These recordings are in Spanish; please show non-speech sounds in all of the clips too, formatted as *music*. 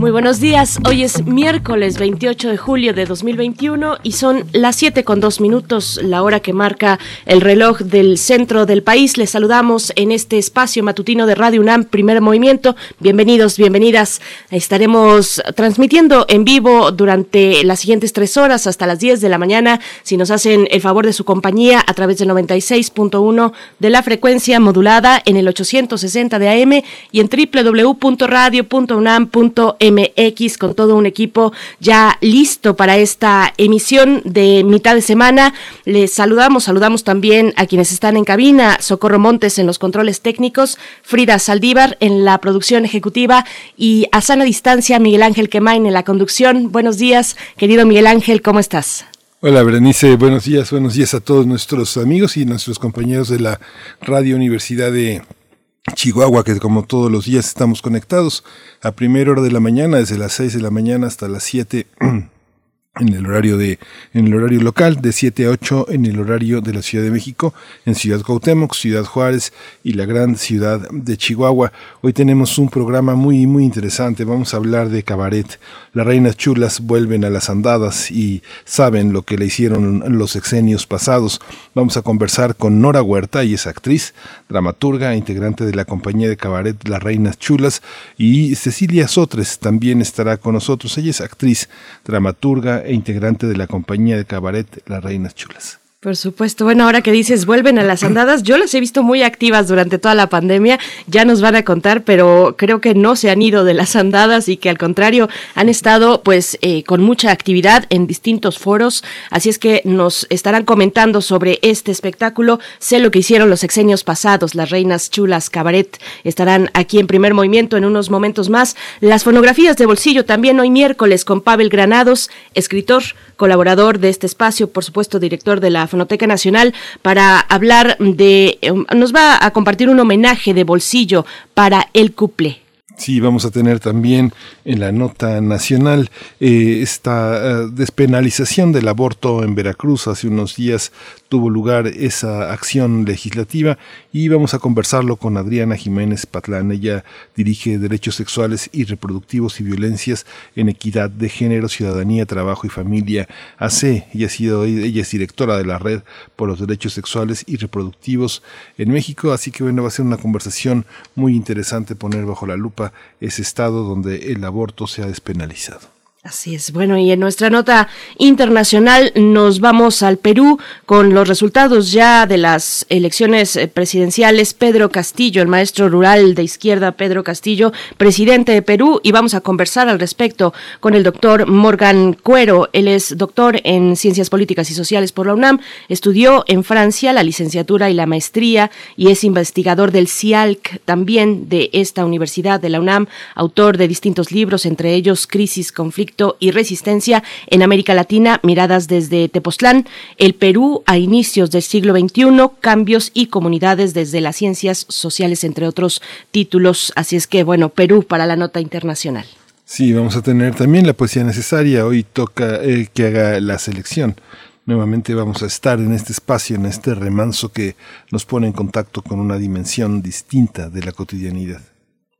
Muy buenos días, hoy es miércoles 28 de julio de 2021 y son las 7 con 2 minutos, la hora que marca el reloj del centro del país. Les saludamos en este espacio matutino de Radio UNAM, primer movimiento. Bienvenidos, bienvenidas. Estaremos transmitiendo en vivo durante las siguientes tres horas hasta las 10 de la mañana. Si nos hacen el favor de su compañía a través del 96.1 de la frecuencia modulada en el 860 de AM y en www.radio.unam.mx MX con todo un equipo ya listo para esta emisión de mitad de semana. Les saludamos, saludamos también a quienes están en cabina, Socorro Montes en los controles técnicos, Frida Saldívar en la producción ejecutiva y a sana distancia Miguel Ángel Quemain en la conducción. Buenos días, querido Miguel Ángel, ¿cómo estás? Hola Berenice, buenos días, buenos días a todos nuestros amigos y nuestros compañeros de la Radio Universidad de Chihuahua, que como todos los días estamos conectados. A primera hora de la mañana, desde las 6 de la mañana hasta las 7 *clears throat* en el horario de en el horario local de 7 a 8 en el horario de la Ciudad de México en Ciudad Cuauhtémoc, Ciudad Juárez y la gran ciudad de Chihuahua. Hoy tenemos un programa muy muy interesante. Vamos a hablar de cabaret. Las reinas chulas vuelven a las andadas y saben lo que le hicieron los exenios pasados. Vamos a conversar con Nora Huerta, y es actriz, dramaturga, integrante de la compañía de cabaret Las Reinas Chulas y Cecilia Sotres también estará con nosotros. Ella es actriz, dramaturga e integrante de la compañía de cabaret Las Reinas Chulas. Por supuesto. Bueno, ahora que dices vuelven a las andadas, yo las he visto muy activas durante toda la pandemia, ya nos van a contar, pero creo que no se han ido de las andadas y que al contrario han estado pues eh, con mucha actividad en distintos foros, así es que nos estarán comentando sobre este espectáculo. Sé lo que hicieron los exenios pasados, las reinas chulas cabaret estarán aquí en primer movimiento en unos momentos más. Las fonografías de bolsillo también hoy miércoles con Pavel Granados, escritor, colaborador de este espacio, por supuesto director de la Fonoteca Nacional para hablar de, em, nos va a compartir un homenaje de bolsillo para el cuple. Sí, vamos a tener también en la nota nacional eh, esta eh, despenalización del aborto en Veracruz. Hace unos días tuvo lugar esa acción legislativa y vamos a conversarlo con Adriana Jiménez Patlán. Ella dirige Derechos Sexuales y Reproductivos y Violencias en Equidad de Género, Ciudadanía, Trabajo y Familia AC. Ella, ha sido, ella es directora de la Red por los Derechos Sexuales y Reproductivos en México, así que bueno, va a ser una conversación muy interesante poner bajo la lupa ese estado donde el aborto se ha despenalizado. Así es. Bueno, y en nuestra nota internacional nos vamos al Perú con los resultados ya de las elecciones eh, presidenciales. Pedro Castillo, el maestro rural de izquierda, Pedro Castillo, presidente de Perú, y vamos a conversar al respecto con el doctor Morgan Cuero. Él es doctor en Ciencias Políticas y Sociales por la UNAM, estudió en Francia la licenciatura y la maestría y es investigador del CIALC también de esta universidad de la UNAM, autor de distintos libros, entre ellos Crisis, Conflicto y Resistencia en América Latina, miradas desde Tepoztlán, el Perú a inicios del siglo XXI, cambios y comunidades desde las ciencias sociales, entre otros títulos. Así es que, bueno, Perú para la nota internacional. Sí, vamos a tener también la poesía necesaria. Hoy toca eh, que haga la selección. Nuevamente vamos a estar en este espacio, en este remanso que nos pone en contacto con una dimensión distinta de la cotidianidad.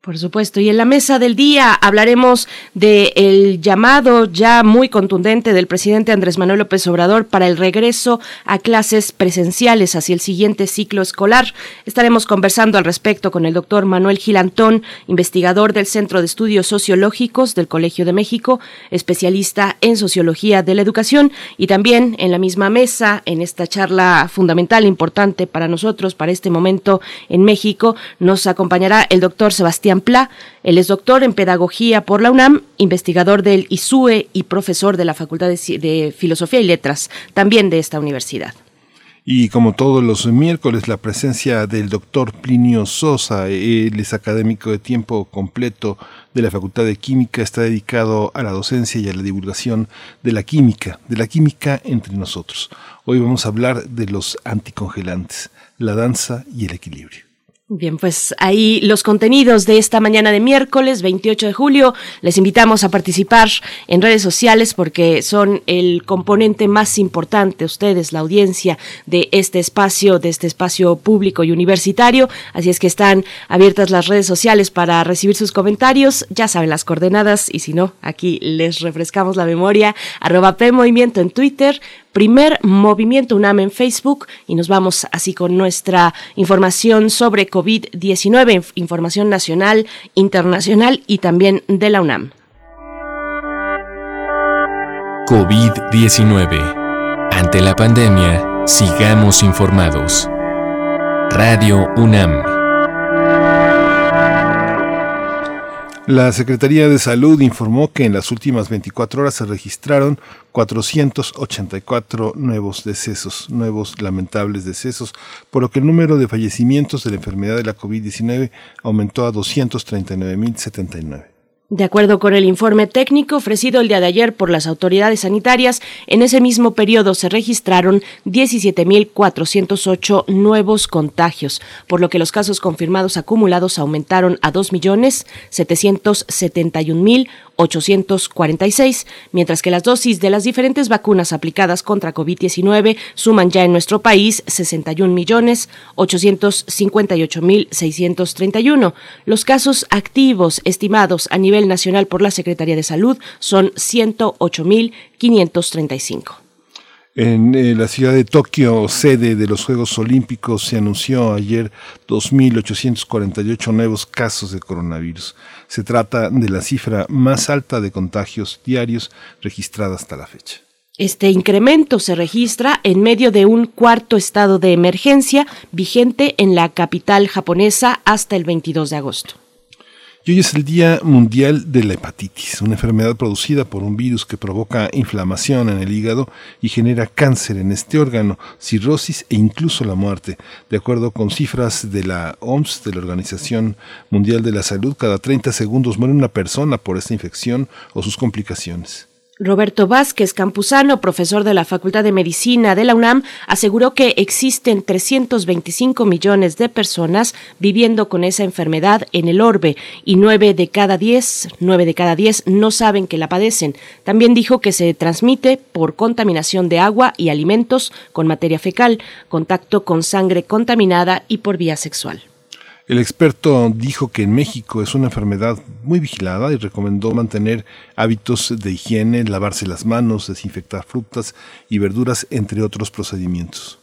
Por supuesto, y en la mesa del día hablaremos del el llamado ya muy contundente del presidente Andrés Manuel López Obrador para el regreso a clases presenciales hacia el siguiente ciclo escolar. Estaremos conversando al respecto con el doctor Manuel Gilantón, investigador del Centro de Estudios Sociológicos del Colegio de México, especialista en sociología de la educación, y también en la misma mesa, en esta charla fundamental, importante para nosotros, para este momento en México, nos acompañará el doctor Sebastián Pla. Él es doctor en Pedagogía por la UNAM, investigador del ISUE y profesor de la Facultad de, Filosofía y Letras, también de esta universidad. Y como todos los miércoles, la presencia del doctor Plinio Sosa, él es académico de tiempo completo de la Facultad de Química, está dedicado a la docencia y a la divulgación de la química, de la química entre nosotros. Hoy vamos a hablar de los anticongelantes, la danza y el equilibrio. Bien, pues ahí los contenidos de esta mañana de miércoles 28 de julio. Les invitamos a participar en redes sociales porque son el componente más importante, ustedes, la audiencia de este espacio, de este espacio público y universitario. Así es que están abiertas las redes sociales para recibir sus comentarios. Ya saben las coordenadas y si no, aquí les refrescamos la memoria. Arroba Movimiento en Twitter, primer movimiento UNAM en Facebook y nos vamos así con nuestra información sobre COVID-19, información nacional, internacional y también de la UNAM. COVID-19. Ante la pandemia, sigamos informados. Radio UNAM. La Secretaría de Salud informó que en las últimas 24 horas se registraron 484 nuevos decesos, nuevos lamentables decesos, por lo que el número de fallecimientos de la enfermedad de la COVID-19 aumentó a 239.079. De acuerdo con el informe técnico ofrecido el día de ayer por las autoridades sanitarias, en ese mismo periodo se registraron 17.408 nuevos contagios, por lo que los casos confirmados acumulados aumentaron a 2.771.000 846, mientras que las dosis de las diferentes vacunas aplicadas contra COVID-19 suman ya en nuestro país 61 millones 858 mil 631. Los casos activos estimados a nivel nacional por la Secretaría de Salud son 108 mil 535. En eh, la ciudad de Tokio, sede de los Juegos Olímpicos, se anunció ayer 2.848 nuevos casos de coronavirus. Se trata de la cifra más alta de contagios diarios registrada hasta la fecha. Este incremento se registra en medio de un cuarto estado de emergencia vigente en la capital japonesa hasta el 22 de agosto. Y hoy es el Día Mundial de la Hepatitis, una enfermedad producida por un virus que provoca inflamación en el hígado y genera cáncer en este órgano, cirrosis e incluso la muerte. De acuerdo con cifras de la OMS, de la Organización Mundial de la Salud, cada 30 segundos muere una persona por esta infección o sus complicaciones. Roberto Vázquez Campuzano, profesor de la Facultad de Medicina de la UNAM, aseguró que existen 325 millones de personas viviendo con esa enfermedad en el orbe y 9 de cada 10, 9 de cada 10 no saben que la padecen. También dijo que se transmite por contaminación de agua y alimentos con materia fecal, contacto con sangre contaminada y por vía sexual. El experto dijo que en México es una enfermedad muy vigilada y recomendó mantener hábitos de higiene, lavarse las manos, desinfectar frutas y verduras, entre otros procedimientos.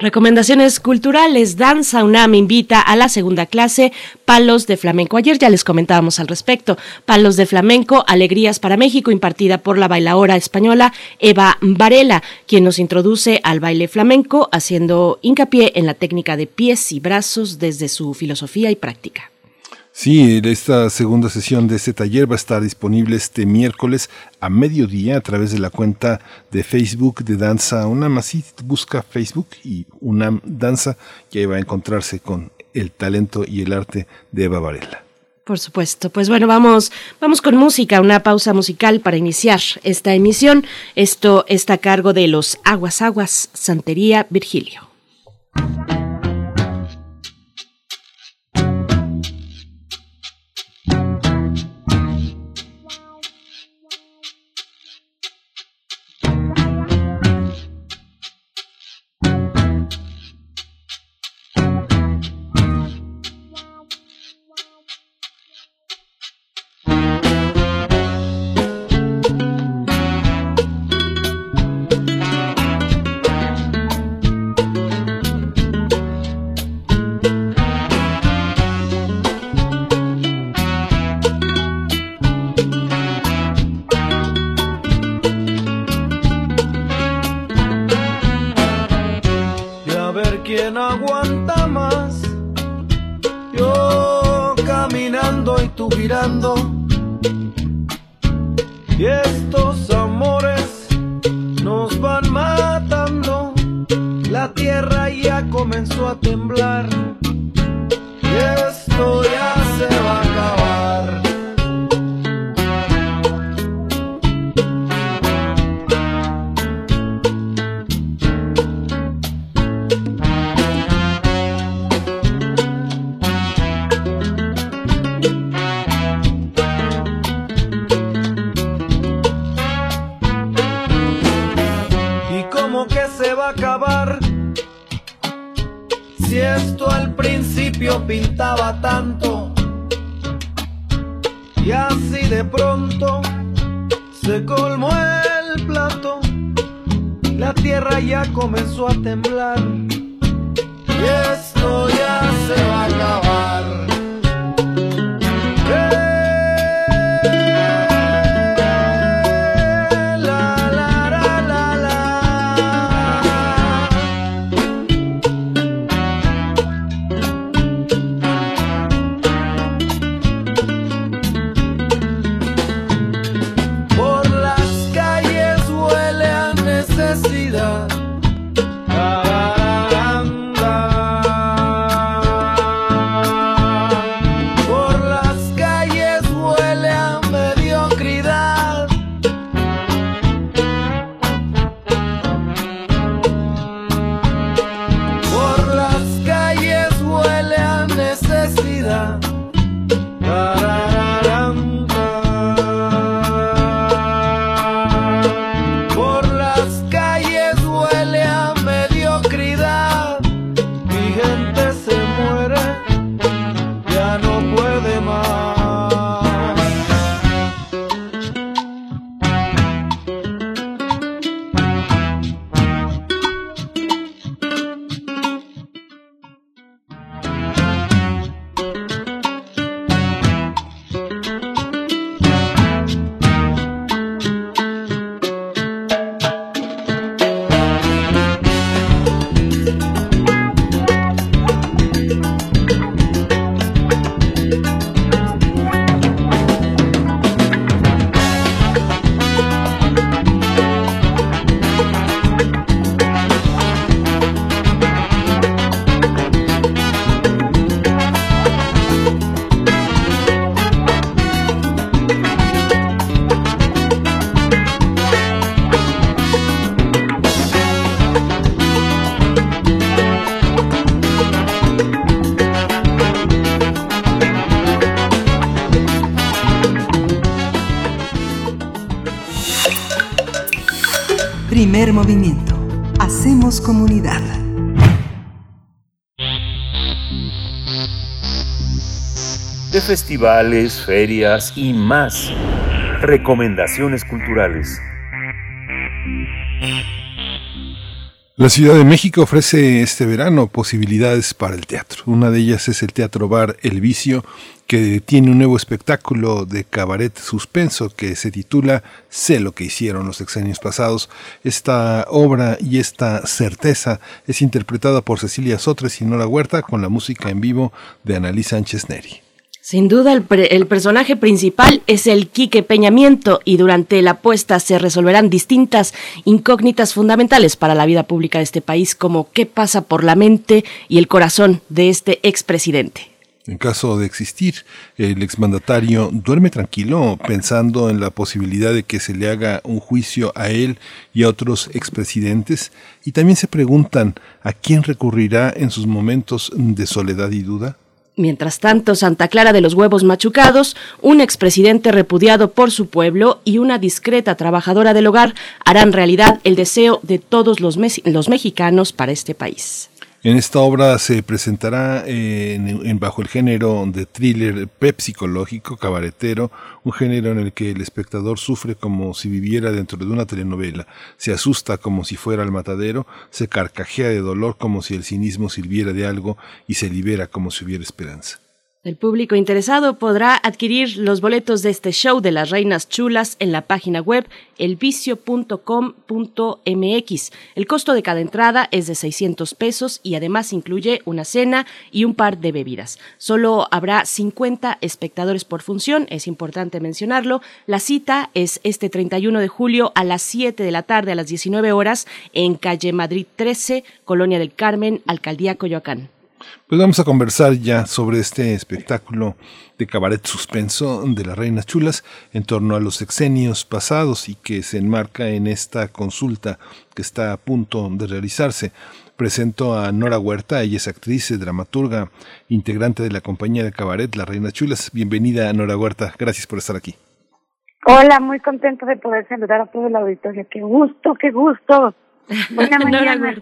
Recomendaciones culturales. Danza UNAM invita a la segunda clase Palos de Flamenco. Ayer ya les comentábamos al respecto. Palos de Flamenco, Alegrías para México, impartida por la bailadora española Eva Varela, quien nos introduce al baile flamenco, haciendo hincapié en la técnica de pies y brazos desde su filosofía y práctica. Sí, esta segunda sesión de este taller va a estar disponible este miércoles a mediodía a través de la cuenta de Facebook de Danza UNAM. Así busca Facebook y UNAM Danza y ahí va a encontrarse con el talento y el arte de Eva Varela. Por supuesto. Pues bueno, vamos, vamos con música, una pausa musical para iniciar esta emisión. Esto está a cargo de los Aguas Aguas Santería Virgilio. Festivales, ferias y más. Recomendaciones culturales. La Ciudad de México ofrece este verano posibilidades para el teatro. Una de ellas es el Teatro Bar El Vicio, que tiene un nuevo espectáculo de cabaret suspenso que se titula Sé lo que hicieron los sexenios pasados. Esta obra y esta certeza es interpretada por Cecilia Sotres y Nora Huerta con la música en vivo de Annalí Sánchez Neri. Sin duda, el, personaje principal es el Quique Peñamiento y durante la apuesta se resolverán distintas incógnitas fundamentales para la vida pública de este país, como qué pasa por la mente y el corazón de este expresidente. En caso de existir, el exmandatario duerme tranquilo pensando en la posibilidad de que se le haga un juicio a él y a otros expresidentes y también se preguntan a quién recurrirá en sus momentos de soledad y duda. Mientras tanto, Santa Clara de los Huevos Machucados, un expresidente repudiado por su pueblo y una discreta trabajadora del hogar harán realidad el deseo de todos los, los mexicanos para este país. En esta obra se presentará eh, en, bajo el género de thriller pep psicológico, cabaretero, un género en el que el espectador sufre como si viviera dentro de una telenovela, se asusta como si fuera el matadero, se carcajea de dolor como si el cinismo sirviera de algo y se libera como si hubiera esperanza. El público interesado podrá adquirir los boletos de este show de las reinas chulas en la página web elvicio.com.mx. El costo de cada entrada es de 600 pesos y además incluye una cena y un par de bebidas. Solo habrá 50 espectadores por función, es importante mencionarlo. La cita es este 31 de julio a las 7 de la tarde a las 19 horas en calle Madrid 13, Colonia del Carmen, Alcaldía Coyoacán. Pues vamos a conversar ya sobre este espectáculo de cabaret suspenso de las Reinas Chulas en torno a los sexenios pasados y que se enmarca en esta consulta que está a punto de realizarse. Presento a Nora Huerta, ella es actriz, dramaturga, integrante de la compañía de cabaret Las Reinas Chulas. Bienvenida, Nora Huerta. Gracias por estar aquí. Hola, muy contento de poder saludar a todo el auditorio. Qué gusto, qué gusto. *laughs* Buena mañana.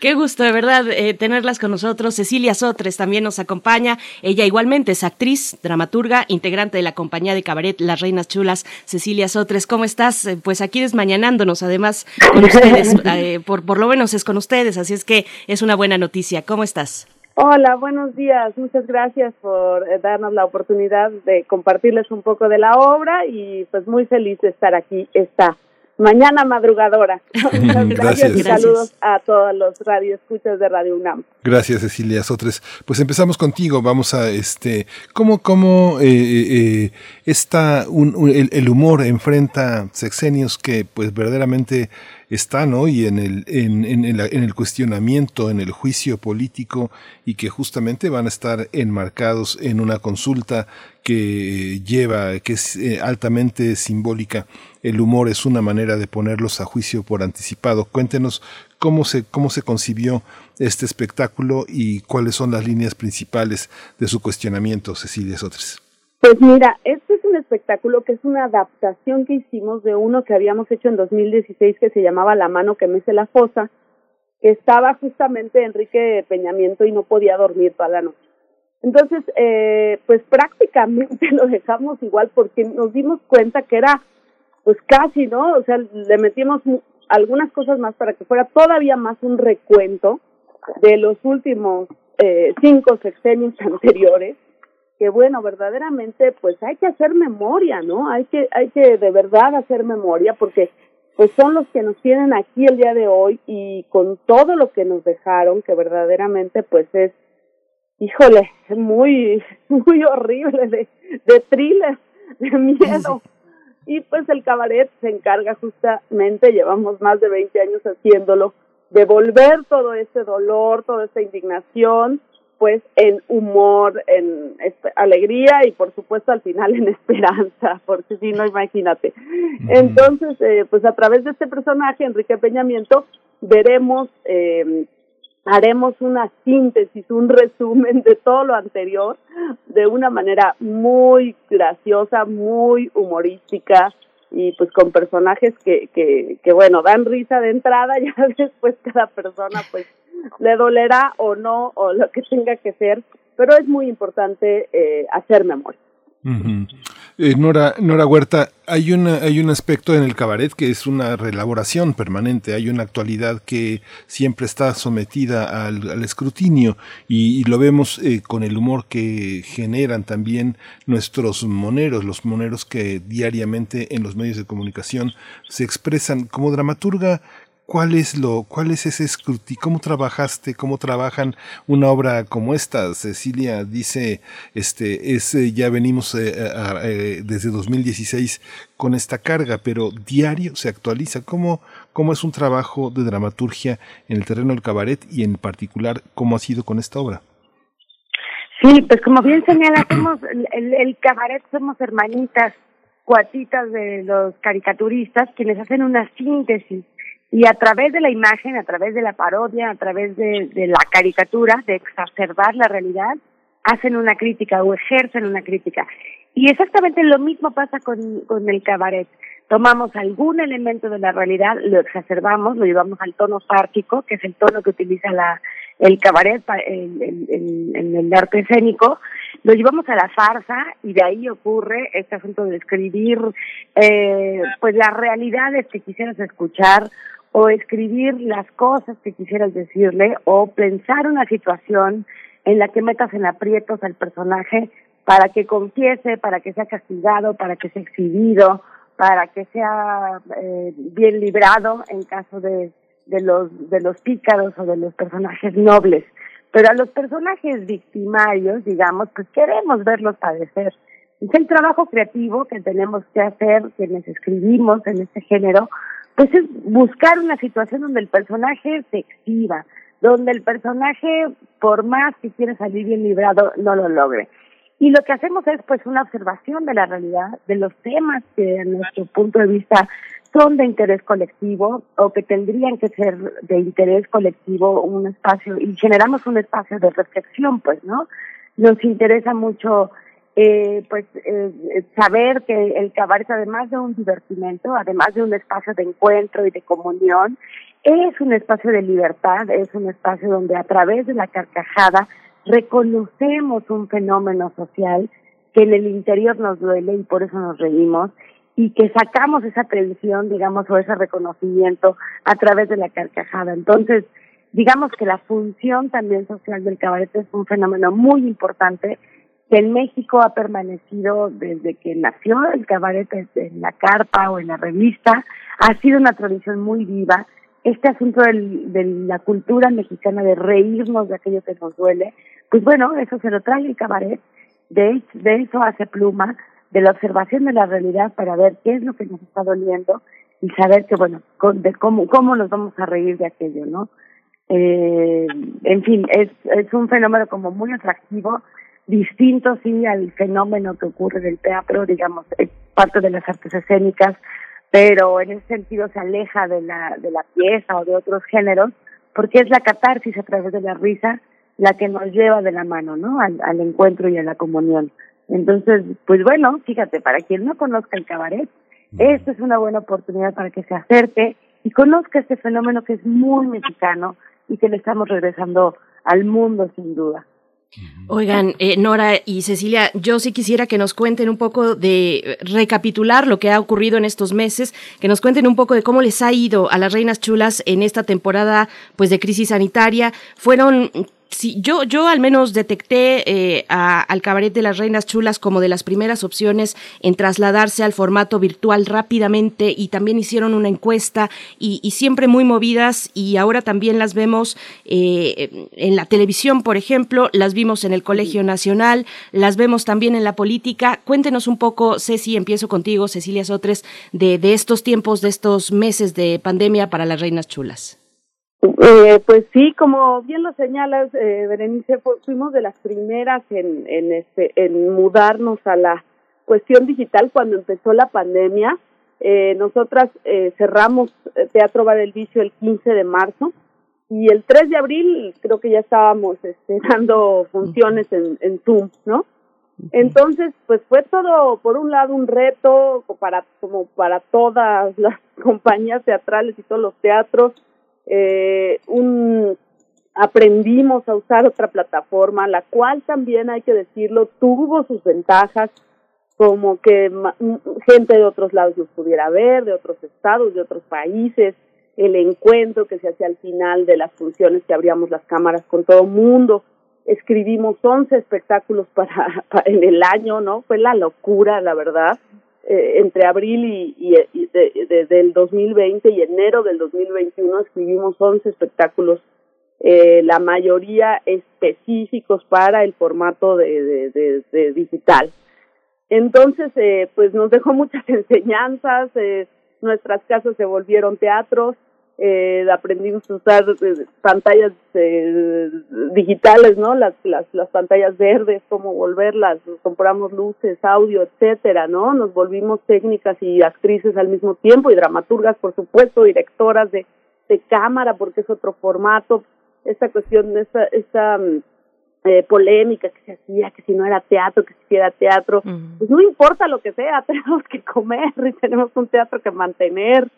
Qué gusto, de verdad, eh, tenerlas con nosotros. Cecilia Sotres también nos acompaña. Ella igualmente es actriz, dramaturga, integrante de la compañía de cabaret Las Reinas Chulas. Cecilia Sotres, ¿cómo estás? Eh, pues aquí desmañanándonos, además, con *laughs* ustedes, eh, por, por lo menos es con ustedes, así es que es una buena noticia. ¿Cómo estás? Hola, buenos días. Muchas gracias por darnos la oportunidad de compartirles un poco de la obra y pues muy feliz de estar aquí esta mañana madrugadora. *laughs* gracias, y saludos a todos los radioescuchas de Radio UNAM. Gracias, Cecilia Sotres. Pues empezamos contigo. Vamos a este, cómo cómo eh, eh, está un, el, el, humor enfrenta sexenios que pues verdaderamente están hoy en el, en, en, en, en, el cuestionamiento, en el juicio político y que justamente van a estar enmarcados en una consulta que lleva, que es eh, altamente simbólica. El humor es una manera de ponerlos a juicio por anticipado. Cuéntenos cómo se, cómo se concibió este espectáculo y cuáles son las líneas principales de su cuestionamiento, Cecilia Sotres. Pues mira, este es un espectáculo que es una adaptación que hicimos de uno que habíamos hecho en 2016 que se llamaba La mano que mece la fosa, que estaba justamente Enrique Peñamiento y no podía dormir toda la noche. Entonces, eh, pues prácticamente *laughs* lo dejamos igual porque nos dimos cuenta que era, pues casi, ¿no? O sea, le metimos algunas cosas más para que fuera todavía más un recuento de los últimos eh, cinco sexenios *laughs* anteriores que bueno, verdaderamente pues hay que hacer memoria, ¿no? Hay que hay que de verdad hacer memoria porque pues son los que nos tienen aquí el día de hoy y con todo lo que nos dejaron que verdaderamente pues es híjole, muy *laughs* muy horrible de de thriller, de miedo. Y pues el cabaret se encarga justamente, llevamos más de 20 años haciéndolo, de volver todo ese dolor, toda esa indignación pues en humor, en alegría y por supuesto al final en *laughs* esperanza, porque si no, imagínate. Entonces, eh, pues a través de este personaje, Enrique Peñamiento, veremos, eh, haremos una síntesis, un resumen de todo lo anterior de una manera muy graciosa, muy humorística, y pues con personajes que, que, que bueno, dan risa de entrada, *laughs* ya después cada persona pues le dolerá o no, o lo que tenga que ser, pero es muy importante eh, hacer memoria. Eh, Nora, Nora Huerta, hay, una, hay un aspecto en el cabaret que es una reelaboración permanente, hay una actualidad que siempre está sometida al, escrutinio y, lo vemos eh, con el humor que generan también nuestros moneros, los moneros que diariamente en los medios de comunicación se expresan. Como dramaturga, ¿Cuál es lo, cuál es ese escrutinio? ¿Cómo trabajaste? ¿Cómo trabajan una obra como esta? Cecilia dice, este, es, eh, ya venimos eh, eh, desde 2016 con esta carga, pero diario se actualiza. ¿Cómo, ¿Cómo es un trabajo de dramaturgia en el terreno del cabaret y en particular cómo ha sido con esta obra? Sí, pues como bien señala, somos el, el cabaret somos hermanitas, cuatitas de los caricaturistas, quienes hacen una síntesis y a través de la imagen, a través de la parodia, a través de, la caricatura, de exacerbar la realidad, hacen una crítica o ejercen una crítica. Y exactamente lo mismo pasa con, con el cabaret. Tomamos algún elemento de la realidad, lo exacerbamos, lo llevamos al tono sárquico, que es el tono que utiliza la, el cabaret en, en, el arte escénico, lo llevamos a la farsa y de ahí ocurre este asunto de escribir eh, pues las realidades que quisieras escuchar o escribir las cosas que quisieras decirle o pensar una situación en la que metas en aprietos al personaje para que confiese, para que sea castigado, para que sea exhibido, para que sea eh, bien librado en caso de, de los de los pícaros o de los personajes nobles. Pero a los personajes victimarios, digamos, pues queremos verlos padecer. Es el trabajo creativo que tenemos que hacer, quienes escribimos en este género, pues es buscar una situación donde el personaje se exhiba, donde el personaje, por más que quiera salir bien librado, no lo logre. Y lo que hacemos es pues una observación de la realidad, de los temas que a nuestro punto de vista son de interés colectivo o que tendrían que ser de interés colectivo un espacio y generamos un espacio de reflexión, pues, ¿no? Nos interesa mucho eh, pues eh, saber que el cabaret, además de un divertimento, además de un espacio de encuentro y de comunión, es un espacio de libertad, es un espacio donde a través de la carcajada reconocemos un fenómeno social que en el interior nos duele y por eso nos reímos y que sacamos esa tensión, digamos, o ese reconocimiento a través de la carcajada. Entonces, digamos que la función también social del cabaret es un fenómeno muy importante que en México ha permanecido desde que nació el cabaret en la carpa o en la revista, ha sido una tradición muy viva. Este asunto de la cultura mexicana de reírnos de aquello que nos duele, pues bueno, eso se lo trae el cabaret, de, de eso hace pluma, de la observación de la realidad para ver qué es lo que nos está doliendo y saber que, bueno, de cómo, cómo nos vamos a reír de aquello, ¿no? Eh, en fin, es, es un fenómeno como muy atractivo distinto sí al fenómeno que ocurre en el teatro, digamos, es parte de las artes escénicas, pero en ese sentido se aleja de la, de la pieza o de otros géneros, porque es la catarsis a través de la risa la que nos lleva de la mano, ¿no? Al, al encuentro y a la comunión. Entonces, pues bueno, fíjate, para quien no conozca el cabaret, esta es una buena oportunidad para que se acerque y conozca este fenómeno que es muy mexicano y que le estamos regresando al mundo sin duda. Oigan, eh, Nora y Cecilia, yo sí quisiera que nos cuenten un poco de recapitular lo que ha ocurrido en estos meses, que nos cuenten un poco de cómo les ha ido a las Reinas Chulas en esta temporada pues de crisis sanitaria. Fueron Sí, yo, yo al menos detecté eh, al cabaret de las reinas chulas como de las primeras opciones en trasladarse al formato virtual rápidamente y también hicieron una encuesta y, siempre muy movidas y ahora también las vemos eh, en la televisión, por ejemplo, las vimos en el Colegio Nacional, las vemos también en la política. Cuéntenos un poco, Ceci, empiezo contigo, Cecilia Sotres, de, de estos tiempos, de estos meses de pandemia para las reinas chulas. Eh, pues sí, como bien lo señalas, eh, Berenice, fuimos de las primeras en, en, este, en mudarnos a la cuestión digital cuando empezó la pandemia. Eh, nosotras eh, cerramos Teatro Bar del Vicio el 15 de marzo y el 3 de abril creo que ya estábamos este, *laughs* dando funciones en, en Zoom, ¿no? Entonces, pues fue todo, por un lado, un reto para, como para todas las *laughs* compañías teatrales y todos los teatros, eh, un aprendimos a usar otra plataforma, la cual también hay que decirlo, tuvo sus ventajas, como que gente de otros lados nos pudiera ver, de otros estados, de otros países, el encuentro que se hacía al final de las funciones que abríamos las cámaras con todo mundo. Escribimos 11 espectáculos *laughs* para, en el año, ¿no? Fue la locura, la verdad. Eh, entre abril y, y, de, del 2020 y enero del 2021 escribimos 11 espectáculos, eh, la mayoría específicos para el formato de, de, de digital. Entonces, eh, pues nos dejó muchas *laughs* enseñanzas, eh, nuestras casas se volvieron teatros, eh, aprendimos a usar eh, pantallas eh, digitales, ¿no? Las, las, las pantallas verdes, cómo volverlas, compramos luces, audio, etcétera, ¿no? Nos volvimos técnicas y actrices al mismo tiempo y dramaturgas, por supuesto, directoras de, de cámara, porque es otro formato. Esta cuestión, esta, esta mm, eh, polémica que se hacía, que si no era teatro, que si era teatro, pues no importa lo que sea, *laughs* tenemos que comer y tenemos un teatro que mantener.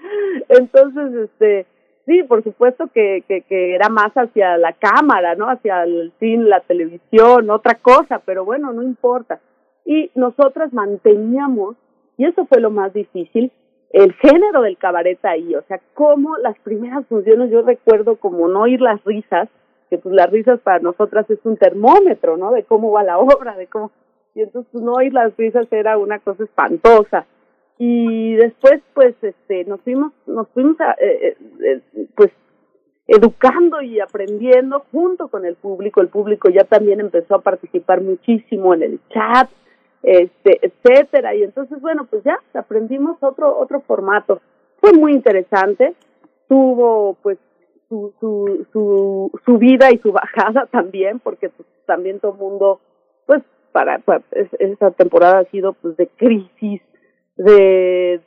Entonces, este, sí, por supuesto que, que, que era más hacia la cámara, ¿no? Hacia el cine, la televisión, otra cosa, pero bueno, no importa. Y nosotras manteníamos, y eso fue lo más difícil, el género del cabaret ahí, o sea, como las primeras funciones, yo recuerdo como no oír las risas, que pues las risas para nosotras es un termómetro, ¿no? De cómo va la obra, de cómo... Y entonces pues, no oír las risas era una cosa espantosa. Y después, pues, este, nos fuimos, nos fuimos, eh, eh, eh, pues, educando y aprendiendo junto con el público. El público ya también empezó a participar muchísimo en el chat, este, etcétera. Y entonces, bueno, pues ya aprendimos otro, otro formato. Fue muy interesante. Tuvo, pues, su, su, su subida y su bajada *laughs* también, porque pues, también todo el mundo, pues, para, pues, esta temporada ha sido pues de crisis, de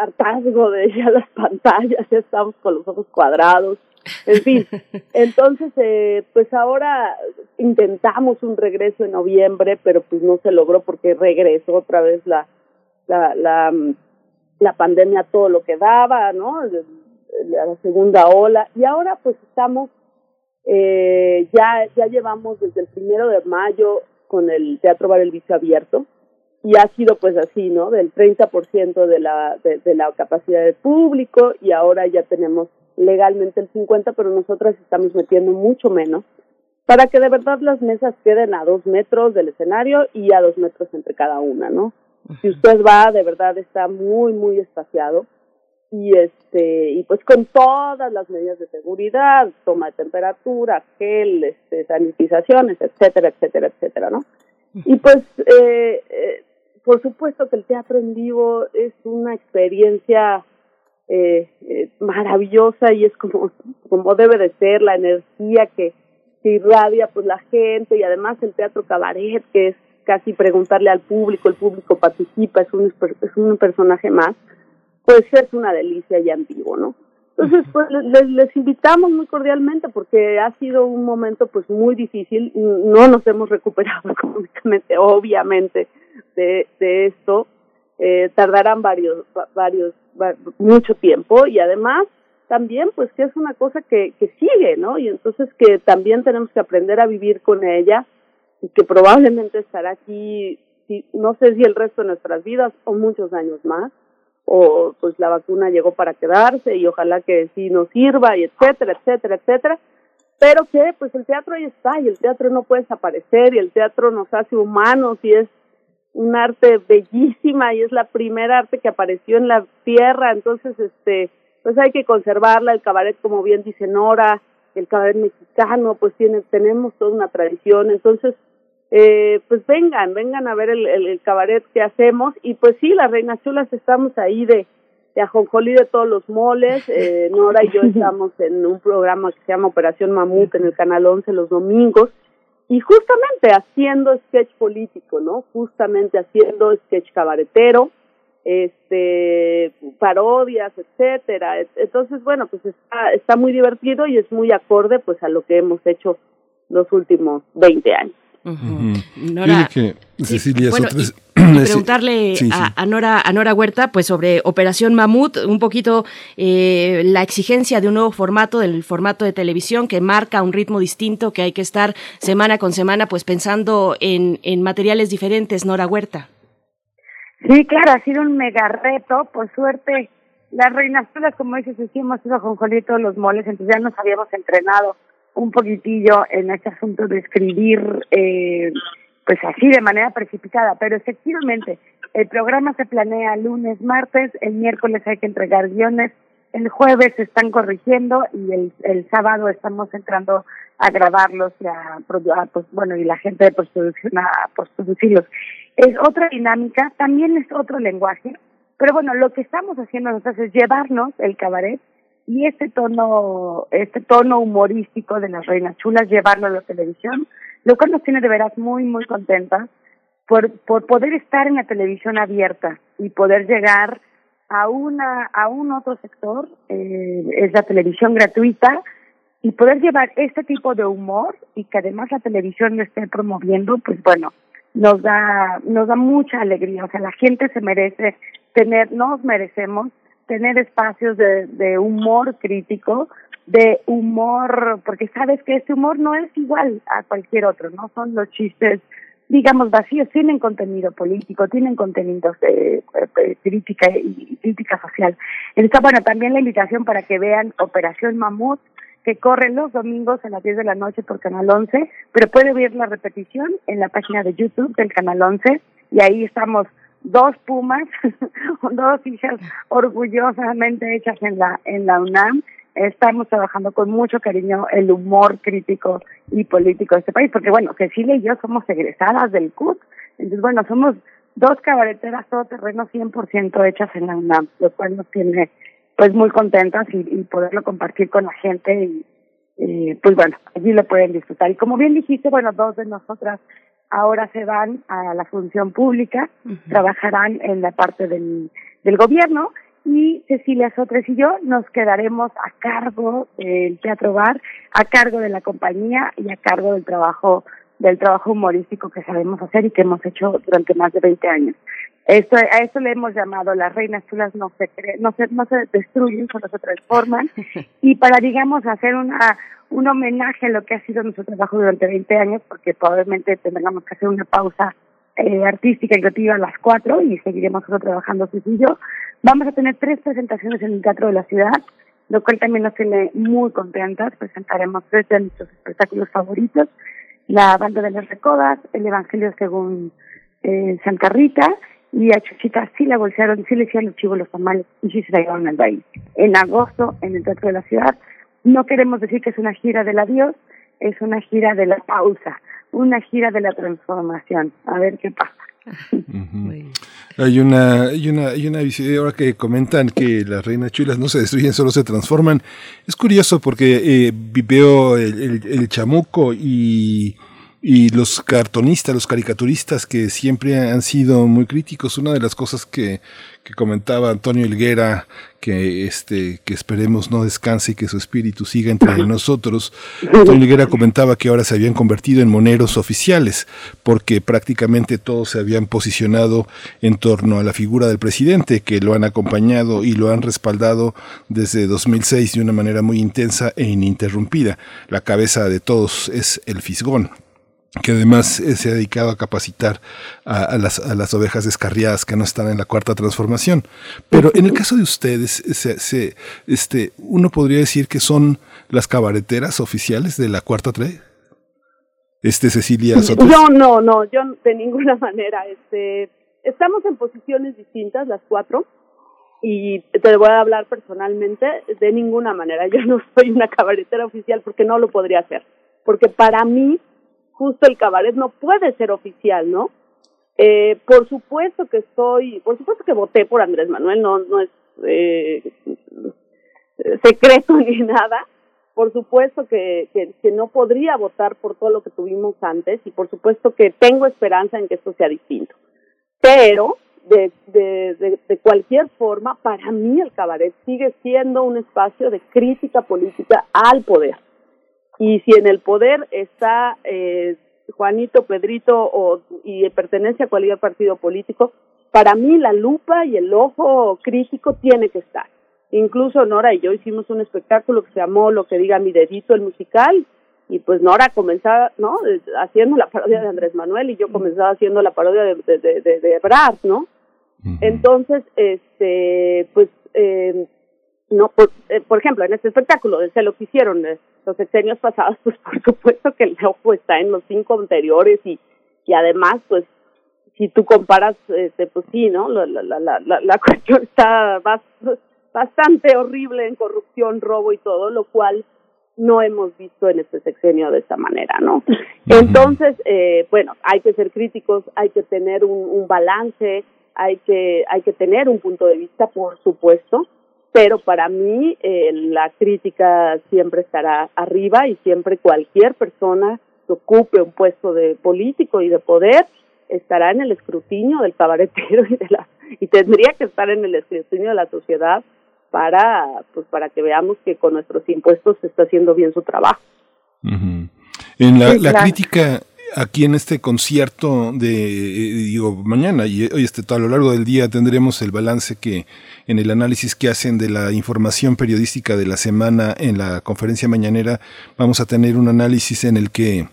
hartazgo de *laughs* ya las pantallas, ya estamos con los ojos cuadrados, en fin. *laughs* Entonces, eh, pues ahora intentamos un regreso en noviembre, pero pues no se logró porque regresó otra vez la, la, la, la pandemia todo lo que daba, ¿no? La segunda ola. Y ahora pues estamos, eh, ya, ya llevamos desde el primero de mayo con el Teatro Bar El Vicio abierto y ha sido pues así, ¿no? Del 30% de la, de, de la capacidad del público y ahora ya tenemos legalmente el 50, pero nosotras estamos metiendo mucho menos para que de verdad las mesas queden a dos metros del escenario y a dos metros entre cada una, ¿no? Si usted va, de verdad está muy, muy espaciado y este y pues con todas las medidas de seguridad, toma de temperatura, gel, este, sanitizaciones, etcétera, etcétera, etcétera, ¿no? Y pues eh, eh, por supuesto que el teatro en vivo es una experiencia eh, eh, maravillosa y es como, como debe de ser la energía que, que irradia pues la gente y además el teatro cabaret que es casi preguntarle al público, el público participa, es un, es un personaje más, pues es una delicia y en vivo, ¿no? Entonces, pues les, les invitamos muy cordialmente porque ha sido un momento pues muy difícil, no nos hemos recuperado *laughs* económicamente, obviamente, de, de esto, eh, tardarán varios, varios, mucho tiempo y además también pues que es una cosa que, que sigue, ¿no? Y entonces que también tenemos que aprender a vivir con ella y que probablemente estará aquí, si, no sé si el resto de nuestras vidas o muchos años más, o pues la vacuna llegó para quedarse y ojalá que sí nos sirva y etcétera, etcétera, etcétera, pero que pues el teatro ahí está y el teatro no puede desaparecer y el teatro nos hace humanos y es un arte bellísima y es la primera arte que apareció en la tierra, entonces este pues hay que conservarla, el cabaret como bien dice Nora, el cabaret mexicano, pues tiene tenemos toda una tradición, entonces eh, pues vengan, vengan a ver el, el, cabaret que hacemos y pues sí, las reinas chulas estamos ahí de, de ajonjolí de todos los moles, eh, *laughs* Nora y yo estamos en un programa que se llama Operación Mamut en el Canal 11 los domingos y justamente haciendo sketch político, ¿no? Justamente haciendo sketch cabaretero, este parodias, etcétera. Entonces, bueno, pues está está muy divertido y es muy acorde pues a lo que hemos hecho los últimos 20 años. Nora, preguntarle a, Nora, a Nora Huerta pues sobre Operación Mamut, un poquito eh, la exigencia de un nuevo formato, del formato de televisión que marca un ritmo distinto, que hay que estar semana con semana pues pensando en, en materiales diferentes, Nora Huerta. Sí, claro, ha sido un mega reto, por suerte. Las reinas todas, como dices, hicimos ido con todos los moles, entonces ya nos habíamos entrenado un poquitillo en este asunto de escribir, eh, pues así de manera precipitada, pero efectivamente el programa se planea lunes, martes, el miércoles hay que entregar guiones, el jueves se están corrigiendo y el, el sábado estamos entrando a grabarlos y a, pues, bueno y la gente de postproducción a postproducirlos. Es otra dinámica, también es otro lenguaje, pero bueno, lo que estamos haciendo nosotros es llevarnos el cabaret y este tono, este tono humorístico de las reinas chulas, llevarlo a la televisión, lo cual nos tiene de veras muy, muy contentas por, por poder estar en la televisión abierta y poder llegar a una, a un otro sector, eh, es la televisión gratuita, y poder llevar este tipo de humor y que además la televisión lo esté promoviendo, pues bueno, nos da, nos da mucha alegría. O sea, la gente se merece tener, nos merecemos tener espacios de, de humor crítico, de humor, porque sabes que este humor no es igual a cualquier otro, no son los chistes, digamos, vacíos, tienen contenido político, tienen contenido de, crítica y crítica social. Entonces, bueno, también la invitación para que vean Operación Mamut, que corre los domingos a las 10 de la noche por Canal 11, pero puede ver la repetición en la página de YouTube del Canal 11 y ahí estamos dos pumas, *laughs* dos hijas orgullosamente hechas en la, en la UNAM. Estamos trabajando con mucho cariño el humor crítico y político de este país, porque bueno, Cecilia y yo somos egresadas del CUT, entonces bueno, somos dos cabareteras todoterreno 100% hechas en la UNAM, lo cual nos tiene pues muy contentas y, y poderlo compartir con la gente y, y pues bueno, allí lo pueden disfrutar. Y como bien dijiste, bueno, dos de nosotras ahora se van a la función pública, trabajarán en la parte del, del gobierno y Cecilia Sotres y yo nos quedaremos a cargo del Teatro Bar, a cargo de la compañía y a cargo del trabajo del trabajo humorístico que sabemos hacer y que hemos hecho durante más de 20 años. Esto, a esto le hemos llamado las reinas chulas no se, no se, no se destruyen, solo se transforman. *laughs* Y para, digamos, hacer una, un homenaje a lo que ha sido nuestro trabajo durante 20 años, porque probablemente tendremos que hacer una pausa eh, artística y creativa a las cuatro y seguiremos trabajando sencillo. Vamos a tener tres presentaciones en el Teatro de la Ciudad, lo cual también nos tiene muy contentas. Presentaremos tres de nuestros espectáculos favoritos, la Banda de las Recodas, el Evangelio según eh, Santa Rita y a Chuchita sí la bolsearon, sí le hicieron los chivos los tamales y sí se la llevaron al baile. En agosto, en el Teatro de la Ciudad, no queremos decir que es una gira del adiós, es una gira de la pausa, una gira de la transformación. A ver qué pasa. Hay una, hay una, hay una ahora que comentan que las reinas chulas no se destruyen, solo se transforman. Es curioso porque eh, veo el chamuco y y los cartonistas, los caricaturistas que siempre han sido muy críticos. Una de las cosas que, que comentaba Antonio Helguera, que este, que esperemos no descanse y que su espíritu siga entre nosotros. *laughs* Antonio Helguera comentaba que ahora se habían convertido en moneros oficiales, porque prácticamente todos se habían posicionado en torno a la figura del presidente, que lo han acompañado y lo han respaldado desde 2006 de una manera muy intensa e ininterrumpida. La cabeza de todos es el Fisgón que además eh, se ha dedicado a capacitar a, las, a, las, ovejas descarriadas que no están en la cuarta transformación. Pero en el caso de ustedes, se, se, este, uno podría decir que son las cabareteras oficiales de la cuarta tre. Este Cecilia Sotos. Yo no, no, yo de ninguna *laughs* manera. Este, estamos en posiciones distintas las cuatro y te voy a hablar personalmente de ninguna manera. *laughs* Yo no soy una cabaretera oficial porque no lo podría hacer. Porque para mí justo el cabaret no puede ser oficial, ¿no? Eh, por supuesto que estoy, por supuesto que voté por Andrés Manuel, no, no es eh, secreto *laughs* ni nada. Por supuesto que, que, no podría votar por todo lo que tuvimos antes y por supuesto que tengo esperanza en que esto sea distinto. Pero de, de, de, de, cualquier forma, para mí el cabaret sigue siendo un espacio de crítica política al poder. Y si en el poder está eh, Juanito, Pedrito o, y pertenece a cualquier partido político, para mí la lupa y el ojo crítico tiene que estar. Incluso Nora y yo hicimos un espectáculo que se llamó Lo que diga mi dedito, el musical, y pues Nora comenzaba, ¿no? Haciendo la parodia de Andrés Manuel y yo comenzaba haciendo la parodia de, de, de, de Brad, ¿no? Entonces, este, pues, eh, no, por, eh, por ejemplo, en este espectáculo, de lo que hicieron eh, los sexenios pasados, *laughs* pues por supuesto que el ojo está en los cinco anteriores y, y además, pues, si tú comparas, este, pues sí, ¿no? La, la, la, la, la *laughs* cuestión está bastante horrible en corrupción, robo y todo, lo cual no hemos visto en este sexenio de esta manera, ¿no? Entonces, eh, bueno, hay que ser críticos, hay que tener un, un balance, hay que, hay que tener un punto de vista, por supuesto, pero para mí eh, la crítica siempre estará arriba y siempre cualquier persona que ocupe un puesto de político y de poder estará en el escrutinio del cabaretero *laughs* y de la y tendría que estar en el escrutinio de la sociedad para pues para que veamos que con nuestros impuestos se está haciendo bien su trabajo. En la, la crítica aquí en este concierto de, eh, digo, mañana y hoy este, a lo largo del día tendremos el balance que en el análisis que hacen de la información periodística de la semana en la conferencia mañanera vamos a tener un análisis en el que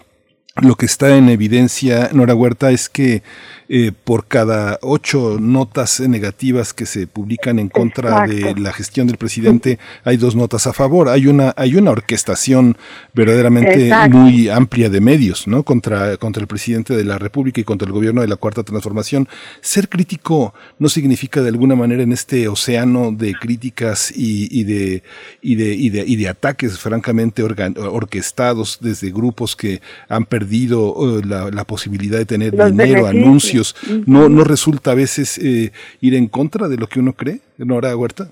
lo que está en evidencia, Nora Huerta, es que eh, por cada ocho notas negativas que se publican en contra de la gestión del presidente, hay dos notas a favor. Hay una, hay una orquestación verdaderamente muy amplia de medios, ¿no? Contra, contra el presidente de la República y contra el gobierno de la Cuarta Transformación. Ser crítico no significa de alguna manera en este océano de críticas y, y de, y de, y de, y de ataques francamente orquestados desde grupos que han perdido la, la, posibilidad de tener dinero, anuncios no, no resulta a veces eh, ir en contra de lo que uno cree, Nora Huerta?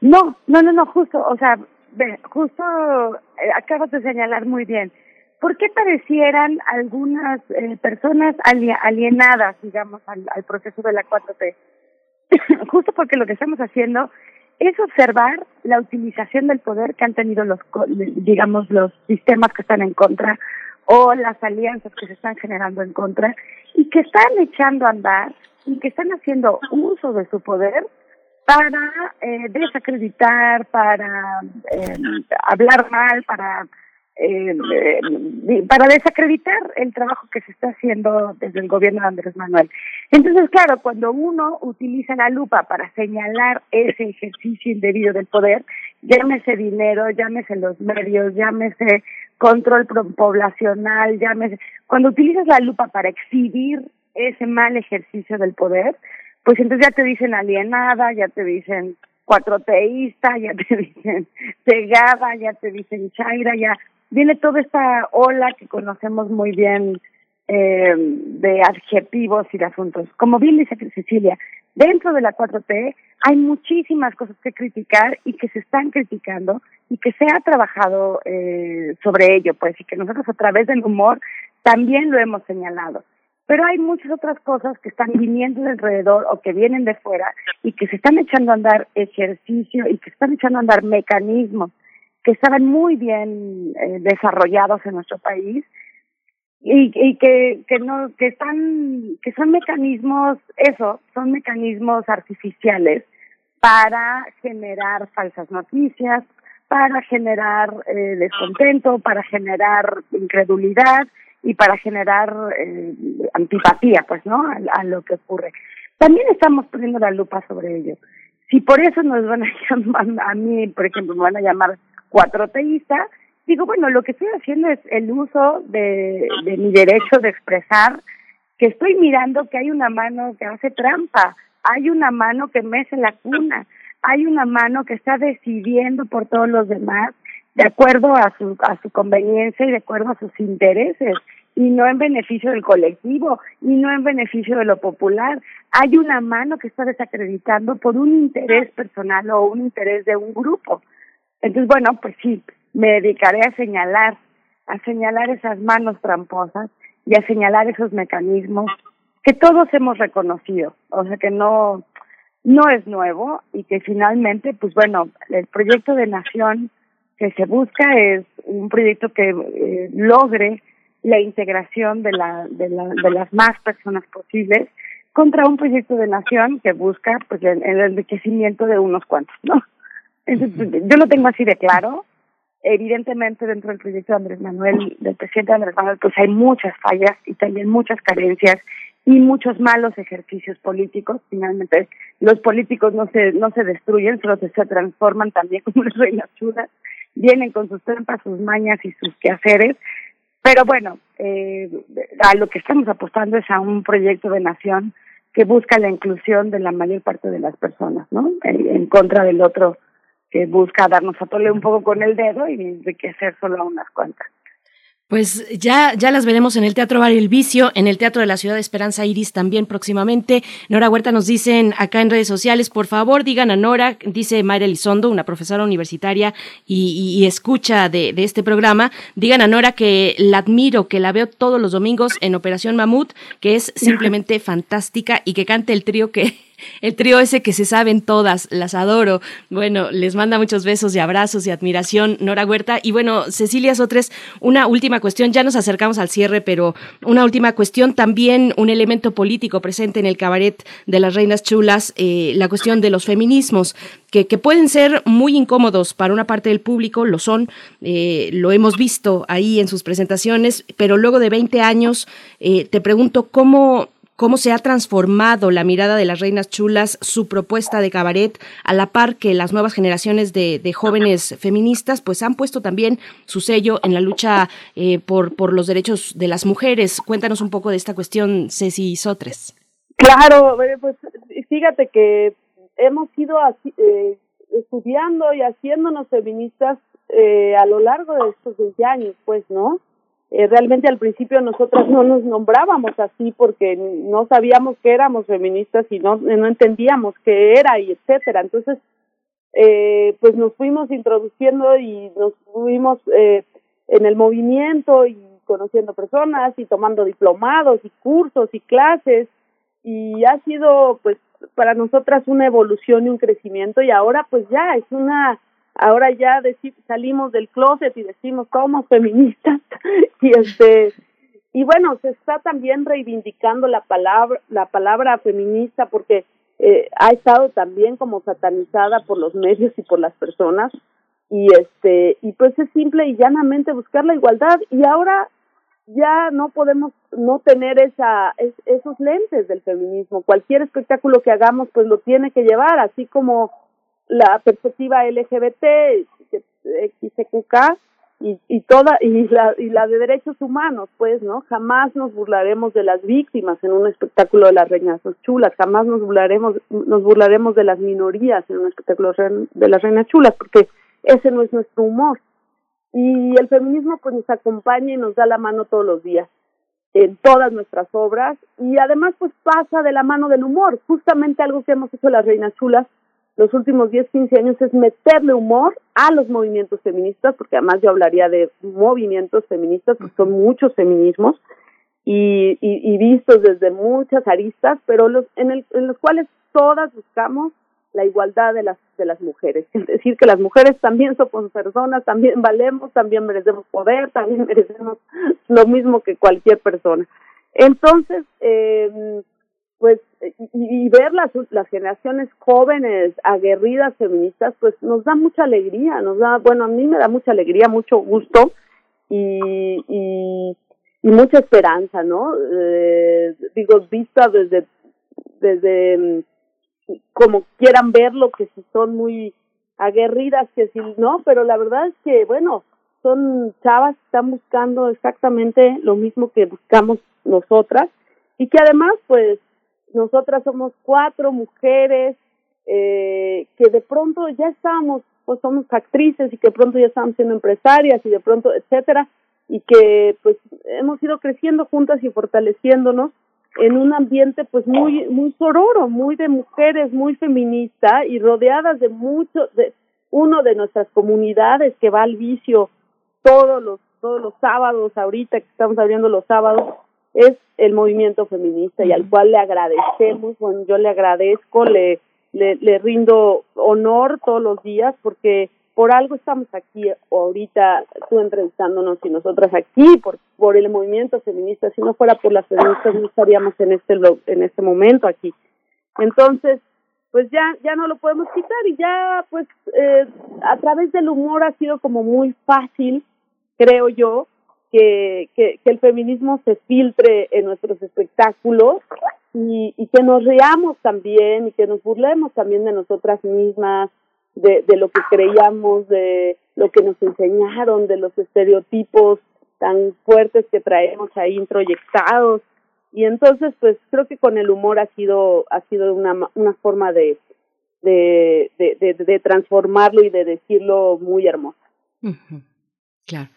No, no, no, no, justo, o sea, justo eh, acabas de señalar muy bien. ¿Por qué parecieran algunas eh, personas alienadas, digamos, al, proceso de la 4T? *coughs* justo porque lo que estamos haciendo es observar la utilización del poder que han tenido los, digamos, los sistemas que están en contra o las alianzas que se están generando en contra y que están echando a andar y que están haciendo uso de su poder para eh, desacreditar, para eh, hablar mal, para eh, para desacreditar el trabajo que se está haciendo desde el gobierno de Andrés Manuel. Entonces, claro, cuando uno utiliza la lupa para señalar ese ejercicio indebido del poder, llámese dinero, llámese los medios, llámese control poblacional, llámese, cuando utilizas la lupa para exhibir ese mal ejercicio del poder, pues entonces ya te dicen alienada, ya te dicen cuatroteísta, ya te *laughs* dicen cegada, ya te dicen chaira, ya viene toda esta ola que conocemos muy bien eh, de adjetivos y de asuntos. Como bien dice Cecilia, dentro de la 4T hay muchísimas cosas que criticar y que se están criticando y que se ha trabajado eh, sobre ello, pues, y que nosotros a través del humor también lo hemos señalado. Pero hay muchas otras cosas que están viniendo de alrededor o que vienen de fuera y que se están echando a andar ejercicio y que están echando a andar mecanismos que estaban muy bien eh, desarrollados en nuestro país y, y que, que no que están que son mecanismos eso son mecanismos artificiales para generar falsas noticias para generar eh, descontento para generar incredulidad y para generar eh, antipatía, pues, ¿no? A, lo que ocurre. También estamos poniendo la lupa sobre ello. Si por eso nos van a *laughs* llamar, a mí, por ejemplo, me van a llamar cuatroteísta, digo, bueno, lo que estoy haciendo es el uso de, mi derecho de expresar que estoy mirando que hay una mano que hace trampa, hay una mano que mece la cuna, hay una mano que está decidiendo por todos los demás de acuerdo a su, a su conveniencia y de acuerdo a sus intereses y no en beneficio del colectivo y no en beneficio de lo popular. Hay una mano que está desacreditando por un interés personal o un interés de un grupo. Entonces, bueno, pues sí, me dedicaré a señalar, a señalar esas manos tramposas y a señalar esos mecanismos que todos hemos reconocido, o sea que no no es nuevo y que finalmente, pues bueno, el proyecto de nación que se busca es un proyecto que eh, logre la integración de, la, de, la, de las más personas posibles contra un proyecto de nación que busca pues el, enriquecimiento de unos cuantos, ¿no? Entonces, yo lo tengo así de claro. Evidentemente, dentro del proyecto de Andrés Manuel, del presidente Andrés Manuel, pues hay muchas fallas y también muchas carencias y muchos malos ejercicios políticos. Finalmente, los políticos no se no se destruyen, solo se, transforman también *laughs* como las reinas chulas vienen con sus trampas, sus mañas y sus quehaceres. Pero bueno, eh, a lo que estamos apostando es a un proyecto de nación que busca la inclusión de la mayor parte de las personas, ¿no? En, contra del otro que busca darnos a tole un poco con el dedo y enriquecer solo a unas cuantas. Pues ya, ya las veremos en el Teatro Bar El Vicio, en el Teatro de la Ciudad de Esperanza Iris también próximamente. Nora Huerta nos dicen acá en redes sociales, por favor digan a Nora, dice Mayra Elizondo, una profesora universitaria y, escucha de, de, este programa, digan a Nora que la admiro, que la veo todos los domingos en Operación Mamut, que es simplemente fantástica y que cante el trío que el trío ese que se saben todas, las adoro. Bueno, les manda muchos besos y abrazos y admiración Nora Huerta. Y bueno, Cecilia Sotres, una última cuestión, ya nos acercamos al cierre, pero una última cuestión, también un elemento político presente en el cabaret de las Reinas Chulas, eh, la cuestión de los feminismos, que, pueden ser muy incómodos para una parte del público, lo son, eh, lo hemos visto ahí en sus presentaciones, pero luego de 20 años, eh, te pregunto, ¿cómo cómo se ha transformado la mirada de las reinas chulas, su propuesta de cabaret, a la par que las nuevas generaciones de, jóvenes feministas, pues han puesto también su sello en la lucha eh, por, los derechos de las mujeres. Cuéntanos un poco de esta cuestión, Ceci Sotres. Claro, eh, pues fíjate que hemos ido eh, estudiando y haciéndonos feministas a lo largo de estos 20 años, pues, ¿no? Eh, realmente al principio nosotras no nos nombrábamos así porque no sabíamos que éramos feministas y no, no entendíamos qué era y etcétera. Entonces, eh, pues nos fuimos introduciendo y nos fuimos eh, en el movimiento y conociendo personas y tomando diplomados y cursos y clases y ha sido pues para nosotras una evolución y un crecimiento y ahora pues ya es una ahora ya salimos del closet y decimos somos feministas. *laughs* Y este y bueno se está también reivindicando la palabra la palabra feminista porque eh, ha estado también como satanizada por los medios y por las personas. Y este y pues es simple y llanamente buscar la igualdad. Y ahora ya no podemos no tener esa esos lentes del feminismo. Cualquier espectáculo que hagamos pues lo tiene que llevar así como la perspectiva LGBT XQK y, y toda y la y la de derechos humanos pues no jamás nos burlaremos de las víctimas en un espectáculo de las reinas chulas jamás nos burlaremos nos burlaremos de las minorías en un espectáculo de las reinas chulas porque ese no es nuestro humor y el feminismo pues nos acompaña y nos da la mano todos los días en todas nuestras obras y además pues pasa de la mano del humor. Justamente algo que hemos hecho las Reinas Chulas los últimos 10, 15 años es meterle humor a los movimientos feministas, porque además yo hablaría de movimientos feministas, porque son muchos feminismos y, y, y vistos desde muchas aristas, pero los, en, el, en los cuales todas buscamos la igualdad de las de las mujeres, es decir, que las mujeres también somos personas, también valemos, también merecemos poder, también *laughs* merecemos lo mismo que cualquier persona. Entonces, eh, pues, y, y, ver las, las generaciones jóvenes, aguerridas, feministas, pues nos da mucha alegría, nos da, bueno, a mí me da mucha alegría, mucho gusto y, y, y mucha esperanza, ¿no? Eh, digo, vista desde, desde como quieran verlo, que si son muy aguerridas, que si no, pero la verdad es que, bueno, son chavas que están buscando exactamente lo mismo que buscamos nosotras y que además, pues, nosotras somos cuatro mujeres eh, que de pronto ya estamos, pues somos actrices y que de pronto ya estamos siendo empresarias y de pronto, etcétera, y que pues hemos ido creciendo juntas y fortaleciéndonos en un ambiente pues muy muy sororo, muy de mujeres, muy feminista y rodeadas de mucho de uno de nuestras comunidades que va al vicio todos los todos los sábados ahorita que estamos abriendo los sábados es el movimiento feminista y al cual le agradecemos, bueno, yo le agradezco, le le, le rindo honor todos los días porque por algo estamos aquí ahorita tú entrevistándonos y nosotras aquí por por el movimiento feminista. Si no fuera por las feministas no estaríamos en este en este momento aquí. Entonces pues ya ya no lo podemos quitar y ya pues eh, a través del humor ha sido como muy fácil creo yo que, que, el feminismo se filtre en nuestros espectáculos y, que nos reamos también y que nos burlemos también de nosotras mismas de, lo que creíamos, de lo que nos enseñaron, de los estereotipos tan fuertes que traemos ahí introyectados. Y entonces, pues creo que con el humor ha sido, ha sido una, una forma de, de, de, de, transformarlo y de decirlo muy hermosa. Claro.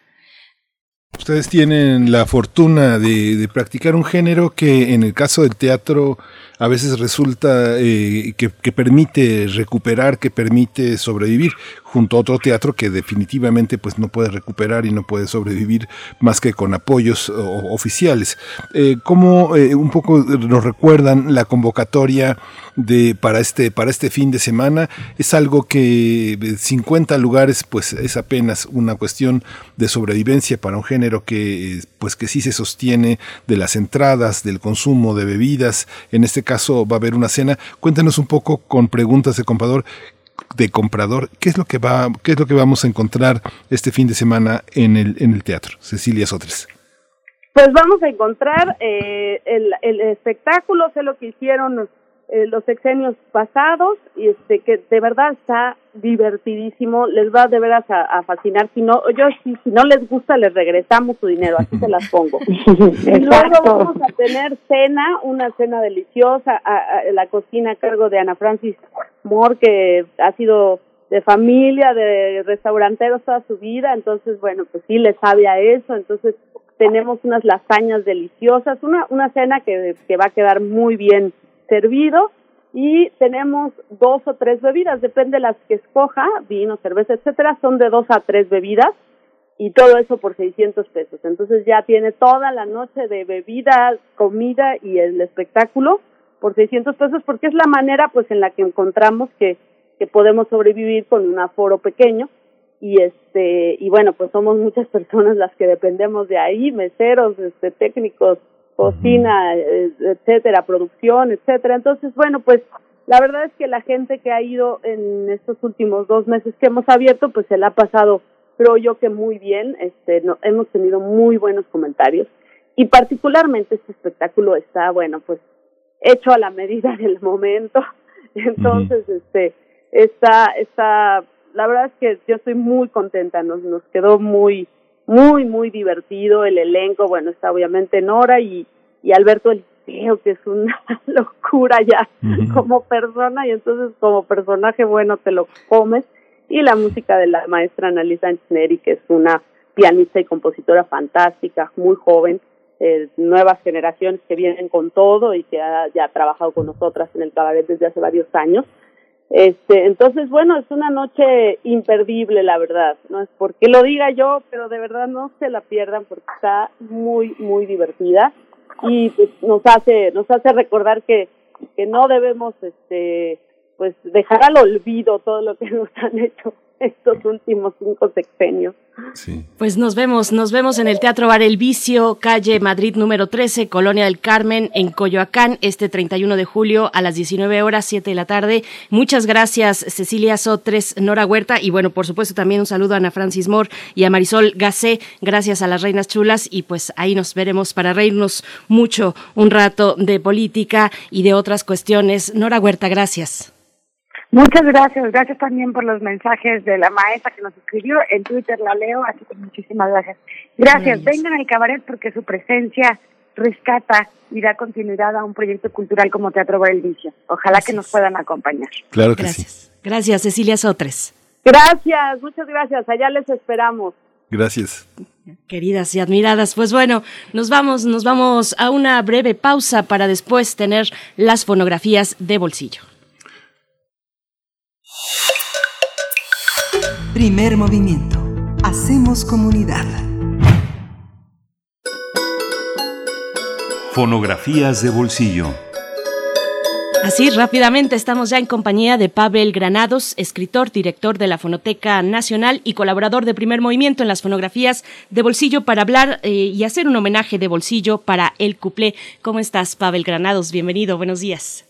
Ustedes tienen la fortuna de, practicar un género que en el caso del teatro a veces resulta eh, que, permite recuperar, que permite sobrevivir, junto a otro teatro que definitivamente pues no puede recuperar y no puede sobrevivir más que con apoyos oficiales. Eh, ¿Cómo eh, un poco nos recuerdan la convocatoria de para este para este fin de semana? Es algo que 50 lugares pues es apenas una cuestión de sobrevivencia para un género que pues que sí se sostiene de las entradas, del consumo de bebidas. En este caso va a haber una cena. Cuéntanos un poco con preguntas de comprador de comprador, ¿qué es lo que va, qué es lo que vamos a encontrar este fin de semana en el en el teatro? Cecilia Sotres. Pues vamos a encontrar eh, el, el espectáculo, sé lo que hicieron eh, los sexenios pasados y este que de verdad está divertidísimo, les va de veras a, fascinar. Si no, yo si, si no les gusta les regresamos su dinero, así se las pongo. *laughs* y luego vamos a tener cena, una cena deliciosa, a, la cocina a cargo de Ana Francis Moore que ha sido de familia, de restauranteros toda su vida, entonces bueno, pues sí le sabe a eso, entonces tenemos unas lasañas deliciosas, una una cena que que va a quedar muy bien servido y tenemos dos o tres bebidas, depende de las que escoja, vino, cerveza, etcétera, son de dos a tres bebidas y todo eso por 600 pesos. Entonces ya tiene toda la noche de bebida, comida y el espectáculo por 600 pesos porque es la manera pues en la que encontramos que, que podemos sobrevivir con un aforo pequeño. Y este y bueno pues somos muchas *laughs* personas las que dependemos de ahí meseros este técnicos cocina eh, etcétera producción etcétera. Entonces bueno pues la verdad es que la gente que ha ido en estos últimos dos meses que hemos abierto pues se la ha pasado creo yo que muy bien. Este no, hemos tenido muy buenos comentarios. Y particularmente este espectáculo está bueno pues hecho a la medida del momento. *laughs* Entonces este está está la verdad es que yo estoy muy contenta, nos, nos quedó muy, muy, muy divertido el elenco, bueno, está obviamente Nora y, y Alberto Eliseo, que es una *laughs* locura ya como persona. Y entonces como personaje, bueno, te lo comes, y la música de la maestra Annalisa Neri, que es una pianista y compositora fantástica, muy joven, eh, nuevas generaciones que vienen con todo y que ha, ya ha trabajado con nosotras en el cabaret desde hace varios años. Este, entonces, bueno, es una noche imperdible, la verdad. No es porque lo diga yo, pero de verdad no se la pierdan porque está muy, muy divertida y pues, nos hace, nos hace recordar que, que no debemos, este, pues dejar al olvido todo lo que nos han hecho *laughs* estos últimos cinco sexenios. Pues nos vemos, nos vemos en el Teatro Bar El Vicio, calle Madrid número 13, Colonia del Carmen, en Coyoacán, este 31 de julio a las 19 horas, 7 de la tarde. Muchas gracias, Cecilia Sotres, Nora Huerta, y bueno, por supuesto también un saludo a Ana Francis Moore y a Marisol Gacé, gracias a las Reinas Chulas, y pues ahí nos veremos para reírnos mucho un rato de política y de otras cuestiones. Nora Huerta, gracias. Muchas gracias, gracias también por los mensajes de la maestra que nos escribió, en Twitter la leo, así que muchísimas gracias. Gracias, vengan al cabaret porque su presencia rescata y da continuidad a un proyecto cultural como Teatro Bar Vicio. Ojalá que nos puedan acompañar. Claro que gracias. Gracias, Cecilia Sotres. Gracias, muchas gracias, allá les esperamos. Gracias. Queridas y admiradas, pues bueno, nos vamos, nos vamos a una breve pausa para después tener las fonografías de bolsillo. Primer movimiento. Hacemos comunidad. Fonografías de bolsillo. Así, rápidamente estamos ya en compañía de Pavel Granados, escritor, director de la Fonoteca Nacional y colaborador de Primer Movimiento en las fonografías de bolsillo para hablar eh, y hacer un homenaje de bolsillo para el cuplé. ¿Cómo estás, Pavel Granados? Bienvenido, buenos días.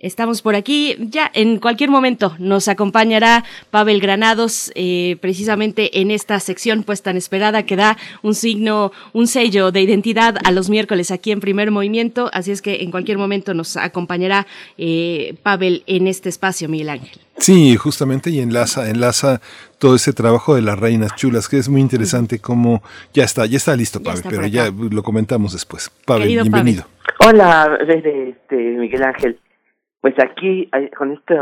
Estamos por aquí, ya en cualquier momento nos acompañará Pavel Granados, eh, precisamente en esta sección pues tan esperada que da un signo, un sello de identidad a los miércoles aquí en Primer Movimiento, así es que en cualquier momento nos acompañará eh, Pavel en este espacio, Miguel Ángel. Sí, justamente, y enlaza, enlaza todo ese trabajo de las reinas chulas, que es muy interesante como ya está, ya está listo, Pavel, pero ya lo comentamos después. Pavel, bienvenido. Hola, desde este, Miguel Ángel pues aquí con este,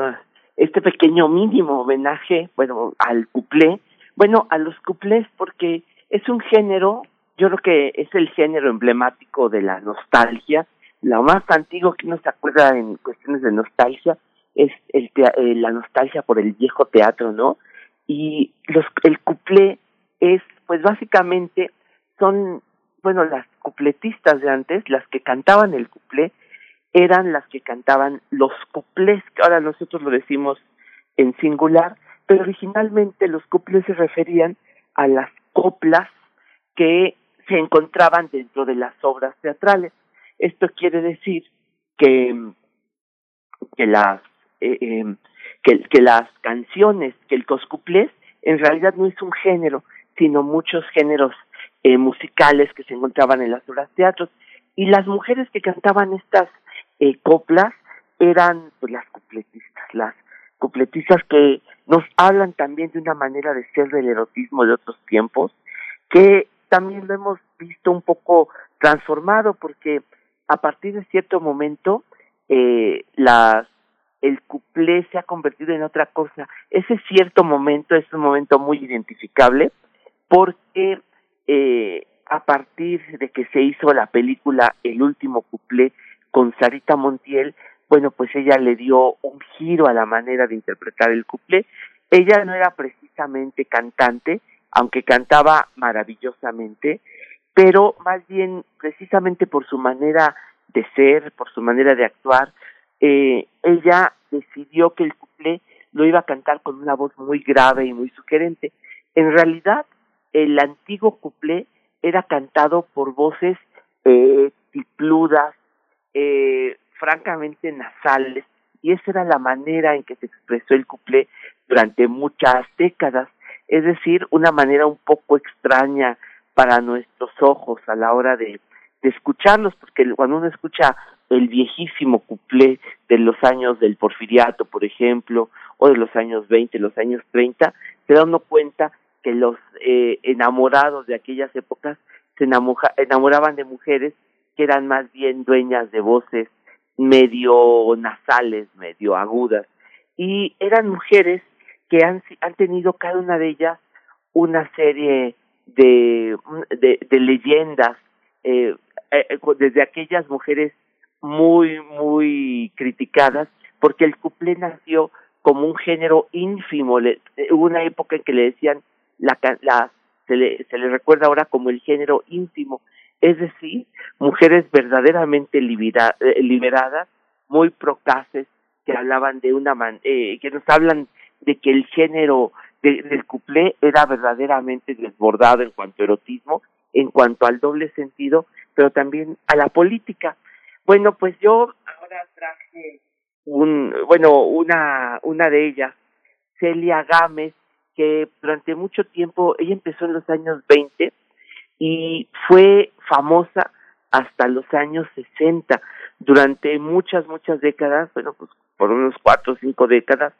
este pequeño mínimo homenaje, bueno, al cuplé, bueno, a los cuplés porque es un género, yo creo que es el género emblemático de la nostalgia, lo más antiguo que uno se acuerda en cuestiones de nostalgia es el eh, la nostalgia por el viejo teatro, ¿no? Y los el cuplé es, pues básicamente son, bueno, las cupletistas de antes, las que cantaban el cuplé, eran las que cantaban los cuplés, que ahora nosotros lo decimos en singular, pero originalmente los cuplés se referían a las coplas que se encontraban dentro de las obras teatrales. Esto quiere decir que, que las eh, em, que, las canciones, que los cuplés en realidad no es un género, sino muchos géneros eh, musicales que se encontraban en las obras de teatro. Y las mujeres que cantaban estas eh, coplas eran pues, las cupletistas, las cupletistas que nos hablan también de una manera de ser del erotismo de otros tiempos, que también lo hemos visto un poco transformado porque a partir de cierto momento eh, las el cuplé se ha convertido en otra cosa. Ese cierto momento es un momento muy identificable porque eh, a partir de que se hizo la película El último cuplé con Sarita Montiel, bueno, pues ella le dio un giro a la manera de interpretar el couple. Ella no era precisamente cantante, aunque cantaba maravillosamente, pero más bien precisamente por su manera de ser, por su manera de actuar, eh, ella decidió que el cuplé lo iba a cantar con una voz muy grave y muy sugerente. En realidad, el antiguo cuplé era cantado por voces eh, tipludas, eh, francamente nasales, y esa era la manera en que se expresó el cuplé durante muchas décadas, es decir, una manera un poco extraña para nuestros ojos a la hora de, escucharlos, porque cuando uno escucha el viejísimo cuplé de los años del porfiriato, por ejemplo, o de los años 20, los años 30, se da uno cuenta que los eh, enamorados de aquellas épocas se enamoraban de mujeres que eran más bien dueñas de voces medio nasales, medio agudas, y eran mujeres que han, han tenido cada una de ellas una serie de, de, leyendas, eh, eh, desde aquellas mujeres muy, muy criticadas, porque el cuplé nació como un género ínfimo. Le, hubo una época en que le decían, la, la, se, le, se le recuerda ahora como el género ínfimo, es decir, mujeres verdaderamente eh, liberadas, muy procaces, que hablaban de una man, eh, que nos hablan de que el género de, del cuplé era verdaderamente desbordado en cuanto a erotismo, en cuanto al doble sentido, pero también a la política. Bueno, pues yo ahora traje un, bueno, una, una de ellas, Celia Gámez, que durante mucho tiempo, ella empezó en los años 20 y fue famosa hasta los años 60. Durante muchas, muchas décadas, bueno, pues por unos cuatro o cinco décadas,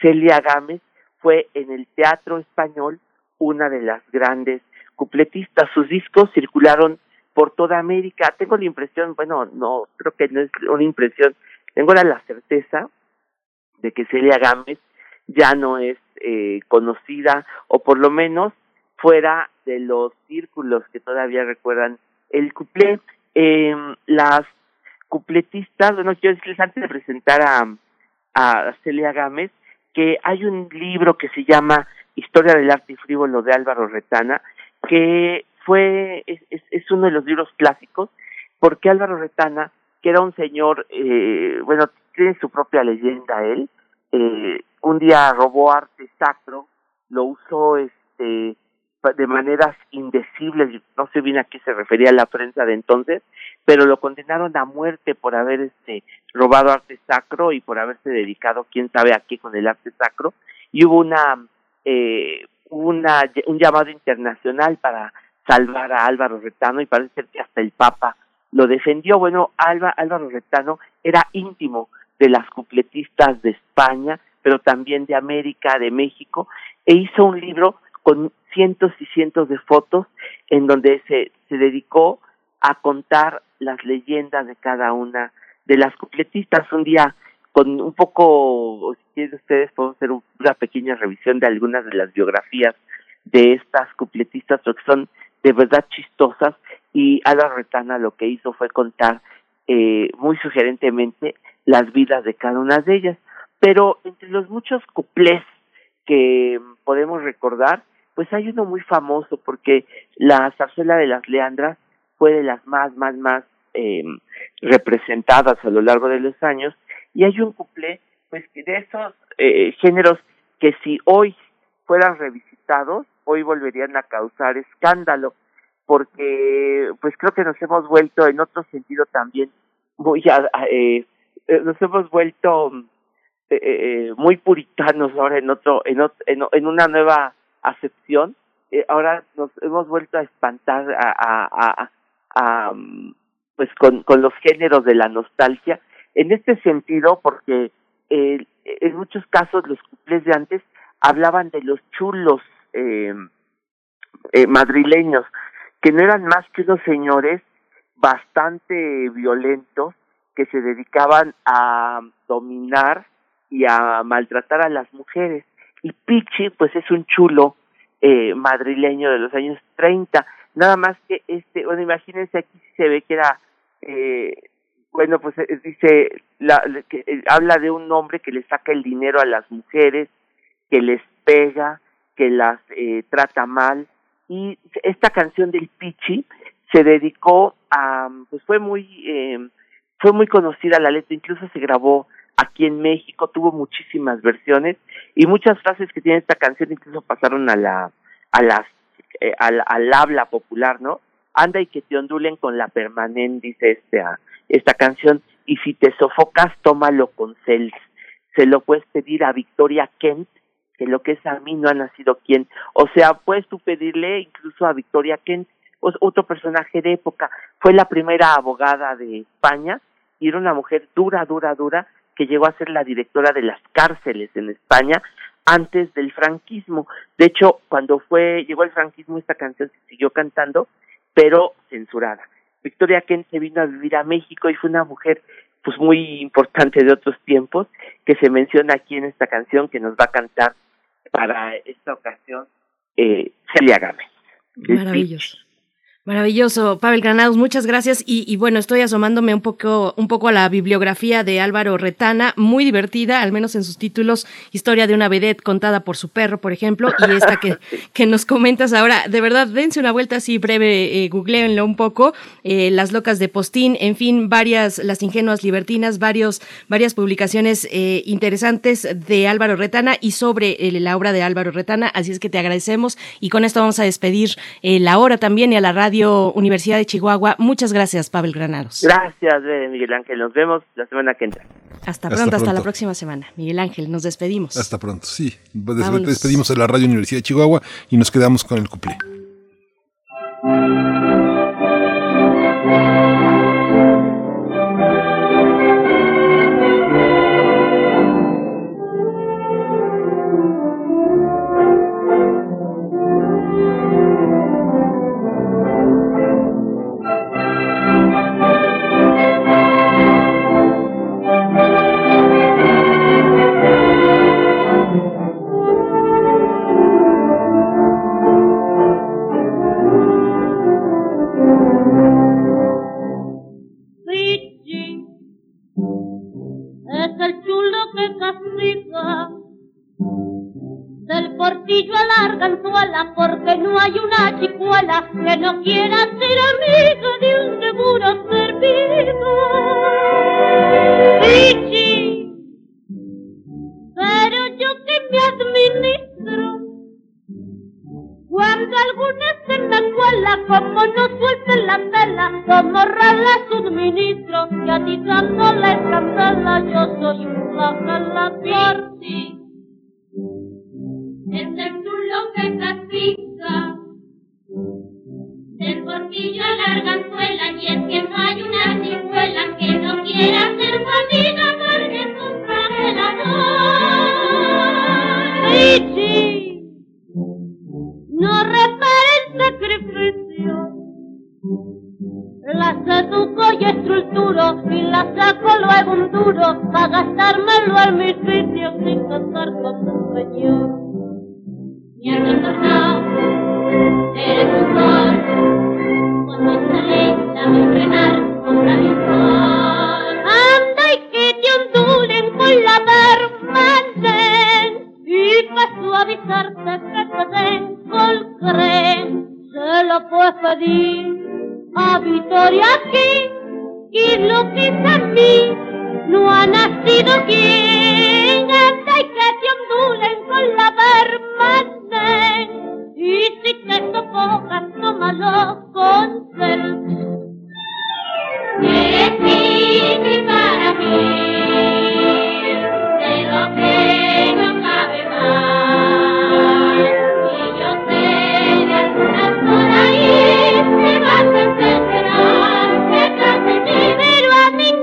Celia Gámez fue en el teatro español una de las grandes cupletistas. Sus discos circularon por toda América. Tengo la impresión, bueno, no, creo que no es una impresión, tengo la, certeza de que Celia Gámez ya no es eh, conocida, o por lo menos fuera de los círculos que todavía recuerdan el cuplé. Eh, las cupletistas, bueno, quiero decirles antes de presentar a, a Celia Gámez, que hay un libro que se llama Historia del arte y frívolo de Álvaro Retana, que fue, es, es, uno de los libros clásicos, porque Álvaro Retana, que era un señor, eh, bueno, tiene su propia leyenda él, eh, un día robó arte sacro, lo usó este de maneras indecibles, no sé bien a qué se refería la prensa de entonces, pero lo condenaron a muerte por haber este robado arte sacro y por haberse dedicado quién sabe a qué con el arte sacro y hubo una eh, una un llamado internacional para salvar a Álvaro Retano y parece ser que hasta el Papa lo defendió. Bueno, Alba, Álvaro Retano era íntimo de las cupletistas de España, pero también de América, de México, e hizo un libro con cientos y cientos de fotos en donde se, se dedicó a contar las leyendas de cada una de las cupletistas. Un día, con un poco, si quieren ustedes, podemos hacer una pequeña revisión de algunas de las biografías de estas cupletistas, porque son de verdad chistosas, y Ala Retana lo que hizo fue contar eh, muy sugerentemente las vidas de cada una de ellas. Pero entre los muchos cuplés que podemos recordar, pues hay uno muy famoso porque la zarzuela de las Leandras fue de las más, más, más eh, representadas a lo largo de los años y hay un cuplé pues de esos eh, géneros que si hoy fueran revisitados hoy volverían a causar escándalo porque pues creo que nos hemos vuelto en otro sentido también muy eh, eh, nos hemos vuelto eh, eh, muy puritanos ahora en otro en, en, en una nueva acepción eh, ahora nos hemos vuelto a espantar a, a, a, a mm, pues con, con los géneros de la nostalgia en este sentido porque eh, en muchos casos los cuplés de antes hablaban de los chulos eh, eh, madrileños que no eran más que unos señores bastante violentos que se dedicaban a dominar y a maltratar a las mujeres. Y Pichi, pues es un chulo eh, madrileño de los años 30. Nada más que este, bueno, imagínense aquí se ve que era, eh, bueno, pues eh, dice, la, que, eh, habla de un hombre que le saca el dinero a las mujeres, que les pega, que las eh, trata mal. Y esta canción del Pichi se dedicó a, pues fue muy eh, fue muy conocida la letra, incluso se grabó aquí en México, tuvo muchísimas versiones y muchas frases que tiene esta canción incluso pasaron a la a las eh, al, habla popular, ¿no? Anda y que te ondulen con la permanente, dice esta, esta canción, y si te sofocas, tómalo con cel. Se lo puedes pedir a Victoria Kent, que lo que es a mí no ha nacido quien. O sea, puedes tú pedirle incluso a Victoria Kent, otro personaje de época. Fue la primera abogada de España y era una mujer dura, dura, dura, que llegó a ser la directora de las cárceles en España antes del franquismo. De hecho, cuando fue llegó el franquismo esta canción se siguió cantando, pero censurada. Victoria Kent se vino a vivir a México y fue una mujer pues muy importante de otros tiempos que se menciona aquí en esta canción que nos va a cantar para esta ocasión eh, Celia Gámez. Maravilloso. Maravilloso, Pavel Granados, muchas gracias. Y, bueno, estoy asomándome un poco, un poco a la bibliografía de Álvaro Retana, muy divertida, al menos en sus títulos, Historia de una vedette contada por su perro, por ejemplo, y esta que, *laughs* que nos comentas ahora. De verdad, dense una vuelta así breve, eh, googleenlo un poco, eh, Las locas de Postín, en fin, varias, Las ingenuas libertinas, varios, varias publicaciones eh, interesantes de Álvaro Retana y sobre la obra de Álvaro Retana. Así es que te agradecemos y con esto vamos a despedir la hora también y a la radio Universidad de Chihuahua. Muchas gracias, Pavel Granados. Gracias, Miguel Ángel. Nos vemos la semana que entra. Hasta pronto, hasta, la próxima semana. Miguel Ángel, nos despedimos. Hasta pronto, sí. Despedimos a la Radio Universidad de Chihuahua y nos quedamos con el cuplé. Del portillo a la arganzuela, porque no hay una chicuela que no quiera ser amiga de un seguro servido. Pichi, pero yo que me administro, cuando alguna me cuela, como no suelte la tela, como rala suministro, y a ti tanto la escandala, yo soy un la Pichi es el lo que castiga. Del portillo a la arganzuela, y es que no hay una ciruela que no quiera ser amiga porque es un ¡Ay, sí! No repare el sacrificio. La seduco y estructuro y la saco luego un duro para gastármelo al mis vicios sin cantar como un señor. El retornado eres un sol. Cuando sale dame un renar contra mi sol. Anda y que te ondulen con la permanente y para suavizarte que te den colcré se lo puedes pedir a Victoria aquí y lo que es a mí no ha nacido quien y que te ondulen con la permanente y si te sofocas, tómalo con cel. Eres mi para mí.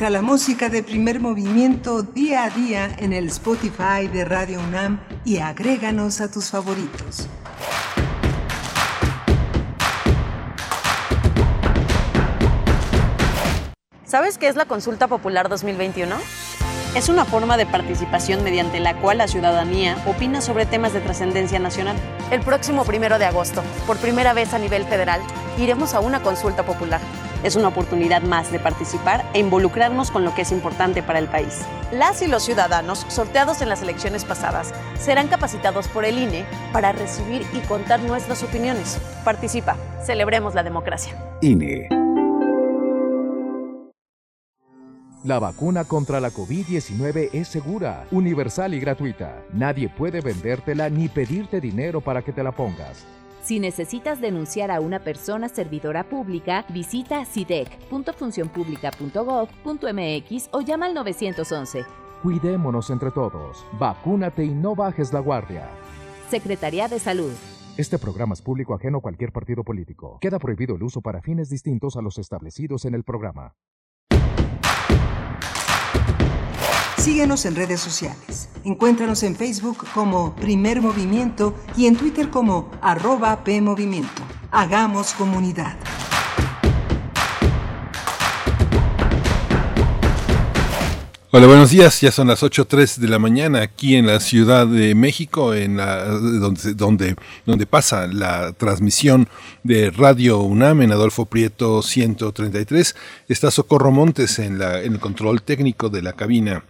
Encuentra la música de primer movimiento día a día en el Spotify de Radio UNAM y agréganos a tus favoritos. ¿Sabes qué es la Consulta Popular 2021? Es una forma de participación mediante la cual la ciudadanía opina sobre temas de trascendencia nacional. El próximo primero de agosto, por primera vez a nivel federal, iremos a una consulta popular. Es una oportunidad más de participar e involucrarnos con lo que es importante para el país. Las y los ciudadanos, sorteados en las elecciones pasadas, serán capacitados por el INE para recibir y contar nuestras opiniones. Participa, celebremos la democracia. INE. La vacuna contra la COVID-19 es segura, universal y gratuita. Nadie puede vendértela ni pedirte dinero para que te la pongas. Si necesitas denunciar a una persona servidora pública, visita sidec.funcionpublica.gov.mx o llama al 911. Cuidémonos entre todos. Vacúnate y no bajes la guardia. Secretaría de Salud. Este programa es público ajeno a cualquier partido político. Queda prohibido el uso para fines distintos a los establecidos en el programa. Síguenos en redes sociales. Encuéntranos en Facebook como Primer Movimiento y en Twitter como arroba PMovimiento. Hagamos comunidad. Hola, buenos días. Ya son las 8.03 de la mañana aquí en la Ciudad de México, en la, donde, donde, pasa la transmisión de Radio UNAM en Adolfo Prieto 133. Está Socorro Montes en, la, en el control técnico de la cabina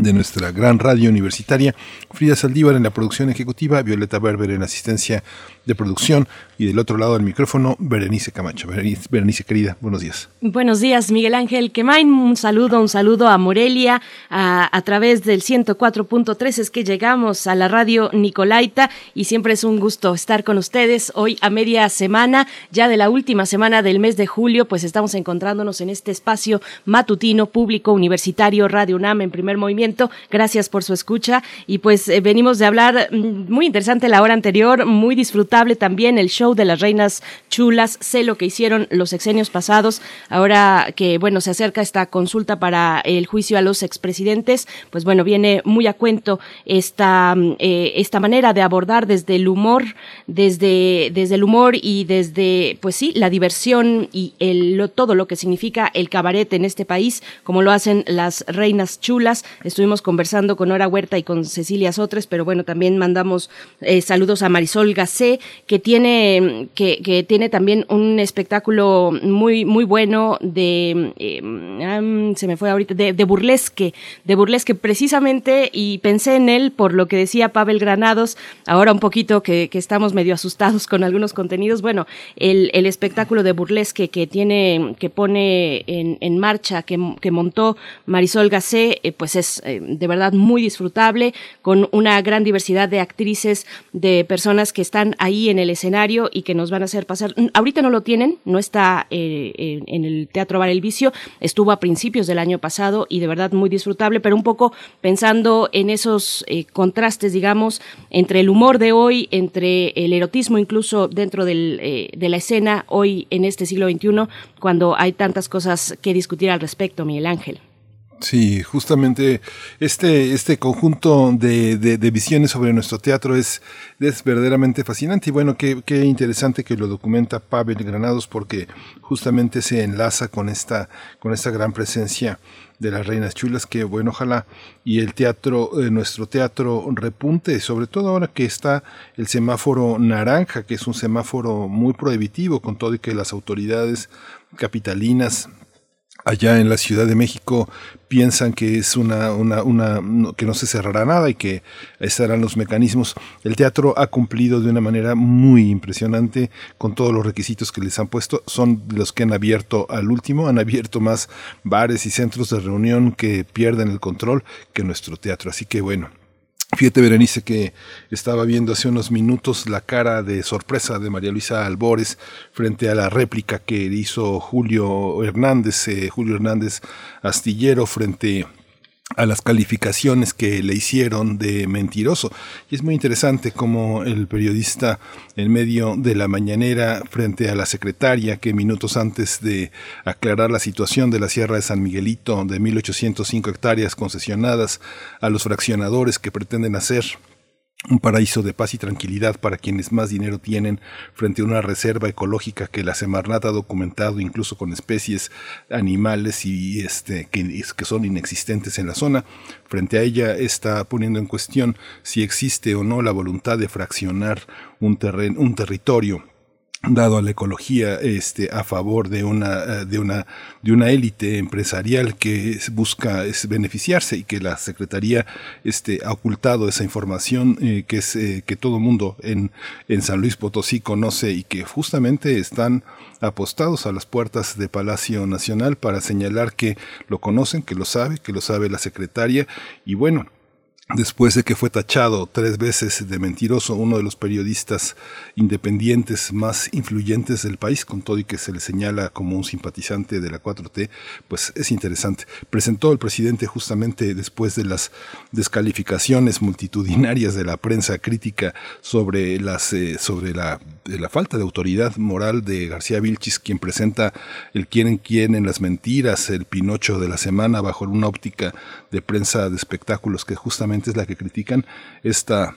de nuestra gran radio universitaria, Frida Saldívar en la producción ejecutiva, Violeta Berber en asistencia de producción y del otro lado del micrófono, Berenice Camacho. Berenice, querida, buenos días. Buenos días, Miguel Ángel Quemain. Un saludo, un saludo a Morelia a, través del 104.3. Es que llegamos a la radio Nicolaita y siempre es un gusto estar con ustedes. Hoy a media semana, ya de la última semana del mes de julio, pues estamos encontrándonos en este espacio matutino público universitario Radio UNAM en primer movimiento. Gracias por su escucha y pues eh, venimos de hablar mm, muy interesante la hora anterior, muy disfrutable también el show de las reinas chulas. Sé lo que hicieron los sexenios pasados. Ahora que, bueno, se acerca esta consulta para el juicio a los expresidentes, pues bueno, viene muy a cuento esta, eh, esta manera de abordar desde el humor, desde, desde el humor y desde, pues sí, la diversión y el, todo lo que significa el cabaret en este país, como lo hacen las reinas chulas. Estuvimos conversando con Nora Huerta y con Cecilia Sotres, pero bueno, también mandamos eh, saludos a Marisol Gacé, que tiene, que, que tiene también un espectáculo muy, muy bueno de, eh, se me fue ahorita, de, de, burlesque, de burlesque precisamente, y pensé en él por lo que decía Pavel Granados, ahora un poquito que, que estamos medio asustados con algunos contenidos, bueno, el, el espectáculo de burlesque que tiene, que pone en, en marcha, que, que montó Marisol Gacé, eh, pues es eh, de verdad muy disfrutable, con una gran diversidad de actrices, de personas que están ahí en el escenario y que nos van a hacer pasar. Ahorita no lo tienen, no está eh, en el Teatro Bar El Vicio, estuvo a principios del año pasado y de verdad muy disfrutable, pero un poco pensando en esos eh, contrastes, digamos, entre el humor de hoy, entre el erotismo incluso dentro del, eh, de la escena hoy en este siglo XXI, cuando hay tantas cosas que discutir al respecto, Miguel Ángel. Sí, justamente este, este conjunto de, de, visiones sobre nuestro teatro es, es verdaderamente fascinante. Y bueno, qué, qué, interesante que lo documenta Pavel Granados porque justamente se enlaza con esta, con esta gran presencia de las reinas chulas que bueno ojalá y el teatro eh, nuestro teatro repunte sobre todo ahora que está el semáforo naranja que es un semáforo muy prohibitivo con todo y que las autoridades capitalinas allá en la Ciudad de México piensan que es una, una, una, que no se cerrará nada y que estarán los mecanismos. El teatro ha cumplido de una manera muy impresionante con todos los requisitos que les han puesto. Son los que han abierto al último, han abierto más bares y centros de reunión que pierden el control que nuestro teatro. Así que bueno, Fíjate, Berenice, que estaba viendo hace unos minutos la cara de sorpresa de María Luisa Albores frente a la réplica que hizo Julio Hernández, eh, Julio Hernández Astillero frente las calificaciones que le hicieron de mentiroso. Y es muy interesante cómo el periodista en medio de la mañanera frente a la secretaria que minutos antes de aclarar la situación de la Sierra de San Miguelito de 1805 hectáreas concesionadas a los fraccionadores que pretenden hacer un paraíso de paz y tranquilidad para quienes más dinero tienen frente a una reserva ecológica que la Semarnat ha documentado incluso con especies animales y este que, que son inexistentes en la zona. Frente a ella está poniendo en cuestión si existe o no la voluntad de fraccionar un terreno, un territorio dado a la ecología este a favor de una eh, de una de una élite empresarial que busca beneficiarse y que la secretaría este ha ocultado esa información eh, que es eh, que todo mundo en en San Luis Potosí conoce y que justamente están apostados a las puertas de Palacio Nacional para señalar que lo conocen, que lo sabe, que lo sabe la secretaria y bueno, después de que fue tachado tres veces de mentiroso, uno de los periodistas independientes más influyentes del país, con todo y que se le señala como un simpatizante de la 4T, pues es interesante. Presentó el presidente justamente después de las descalificaciones multitudinarias de la prensa crítica sobre las eh, sobre la, la, falta de autoridad moral de García Vilchis, quien presenta el quién en quién en las mentiras, el Pinocho de la semana bajo una óptica de prensa de espectáculos que justamente es la que critican esta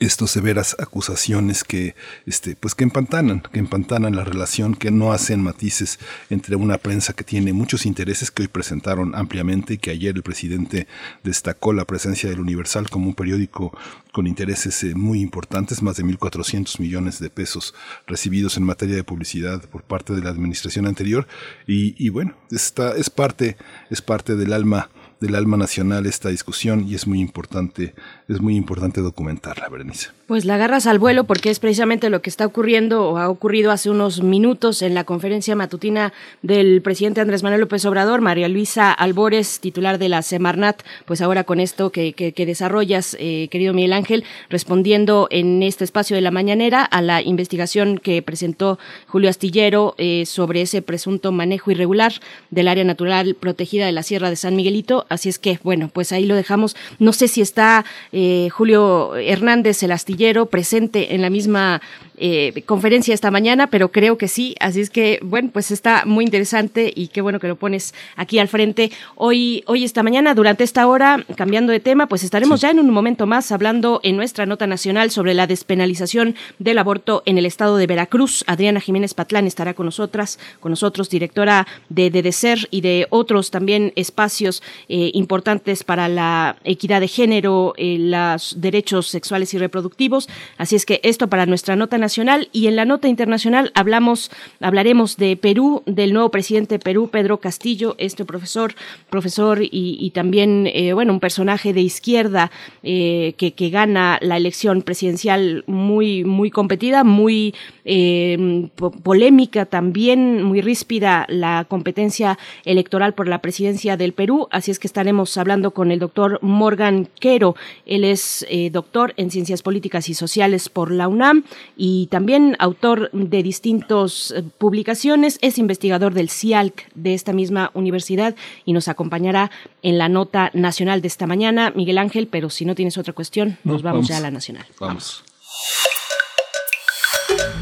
estas severas acusaciones que este pues que empantanan que empantanan la relación que no hacen matices entre una prensa que tiene muchos intereses que hoy presentaron ampliamente y que ayer el presidente destacó la presencia del Universal como un periódico con intereses eh, muy importantes más de 1400 millones de pesos recibidos en materia de publicidad por parte de la administración anterior. Y, y bueno esta es parte es parte del alma del alma nacional esta discusión y es muy importante, es muy importante documentarla, Berenice. Pues la agarras al vuelo porque es precisamente lo que está ocurriendo o ha ocurrido hace unos minutos en la conferencia matutina del presidente Andrés Manuel López Obrador, María Luisa Albores, titular de la Semarnat, pues ahora con esto que, que, desarrollas, eh, querido Miguel Ángel, respondiendo en este espacio de la mañanera a la investigación que presentó Julio Astillero eh, sobre ese presunto manejo irregular del área natural protegida de la Sierra de San Miguelito. Así es que, bueno, pues ahí lo dejamos. No sé si está eh, Julio Hernández, el astillero, presente en la misma eh, conferencia esta mañana, pero creo que sí. Así es que, bueno, pues está muy interesante y qué bueno que lo pones aquí al frente. Hoy, hoy esta mañana, durante esta hora, cambiando de tema, pues estaremos ya en un momento más hablando en nuestra nota nacional sobre la despenalización del aborto en el estado de Veracruz. Adriana Jiménez Patlán estará con nosotras, con nosotros, directora de DEDECER y de otros también espacios eh, importantes para la equidad de género, eh, los derechos sexuales y reproductivos. Así es que esto para nuestra nota nacional y en la nota internacional hablamos, hablaremos de Perú, del nuevo presidente de Perú, Pedro Castillo, este profesor, profesor y, también, eh, bueno, un personaje de izquierda eh, que, gana la elección presidencial muy, muy competida, muy eh, polémica también, muy ríspida la competencia electoral por la presidencia del Perú. Así es que estaremos hablando con el doctor Morgan Quero. Él es doctor en ciencias políticas y sociales por la UNAM y y también autor de distintas eh, publicaciones, es investigador del CIALC de esta misma universidad y nos acompañará en la nota nacional de esta mañana. Miguel Ángel, pero si no tienes otra cuestión, nos vamos, ya a la nacional. Vamos.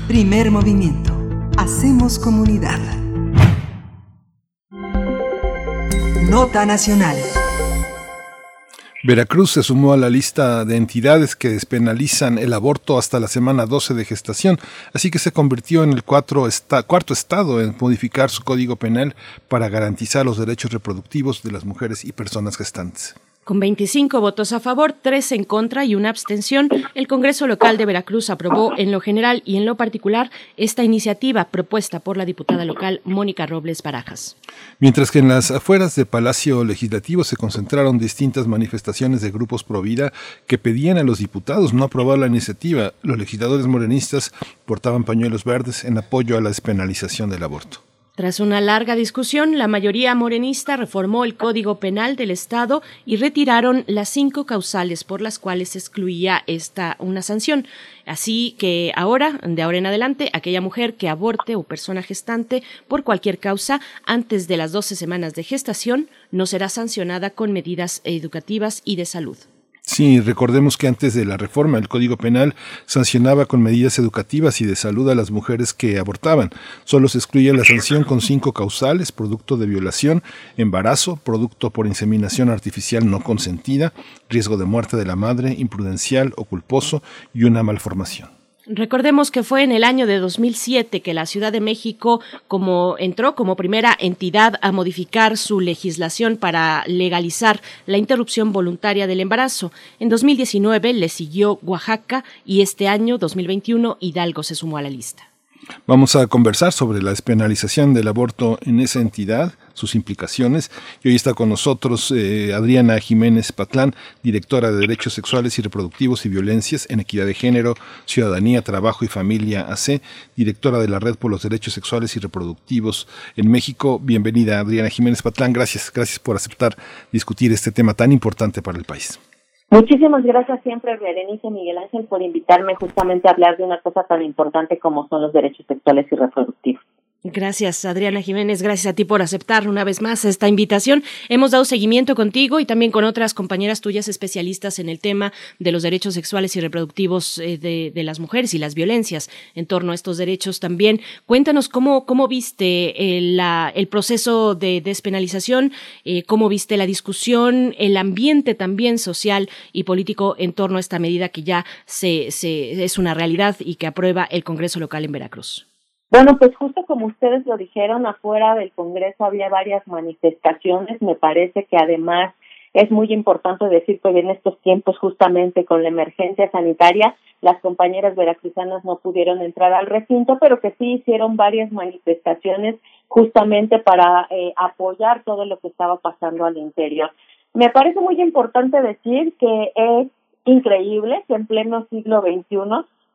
Primer movimiento. Hacemos comunidad. Nota nacional. Veracruz se sumó a la lista de entidades que despenalizan el aborto hasta la semana 12 de gestación, así que se convirtió en el cuarto estado en modificar su código penal para garantizar los derechos reproductivos de las mujeres y personas gestantes. Con 25 votos a favor, 3 en contra y una abstención, el Congreso local de Veracruz aprobó en lo general y en lo particular esta iniciativa propuesta por la diputada local Mónica Robles Barajas. Mientras que en las afueras de Palacio Legislativo se concentraron distintas manifestaciones de grupos pro vida que pedían a los diputados no aprobar la iniciativa, los legisladores morenistas portaban pañuelos verdes en apoyo a la despenalización del aborto. Tras una larga discusión, la mayoría morenista reformó el Código Penal del Estado y retiraron las cinco causales por las cuales excluía esta una sanción. Así que ahora, de ahora en adelante, aquella mujer que aborte o persona gestante por cualquier causa antes de las 12 semanas de gestación no será sancionada con medidas educativas y de salud. Sí, recordemos que antes de la reforma el Código Penal sancionaba con medidas educativas y de salud a las mujeres que abortaban. Solo se excluye la sanción con cinco causales, producto de violación, embarazo, producto por inseminación artificial no consentida, riesgo de muerte de la madre, imprudencial o culposo y una malformación. Recordemos que fue en el año de 2007 que la Ciudad de México como entró como primera entidad a modificar su legislación para legalizar la interrupción voluntaria del embarazo. En 2019 le siguió Oaxaca y este año 2021 Hidalgo se sumó a la lista. Vamos a conversar sobre la despenalización del aborto en esa entidad, sus implicaciones. Y hoy está con nosotros eh, Adriana Jiménez Patlán, directora de Derechos Sexuales y Reproductivos y Violencias en Equidad de Género, Ciudadanía, Trabajo y Familia AC, directora de la Red por los Derechos Sexuales y Reproductivos en México. Bienvenida, Adriana Jiménez Patlán. Gracias, gracias por aceptar discutir este tema tan importante para el país. Muchísimas gracias siempre, Berenice Miguel Ángel, por invitarme justamente a hablar de una cosa tan importante como son los derechos sexuales y reproductivos. Gracias, Adriana Jiménez. Gracias a ti por aceptar una vez más esta invitación. Hemos dado seguimiento contigo y también con otras compañeras tuyas especialistas en el tema de los derechos sexuales y reproductivos eh, de, las mujeres y las violencias en torno a estos derechos también. Cuéntanos cómo, cómo viste el, la, el proceso de despenalización, eh, cómo viste la discusión, el ambiente también social y político en torno a esta medida que ya se, es una realidad y que aprueba el Congreso local en Veracruz. Bueno, pues justo como ustedes lo dijeron, afuera del Congreso había varias manifestaciones. Me parece que además es muy importante decir que en estos tiempos, justamente con la emergencia sanitaria, las compañeras veracruzanas no pudieron entrar al recinto, pero que sí hicieron varias manifestaciones justamente para eh, apoyar todo lo que estaba pasando al interior. Me parece muy importante decir que es increíble que en pleno siglo XXI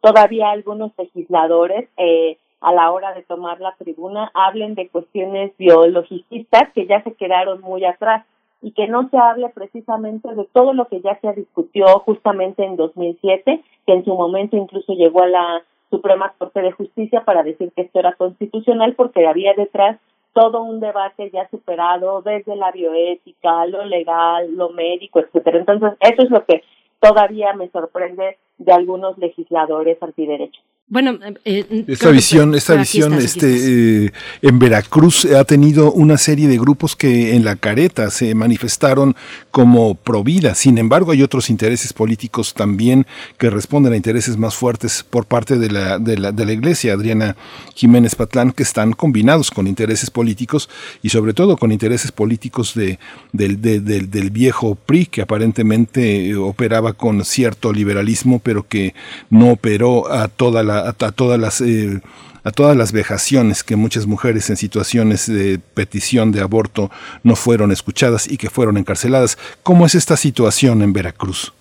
todavía algunos legisladores eh, a la hora de tomar la tribuna hablen de cuestiones biologicistas que ya se quedaron muy atrás y que no se hable precisamente de todo lo que ya se discutió justamente en 2007, que en su momento incluso llegó a la Suprema Corte de Justicia para decir que esto era constitucional porque había detrás todo un debate ya superado desde la bioética, lo legal, lo médico, etcétera. Entonces, eso es lo que todavía me sorprende de algunos legisladores antiderechos. Bueno, eh, eh esta visión, esta visión, este, eh, en Veracruz ha tenido una serie de grupos que en la careta se manifestaron como pro vida. Sin embargo, hay otros intereses políticos también que responden a intereses más fuertes por parte de la, de la, de la Iglesia, Adriana Jiménez Patlán, que están combinados con intereses políticos y sobre todo con intereses políticos de, del, del, del viejo PRI, que aparentemente operaba con cierto liberalismo, pero que no operó a toda la a, todas las eh, a todas las vejaciones que muchas mujeres en situaciones de petición de aborto no fueron escuchadas y que fueron encarceladas. ¿Cómo es esta situación en Veracruz?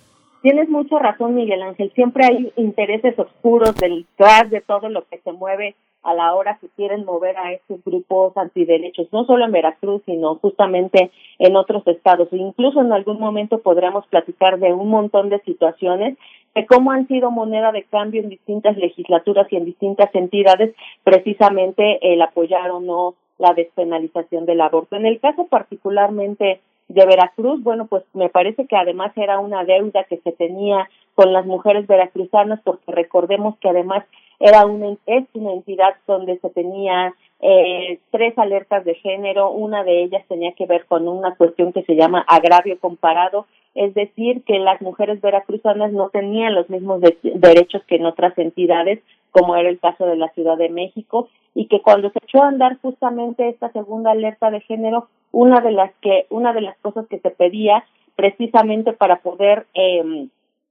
Tienes mucha razón, Miguel Ángel. Siempre hay intereses oscuros detrás de todo lo que se mueve a la hora que quieren mover a estos grupos antiderechos, no solo en Veracruz, sino justamente en otros estados. E incluso en algún momento podremos platicar de un montón de situaciones de cómo han sido moneda de cambio en distintas legislaturas y en distintas entidades precisamente el apoyar o no la despenalización del aborto. En el caso particularmente de Veracruz, bueno, pues me parece que además era una deuda que se tenía con las mujeres veracruzanas, porque recordemos que además era una, es una entidad donde se tenía eh, tres alertas de género, una de ellas tenía que ver con una cuestión que se llama agravio comparado, es decir, que las mujeres veracruzanas no tenían los mismos derechos que en otras entidades, como era el caso de la Ciudad de México, y que cuando se echó a andar justamente esta segunda alerta de género, una de las que una de las cosas que se pedía precisamente para poder eh,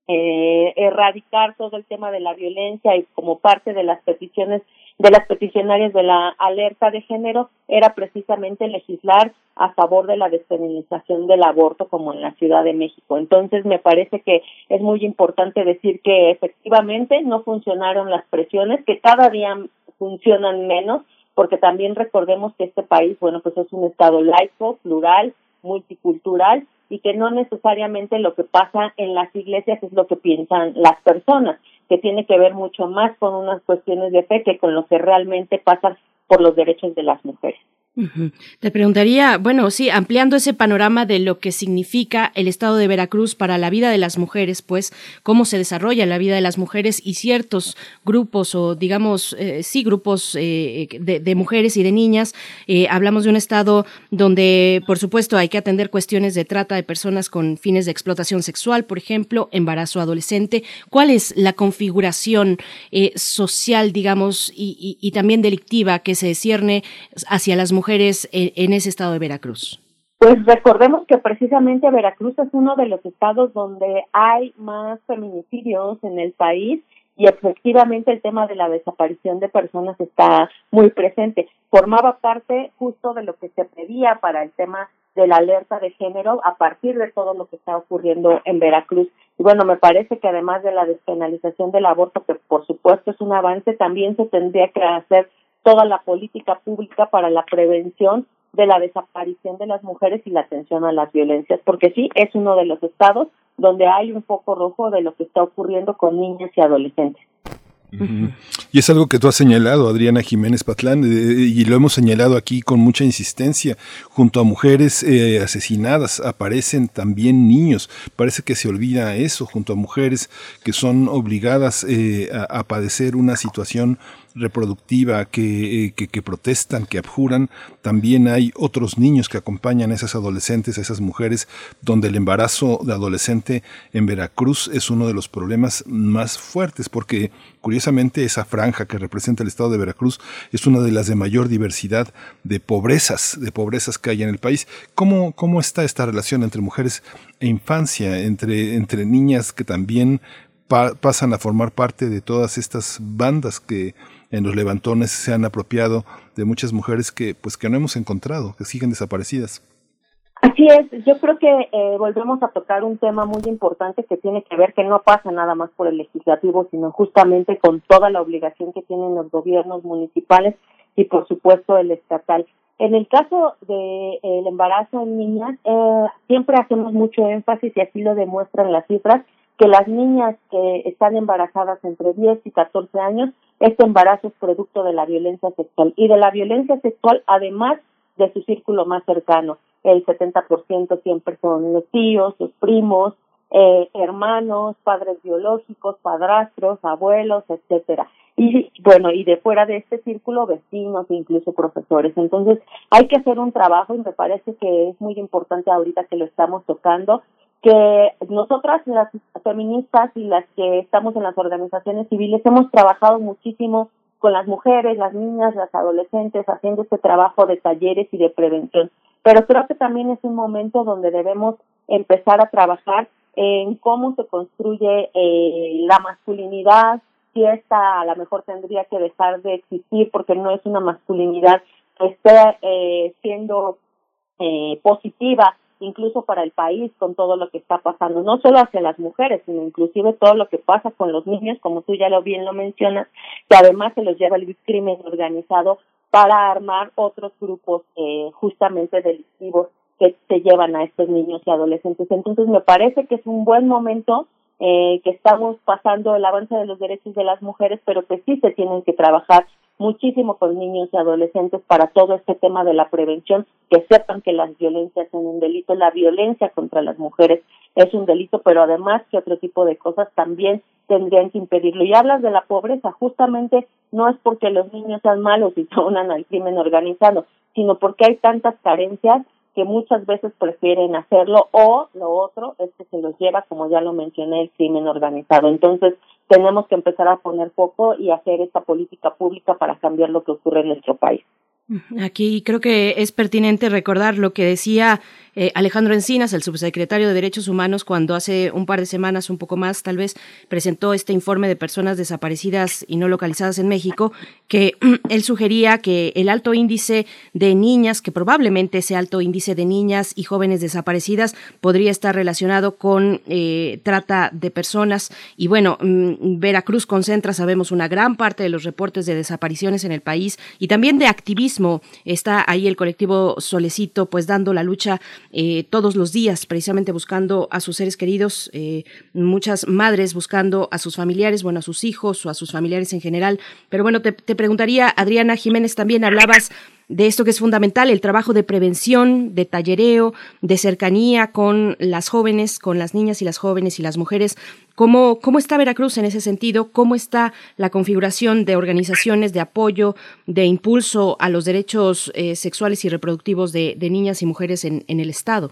eh, erradicar todo el tema de la violencia y como parte de las peticiones de las peticionarias de la alerta de género era precisamente legislar a favor de la despenalización del aborto como en la Ciudad de México. Entonces me parece que es muy importante decir que efectivamente no funcionaron las presiones, que cada día funcionan menos porque también recordemos que este país, bueno, pues es un estado laico, plural, multicultural y que no necesariamente lo que pasa en las iglesias es lo que piensan las personas, que tiene que ver mucho más con unas cuestiones de fe que con lo que realmente pasa por los derechos de las mujeres. Te preguntaría, bueno, sí, ampliando ese panorama de lo que significa el Estado de Veracruz para la vida de las mujeres, pues cómo se desarrolla la vida de las mujeres y ciertos grupos o digamos, eh, sí, grupos eh, de, mujeres y de niñas. Eh, hablamos de un Estado donde, por supuesto, hay que atender cuestiones de trata de personas con fines de explotación sexual, por ejemplo, embarazo adolescente. ¿Cuál es la configuración social, digamos, y, y también delictiva que se cierne hacia las mujeres? Mujeres en, ese estado de Veracruz? Pues recordemos que precisamente Veracruz es uno de los estados donde hay más feminicidios en el país y efectivamente el tema de la desaparición de personas está muy presente. Formaba parte justo de lo que se pedía para el tema de la alerta de género a partir de todo lo que está ocurriendo en Veracruz. Y bueno, me parece que además de la despenalización del aborto, que por supuesto es un avance, también se tendría que hacer toda la política pública para la prevención de la desaparición de las mujeres y la atención a las violencias, porque sí, es uno de los estados donde hay un foco rojo de lo que está ocurriendo con niñas y adolescentes. Y es algo que tú has señalado, Adriana Jiménez Patlán, y lo hemos señalado aquí con mucha insistencia. Junto a mujeres eh, asesinadas aparecen también niños. Parece que se olvida eso, junto a mujeres que son obligadas eh, a, padecer una situación reproductiva que, eh, que, que, protestan, que abjuran. También hay otros niños que acompañan a esas adolescentes, a esas mujeres, donde el embarazo de adolescente en Veracruz es uno de los problemas más fuertes, porque curiosamente esa franja que representa el estado de Veracruz es una de las de mayor diversidad de pobrezas, de pobrezas que hay en el país. ¿Cómo, cómo está esta relación entre mujeres e infancia, entre, entre niñas que también pasan a formar parte de todas estas bandas que en los levantones se han apropiado de muchas mujeres que pues que no hemos encontrado, que siguen desaparecidas. Así es, yo creo que eh, volvemos a tocar un tema muy importante que tiene que ver que no pasa nada más por el legislativo, sino justamente con toda la obligación que tienen los gobiernos municipales y por supuesto el estatal. En el caso del el embarazo en niñas, eh, siempre hacemos mucho énfasis y así lo demuestran las cifras, que las niñas que están embarazadas entre 10 y 14 años, este embarazo es producto de la violencia sexual y de la violencia sexual además de su círculo más cercano. El 70% siempre son los tíos, los primos, eh, hermanos, padres biológicos, padrastros, abuelos, etcétera. Y bueno, y de fuera de este círculo, vecinos e incluso profesores. Entonces, hay que hacer un trabajo y me parece que es muy importante ahorita que lo estamos tocando que nosotras, las feministas y las que estamos en las organizaciones civiles, hemos trabajado muchísimo con las mujeres, las niñas, las adolescentes, haciendo este trabajo de talleres y de prevención. Pero creo que también es un momento donde debemos empezar a trabajar en cómo se construye eh, la masculinidad, si esta a lo mejor tendría que dejar de existir porque no es una masculinidad que esté eh, siendo eh, positiva incluso para el país con todo lo que está pasando, no solo hacia las mujeres, sino inclusive todo lo que pasa con los niños, como tú ya lo bien lo mencionas, que además se los lleva el crimen organizado para armar otros grupos eh, justamente delictivos que se llevan a estos niños y adolescentes. Entonces me parece que es un buen momento eh, que estamos pasando el avance de los derechos de las mujeres, pero que sí se tienen que trabajar muchísimo con niños y adolescentes para todo este tema de la prevención, que sepan que las violencias son un delito, la violencia contra las mujeres es un delito, pero además que otro tipo de cosas también tendrían que impedirlo. Y hablas de la pobreza, justamente no es porque los niños sean malos y se unan al crimen organizado, sino porque hay tantas carencias que muchas veces prefieren hacerlo o lo otro es que se los lleva, como ya lo mencioné, el crimen organizado. Entonces, tenemos que empezar a poner foco y hacer esta política pública para cambiar lo que ocurre en nuestro país. Aquí creo que es pertinente recordar lo que decía eh, Alejandro Encinas, el subsecretario de Derechos Humanos, cuando hace un par de semanas, un poco más tal vez, presentó este informe de personas desaparecidas y no localizadas en México, que *clears throat* él sugería que el alto índice de niñas, que probablemente ese alto índice de niñas y jóvenes desaparecidas podría estar relacionado con eh, trata de personas. Y bueno, mm, Veracruz concentra, sabemos, una gran parte de los reportes de desapariciones en el país y también de Está ahí el colectivo Solecito, pues dando la lucha eh, todos los días, precisamente buscando a sus seres queridos, eh, muchas madres buscando a sus familiares, bueno, a sus hijos o a sus familiares en general. Pero bueno, te, te preguntaría, Adriana Jiménez, también hablabas de esto que es fundamental, el trabajo de prevención, de tallereo, de cercanía con las jóvenes, con las niñas y las jóvenes y las mujeres. ¿Cómo, cómo está Veracruz en ese sentido? ¿Cómo está la configuración de organizaciones de apoyo, de impulso a los derechos eh, sexuales y reproductivos de, niñas y mujeres en, en el Estado?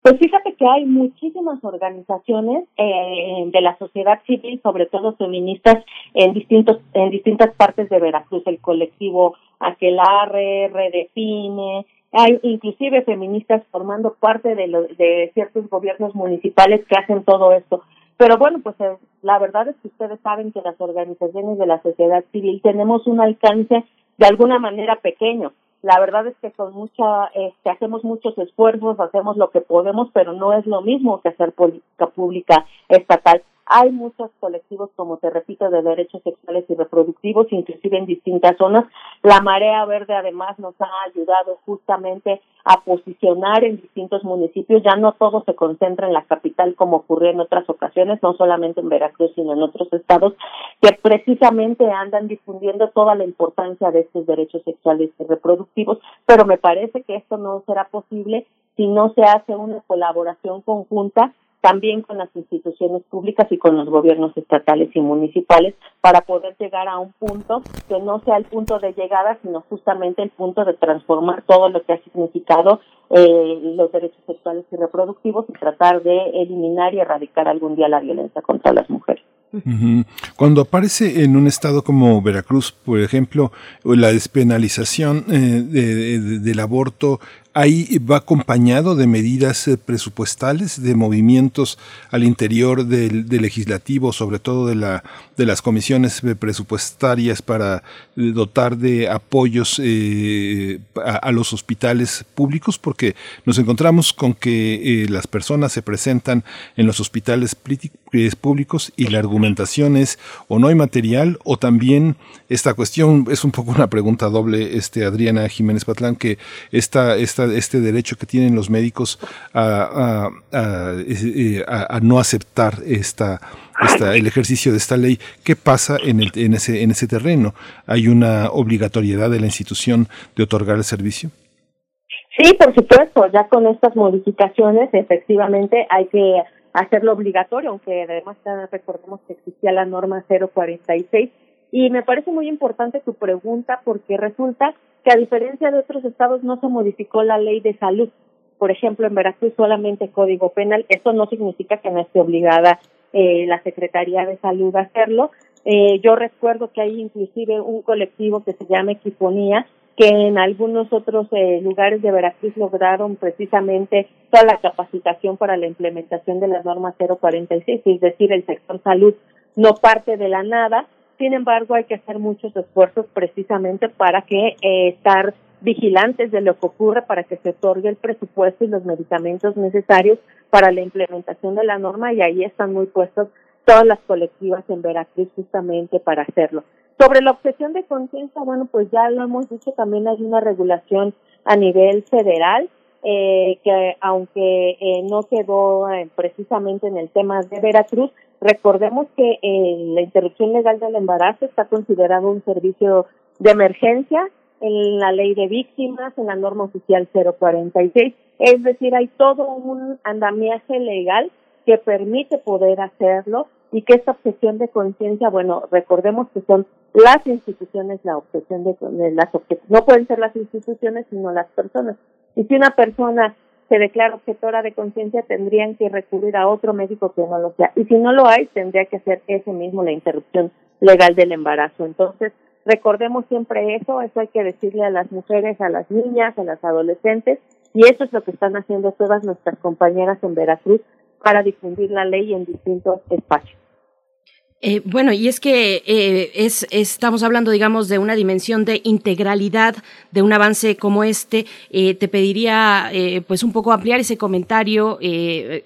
Pues fíjate que hay muchísimas organizaciones eh, de la sociedad civil, sobre todo feministas, en distintos en distintas partes de Veracruz, el colectivo Aquelarre, Redefine, hay inclusive feministas formando parte de, de ciertos gobiernos municipales que hacen todo esto. Pero bueno, pues eh, la verdad es que ustedes saben que las organizaciones de la sociedad civil tenemos un alcance de alguna manera pequeño la verdad es que con mucha, este, hacemos muchos esfuerzos, hacemos lo que podemos, pero no es lo mismo que hacer política pública estatal. Hay muchos colectivos, como te repito, de derechos sexuales y reproductivos, inclusive en distintas zonas. La Marea Verde además nos ha ayudado justamente a posicionar en distintos municipios. Ya no todo se concentra en la capital como ocurrió en otras ocasiones, no solamente en Veracruz, sino en otros estados, que precisamente andan difundiendo toda la importancia de estos derechos sexuales y reproductivos. Pero me parece que esto no será posible si no se hace una colaboración conjunta también con las instituciones públicas y con los gobiernos estatales y municipales para poder llegar a un punto que no sea el punto de llegada, sino justamente el punto de transformar todo lo que ha significado eh, los derechos sexuales y reproductivos y tratar de eliminar y erradicar algún día la violencia contra las mujeres. Cuando aparece en un estado como Veracruz, por ejemplo, la despenalización eh, del aborto ahí va acompañado de medidas eh, presupuestales, de movimientos al interior del, legislativo, sobre todo de, la, de las comisiones eh, presupuestarias para eh, dotar de apoyos a, los hospitales públicos, porque nos encontramos con que las personas se presentan en los hospitales públicos y la argumentación es o no hay material o también esta cuestión es un poco una pregunta doble, este Adriana Jiménez Patlán, que esta, esta este derecho que tienen los médicos a, no aceptar esta, el ejercicio de esta ley. ¿Qué pasa en, el, en, ese, en ese terreno? ¿Hay una obligatoriedad de la institución de otorgar el servicio? Sí, por supuesto, ya con estas modificaciones efectivamente hay que hacerlo obligatorio, aunque además recordemos que existía la norma 046 y me parece muy importante tu pregunta porque resulta que a diferencia de otros estados no se modificó la ley de salud. Por ejemplo, en Veracruz solamente código penal. Esto no significa que no esté obligada eh, la Secretaría de Salud a hacerlo. Eh, yo recuerdo que hay inclusive un colectivo que se llama Equiponía, que en algunos otros eh, lugares de Veracruz lograron precisamente toda la capacitación para la implementación de las normas 046, es decir, el sector salud no parte de la nada, sin embargo, hay que hacer muchos esfuerzos precisamente para que eh, estar vigilantes de lo que ocurre para que se otorgue el presupuesto y los medicamentos necesarios para la implementación de la norma y ahí están muy puestos todas las colectivas en Veracruz justamente para hacerlo. Sobre la obsesión de conciencia, bueno, pues ya lo hemos dicho, también hay una regulación a nivel federal eh, que aunque eh, no quedó eh, precisamente en el tema de Veracruz, recordemos que eh, la interrupción legal del embarazo está considerado un servicio de emergencia en la ley de víctimas, en la norma oficial 046, es decir, hay todo un andamiaje legal que permite poder hacerlo y que esta obsesión de conciencia, bueno, recordemos que son las instituciones la obsesión de, las objeciones, no pueden ser las instituciones sino las personas y si una persona se declara objetora de conciencia, tendrían que recurrir a otro médico que no lo sea. Y si no lo hay, tendría que hacer ese mismo la interrupción legal del embarazo. Entonces, recordemos siempre eso, eso hay que decirle a las mujeres, a las niñas, a las adolescentes, Y eso es lo que están haciendo todas nuestras compañeras en Veracruz para difundir la ley en distintos espacios. Eh, bueno, y es que eh, es, estamos hablando, digamos, de una dimensión de integralidad de un avance como este. Eh, te pediría, pues, un poco ampliar ese comentario,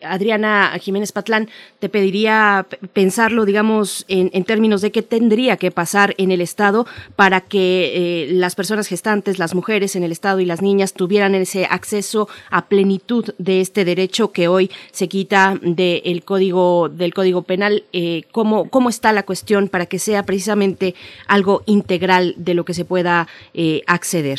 Adriana Jiménez Patlán. Te pediría pensarlo, digamos, en, términos de qué tendría que pasar en el Estado para que las personas gestantes, las mujeres en el Estado y las niñas tuvieran ese acceso a plenitud de este derecho que hoy se quita del código del código penal. ¿cómo, ¿Cómo está la cuestión para que sea precisamente algo integral de lo que se pueda eh, acceder?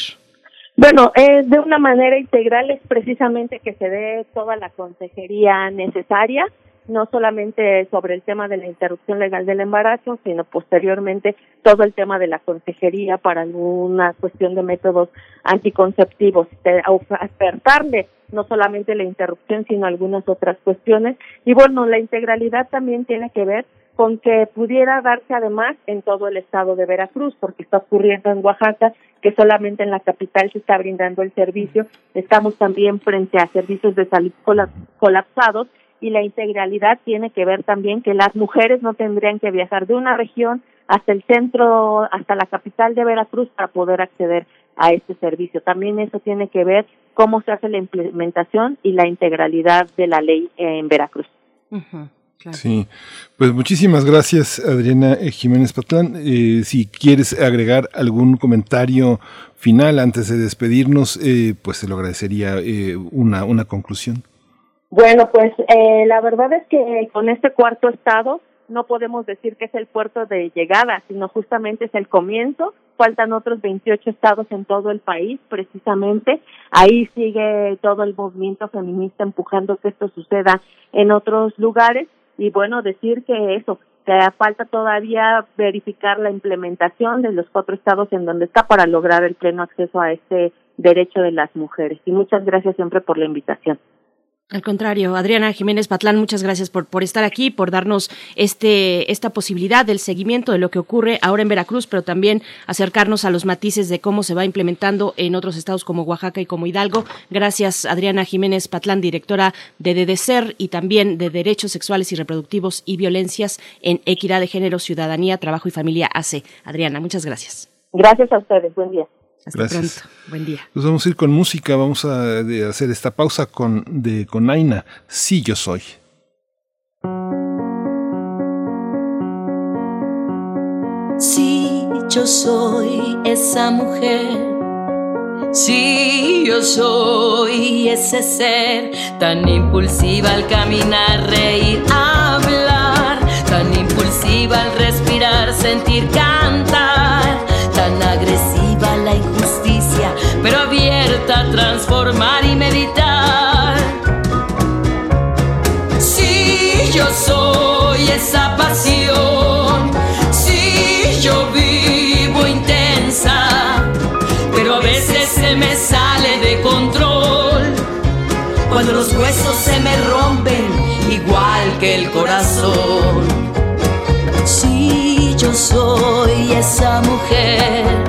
Bueno, eh, de una manera integral es precisamente que se dé toda la consejería necesaria, no solamente sobre el tema de la interrupción legal del embarazo, sino posteriormente todo el tema de la consejería para alguna cuestión de métodos anticonceptivos, despertarle no solamente la interrupción, sino algunas otras cuestiones. Y bueno, la integralidad también tiene que ver con que pudiera darse además en todo el estado de Veracruz, porque está ocurriendo en Oaxaca, que solamente en la capital se está brindando el servicio. Estamos también frente a servicios de salud colapsados y la integralidad tiene que ver también que las mujeres no tendrían que viajar de una región hasta el centro, hasta la capital de Veracruz para poder acceder a este servicio. También eso tiene que ver cómo se hace la implementación y la integralidad de la ley en Veracruz. Sí, pues muchísimas gracias Adriana eh, Jiménez Patlán. Eh, si quieres agregar algún comentario final antes de despedirnos, eh, pues te lo agradecería una, una conclusión. Bueno, pues la verdad es que con este cuarto estado no podemos decir que es el puerto de llegada, sino justamente es el comienzo. Faltan otros 28 estados en todo el país, precisamente. Ahí sigue todo el movimiento feminista empujando que esto suceda en otros lugares y bueno, decir que eso, que falta todavía verificar la implementación de los cuatro estados en donde está para lograr el pleno acceso a este derecho de las mujeres. Y muchas gracias siempre por la invitación. Al contrario, Adriana Jiménez Patlán, muchas gracias por, por estar aquí, por darnos este, esta posibilidad del seguimiento de lo que ocurre ahora en Veracruz, pero también acercarnos a los matices de cómo se va implementando en otros estados como Oaxaca y como Hidalgo. Gracias, Adriana Jiménez Patlán, directora de DDCER y también de Derechos Sexuales y Reproductivos y Violencias en Equidad de Género, Ciudadanía, Trabajo y Familia AC. Adriana, muchas gracias. Gracias a ustedes. Buen día. Gracias. Buen día. Pues vamos a ir con música, vamos a hacer esta pausa con, de, con Aina, Sí yo soy. Sí, yo soy esa mujer. Sí, yo soy ese ser tan impulsiva al caminar, reír, hablar, tan impulsiva al respirar, sentir, cantar, transformar y meditar. Si yo soy esa pasión, si yo vivo intensa, pero a veces se me sale de control. Cuando los huesos se me rompen, igual que el corazón. Si yo soy esa mujer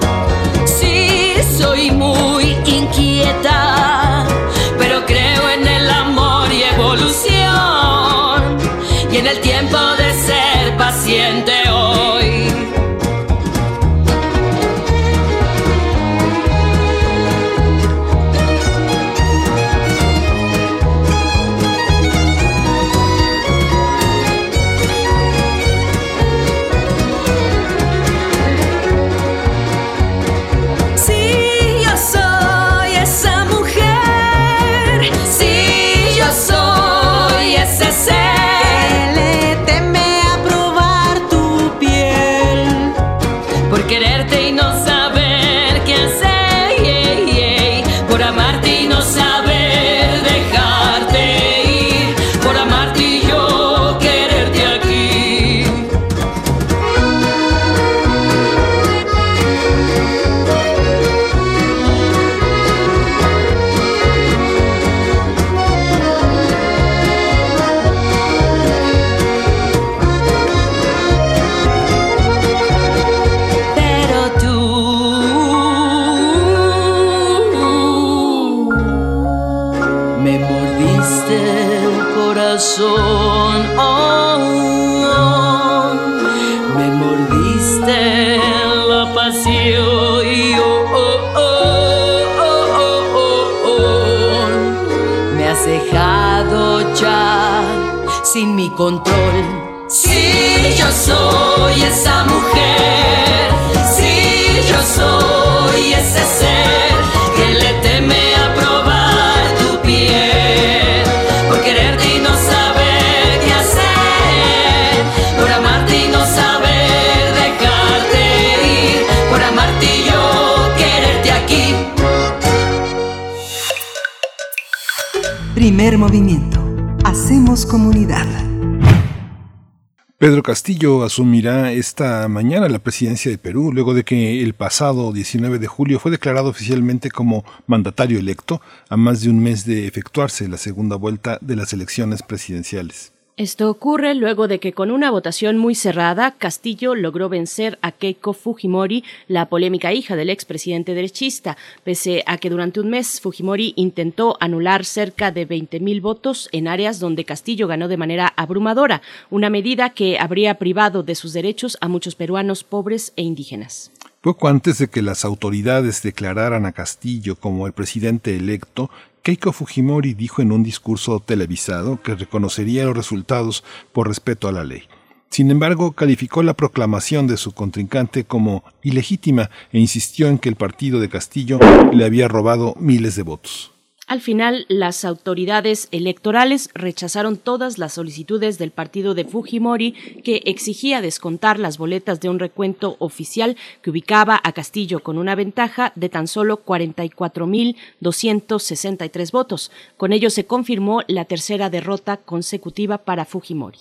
Castillo asumirá esta mañana la presidencia de Perú, luego de que el pasado 19 de julio fue declarado oficialmente como mandatario electo, a más de un mes de efectuarse la segunda vuelta de las elecciones presidenciales. Esto ocurre luego de que con una votación muy cerrada, Castillo logró vencer a Keiko Fujimori, la polémica hija del expresidente derechista, pese a que durante un mes Fujimori intentó anular cerca de 20.000 votos en áreas donde Castillo ganó de manera abrumadora, una medida que habría privado de sus derechos a muchos peruanos pobres e indígenas. Poco antes de que las autoridades declararan a Castillo como el presidente electo, Keiko Fujimori dijo en un discurso televisado que reconocería los resultados por respeto a la ley. Sin embargo, calificó la proclamación de su contrincante como ilegítima e insistió en que el partido de Castillo le había robado miles de votos. Al final, las autoridades electorales rechazaron todas las solicitudes del partido de Fujimori que exigía descontar las boletas de un recuento oficial que ubicaba a Castillo con una ventaja de tan solo 44.263 votos. Con ello se confirmó la tercera derrota consecutiva para Fujimori.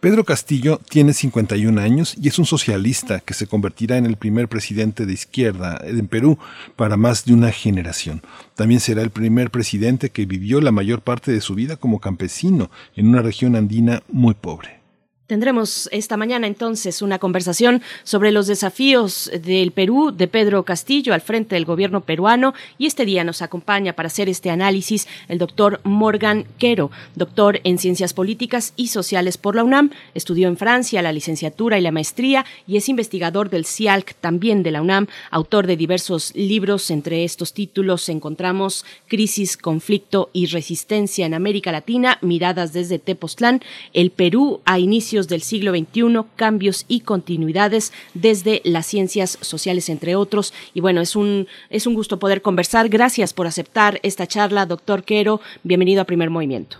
Pedro Castillo tiene 51 años y es un socialista que se convertirá en el primer presidente de izquierda en Perú para más de una generación. También será el primer presidente que vivió la mayor parte de su vida como campesino en una región andina muy pobre. Tendremos esta mañana entonces una conversación sobre los desafíos del Perú de Pedro Castillo al frente del gobierno peruano. Y este día nos acompaña para hacer este análisis el doctor Morgan Quero, doctor en Ciencias Políticas y Sociales por la UNAM, estudió en Francia la licenciatura y la maestría y es investigador del CIALC también de la UNAM, autor de diversos libros, entre estos títulos encontramos Crisis, Conflicto y Resistencia en América Latina, miradas desde Tepoztlán, el Perú a inicios del siglo XXI, cambios y continuidades desde las ciencias sociales, entre otros. Y bueno, es un, es un gusto poder conversar. Gracias por aceptar esta charla, doctor Quero. Bienvenido a Primer Movimiento.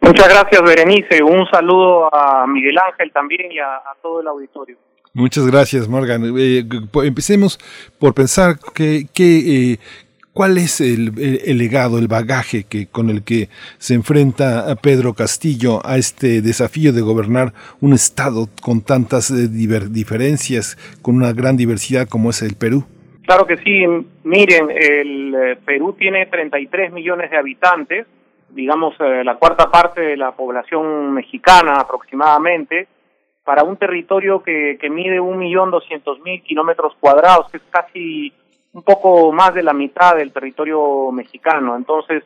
Muchas gracias, Berenice. Un saludo a Miguel Ángel también y a, a todo el auditorio. Muchas gracias, Morgan. Eh, empecemos por pensar que, que eh, ¿Cuál es el, legado, el bagaje que, con el que se enfrenta Pedro Castillo a este desafío de gobernar un Estado con tantas eh, diferencias, con una gran diversidad como es el Perú? Claro que sí. Miren, el eh, Perú tiene 33 millones de habitantes, digamos eh, la cuarta parte de la población mexicana aproximadamente, para un territorio que, que mide un millón doscientos mil kilómetros cuadrados, que es casi un poco más de la mitad del territorio mexicano. Entonces,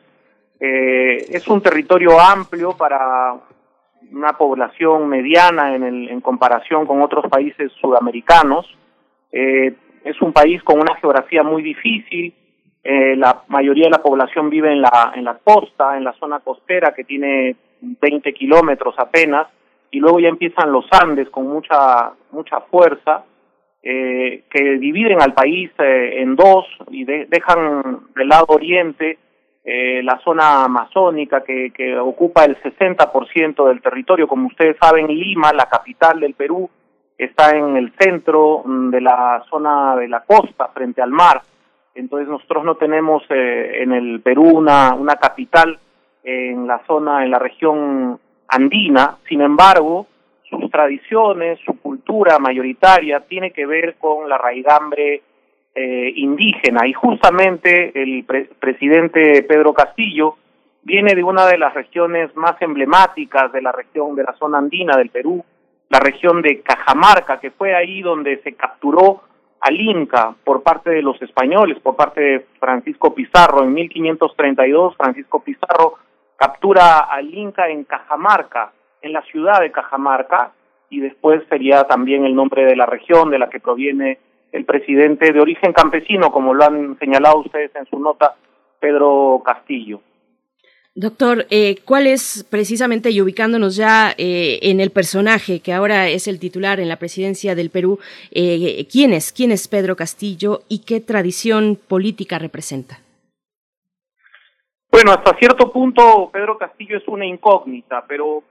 eh, es un territorio amplio para una población mediana en, el, en comparación con otros países sudamericanos. Eh, es un país con una geografía muy difícil. Eh, la mayoría de la población vive en la, en la costa, en la zona costera, que tiene 20 kilómetros apenas, y luego ya empiezan los Andes con mucha, mucha fuerza eh, que dividen al país eh, en dos y de, dejan del lado oriente eh, la zona amazónica que, que ocupa el 60% del territorio. Como ustedes saben, Lima, la capital del Perú, está en el centro mm, de la zona de la costa, frente al mar. Entonces nosotros no tenemos eh, en el Perú una, una capital en la zona, en la región andina. Sin embargo, sus tradiciones, su cultura mayoritaria tiene que ver con la raigambre eh, indígena y justamente el pre presidente Pedro Castillo viene de una de las regiones más emblemáticas de la región de la zona andina del Perú, la región de Cajamarca, que fue ahí donde se capturó al Inca por parte de los españoles, por parte de Francisco Pizarro. En 1532, Francisco Pizarro captura al Inca en Cajamarca, en la ciudad de Cajamarca y después sería también el nombre de la región de la que proviene el presidente de origen campesino, como lo han señalado ustedes en su nota, Pedro Castillo. Doctor, eh, ¿cuál es precisamente y ubicándonos ya eh, en el personaje que ahora es el titular en la presidencia del Perú, eh, quién es, quién es Pedro Castillo y qué tradición política representa? Bueno, hasta cierto punto Pedro Castillo es una incógnita, pero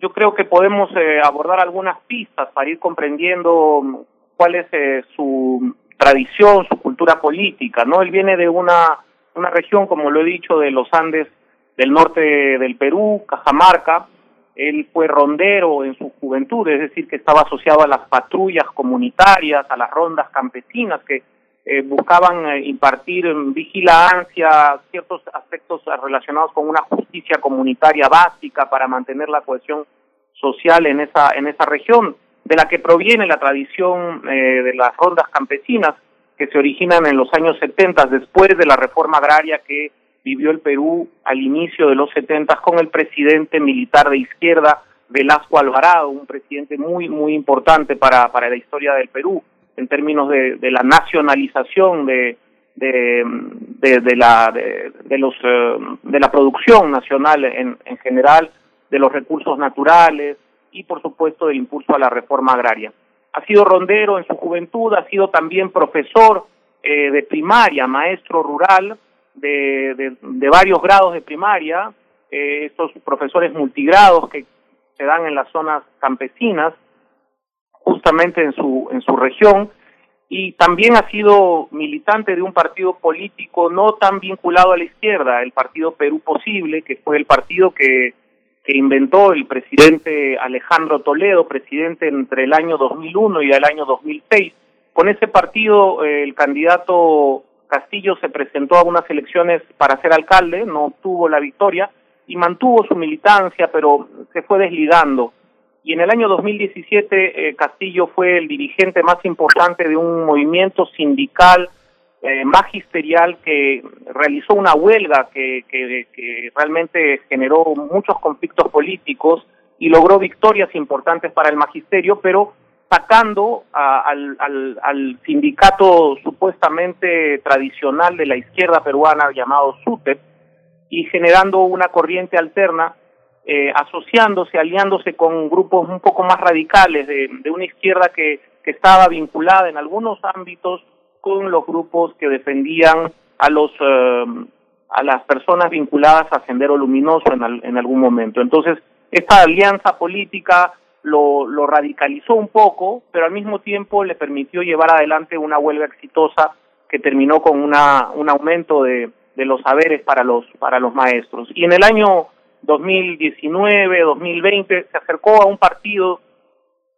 yo creo que podemos eh, abordar algunas pistas para ir comprendiendo cuál es eh, su tradición, su cultura política, ¿no? Él viene de una, una región, como lo he dicho, de los Andes del norte del Perú, Cajamarca. Él fue rondero en su juventud, es decir, que estaba asociado a las patrullas comunitarias, a las rondas campesinas que eh, buscaban eh, impartir vigilancia, ciertos aspectos relacionados con una justicia comunitaria básica para mantener la cohesión social en esa en esa región, de la que proviene la tradición eh, de las rondas campesinas que se originan en los años 70 después de la reforma agraria que vivió el Perú al inicio de los 70 con el presidente militar de izquierda Velasco Alvarado, un presidente muy muy importante para para la historia del Perú en términos de, de la nacionalización de, de, la de, los eh, de la producción nacional en, en general de los recursos naturales y por supuesto del impulso a la reforma agraria. Ha sido rondero en su juventud ha sido también profesor eh, de primaria maestro rural de, de, de varios grados de primaria. Eh, estos profesores multigrados que se dan en las zonas campesinas justamente en su en su región y también ha sido militante de un partido político no tan vinculado a la izquierda, el Partido Perú Posible, que fue el partido que, que inventó el presidente Alejandro Toledo, presidente entre el año 2001 y el año 2006. Con ese partido eh, el candidato Castillo se presentó a unas elecciones para ser alcalde, no obtuvo la victoria y mantuvo su militancia, pero se fue desligando y en el año 2017 eh, Castillo fue el dirigente más importante de un movimiento sindical eh, magisterial que realizó una huelga que, que, realmente generó muchos conflictos políticos y logró victorias importantes para el magisterio, pero sacando al, al, al, sindicato supuestamente tradicional de la izquierda peruana llamado SUTEP y generando una corriente alterna eh, asociándose, aliándose con grupos un poco más radicales de, una izquierda que, que estaba vinculada en algunos ámbitos con los grupos que defendían a los eh, a las personas vinculadas a Sendero Luminoso en algún momento. Entonces, esta alianza política lo, lo radicalizó un poco, pero al mismo tiempo le permitió llevar adelante una huelga exitosa que terminó con una, un aumento de, de los saberes para los, para los maestros. Y en el año 2019, 2020, se acercó a un partido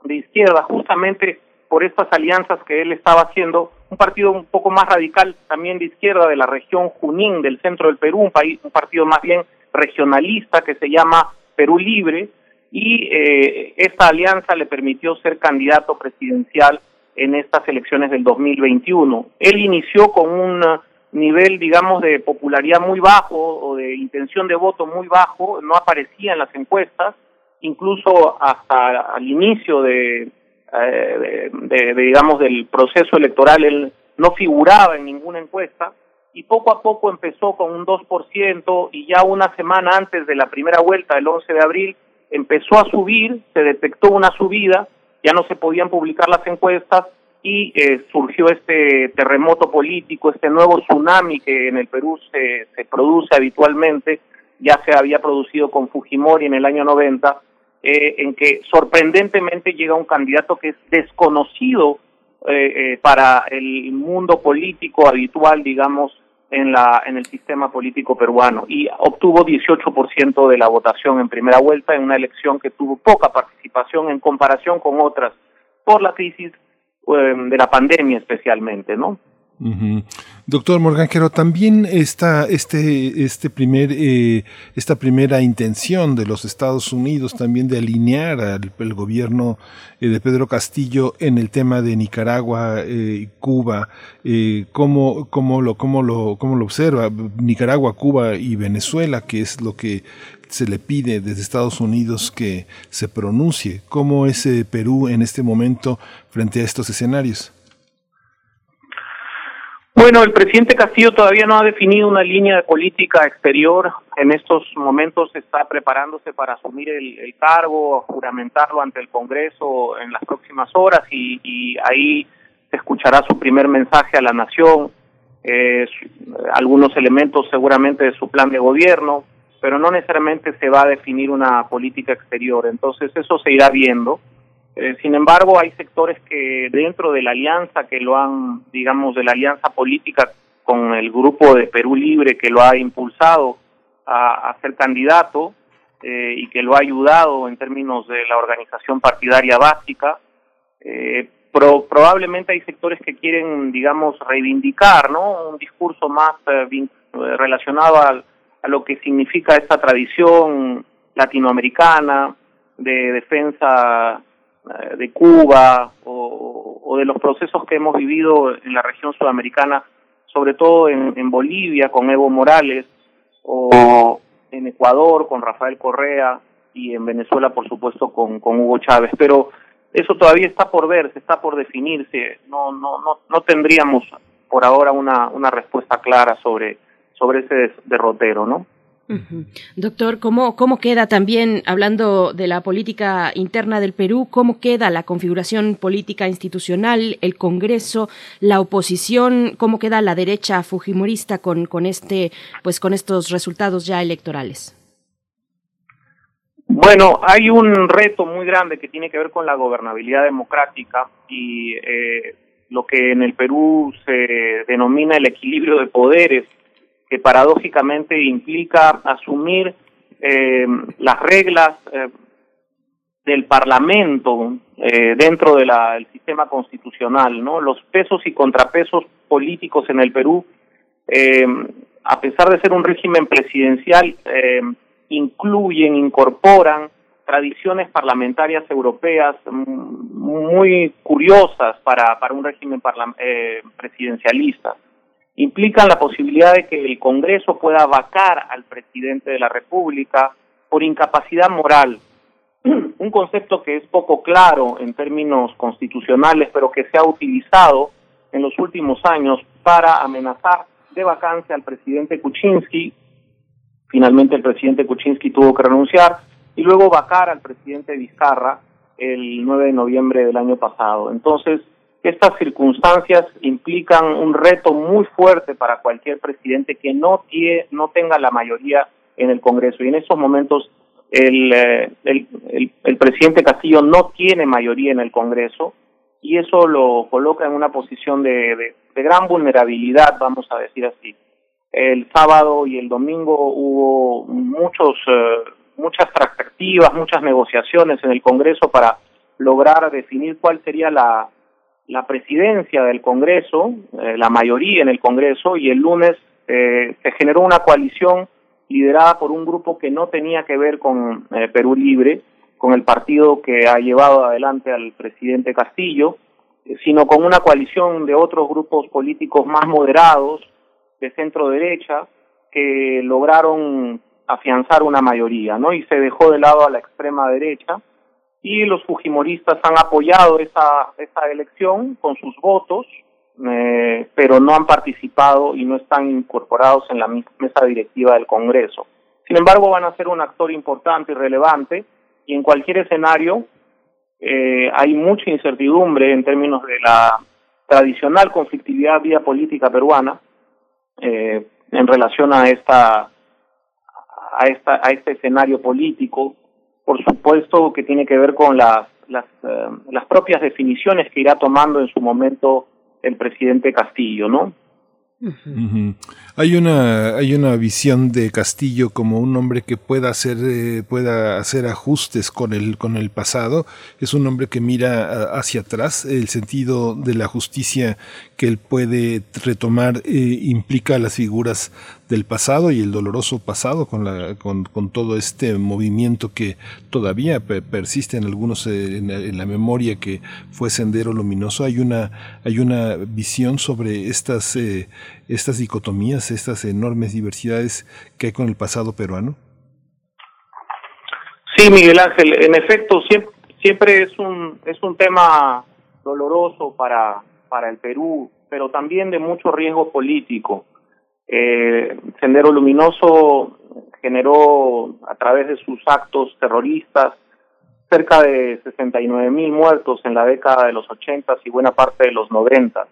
de izquierda justamente por estas alianzas que él estaba haciendo, un partido un poco más radical también de izquierda de la región Junín del centro del Perú, un, país, un partido más bien regionalista que se llama Perú Libre, y eh, esta alianza le permitió ser candidato presidencial en estas elecciones del 2021. Él inició con un nivel, digamos, de popularidad muy bajo o de intención de voto muy bajo, no aparecía en las encuestas, incluso hasta al inicio de, eh, de, digamos, del proceso electoral, él no figuraba en ninguna encuesta, y poco a poco empezó con un 2%, y ya una semana antes de la primera vuelta, el 11 de abril, empezó a subir, se detectó una subida, ya no se podían publicar las encuestas, y eh, surgió este terremoto político, este nuevo tsunami que en el Perú se, produce habitualmente, ya se había producido con Fujimori en el año 90, eh, en que sorprendentemente llega un candidato que es desconocido eh, eh, para el mundo político habitual, digamos, en, la, en el sistema político peruano y obtuvo 18% de la votación en primera vuelta en una elección que tuvo poca participación en comparación con otras por la crisis de la pandemia especialmente, ¿no? Doctor Morganquero, también está este, este primer, eh, esta primera intención de los Estados Unidos también de alinear al gobierno eh, de Pedro Castillo en el tema de Nicaragua y eh, Cuba, eh, ¿cómo, cómo, lo, cómo, lo, ¿cómo lo observa? Nicaragua, Cuba y Venezuela, que es lo que se le pide desde Estados Unidos que se pronuncie. ¿Cómo es eh, Perú en este momento frente a estos escenarios? Bueno, el presidente Castillo todavía no ha definido una línea de política exterior. En estos momentos está preparándose para asumir el, cargo, juramentarlo ante el Congreso en las próximas horas y, y ahí se escuchará su primer mensaje a la nación, eh, algunos elementos seguramente de su plan de gobierno, pero no necesariamente se va a definir una política exterior. Entonces eso se irá viendo. Eh, sin embargo, hay sectores que dentro de la alianza que lo han, digamos, de la alianza política con el grupo de Perú Libre que lo ha impulsado a, ser candidato eh, y que lo ha ayudado en términos de la organización partidaria básica, eh, pro, probablemente hay sectores que quieren, digamos, reivindicar, ¿no? Un discurso más relacionado a, a lo que significa esta tradición latinoamericana de defensa eh, de Cuba o, de los procesos que hemos vivido en la región sudamericana, sobre todo en, en Bolivia con Evo Morales o en Ecuador con Rafael Correa y en Venezuela, por supuesto, con, con Hugo Chávez. Pero eso todavía está por verse, está por definirse. No, no, no, no tendríamos por ahora una, una respuesta clara sobre, sobre ese derrotero, ¿no? Doctor, ¿cómo, ¿cómo queda también, hablando de la política interna del Perú, cómo queda la configuración política institucional, el Congreso, la oposición, cómo queda la derecha fujimorista con, con, este, pues, con estos resultados ya electorales? Bueno, hay un reto muy grande que tiene que ver con la gobernabilidad democrática y eh, lo que en el Perú se denomina el equilibrio de poderes que paradójicamente implica asumir eh, las reglas eh, del Parlamento eh, dentro del de sistema constitucional, ¿no? Los pesos y contrapesos políticos en el Perú, a pesar de ser un régimen presidencial, incluyen, incorporan tradiciones parlamentarias europeas muy curiosas para, para un régimen presidencialista implican la posibilidad de que el Congreso pueda vacar al presidente de la República por incapacidad moral, *clears throat* un concepto que es poco claro en términos constitucionales, pero que se ha utilizado en los últimos años para amenazar de vacancia al presidente Kuczynski. Finalmente el presidente Kuczynski tuvo que renunciar y luego vacar al presidente Vizcarra el 9 de noviembre del año pasado. Entonces, estas circunstancias implican un reto muy fuerte para cualquier presidente que no, tiene, no tenga la mayoría en el Congreso. Y en estos momentos el, eh, el, el, el, presidente Castillo no tiene mayoría en el Congreso y eso lo coloca en una posición de, de, de gran vulnerabilidad, vamos a decir así. El sábado y el domingo hubo muchos, eh, muchas perspectivas, muchas negociaciones en el Congreso para lograr definir cuál sería la, la presidencia del Congreso, eh, la mayoría en el Congreso, y el lunes eh, se generó una coalición liderada por un grupo que no tenía que ver con eh, Perú Libre, con el partido que ha llevado adelante al presidente Castillo, eh, sino con una coalición de otros grupos políticos más moderados, de centro derecha, que lograron afianzar una mayoría, ¿no? Y se dejó de lado a la extrema derecha y los fujimoristas han apoyado esa, esa elección con sus votos, eh, pero no han participado y no están incorporados en la mesa directiva del Congreso. Sin embargo, van a ser un actor importante y relevante y en cualquier escenario eh, hay mucha incertidumbre en términos de la tradicional conflictividad vía política peruana eh, en relación a esta a esta a este escenario político por supuesto que tiene que ver con las, las, eh, las propias definiciones que irá tomando en su momento el presidente Castillo, ¿no? Hay una hay una visión de Castillo como un hombre que pueda hacer eh, pueda hacer ajustes con el con el pasado. Es un hombre que mira hacia atrás. El sentido de la justicia que él puede retomar eh, implica las figuras del pasado y el doloroso pasado con, la, con, todo este movimiento que todavía per persiste en algunos eh, en, en, la memoria que fue Sendero Luminoso. Hay una, hay una visión sobre estas, eh, estas dicotomías, estas enormes diversidades que hay con el pasado peruano. Sí, Miguel Ángel, en efecto, siempre, siempre es un, es un tema doloroso para, para el Perú pero también de mucho riesgo político. Eh, Sendero Luminoso generó a través de sus actos terroristas cerca de 69 mil muertos en la década de los 80 y buena parte de los 90.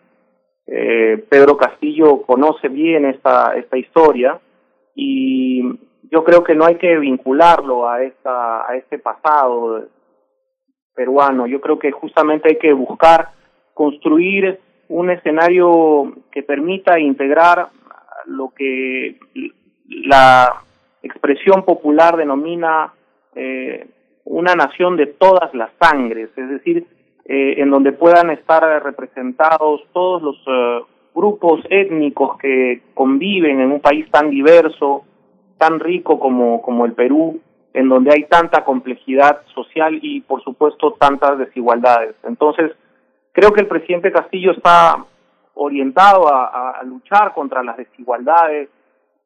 Eh, Pedro Castillo conoce bien esta, esta historia y yo creo que no hay que vincularlo a, esta, a este pasado peruano. Yo creo que justamente hay que buscar construir un escenario que permita integrar lo que la expresión popular denomina eh, una nación de todas las sangres, es decir, eh, en donde puedan estar representados todos los eh, grupos étnicos que conviven en un país tan diverso, tan rico como, como el Perú, en donde hay tanta complejidad social y, por supuesto, tantas desigualdades. Entonces, creo que el presidente Castillo está orientado a, luchar contra las desigualdades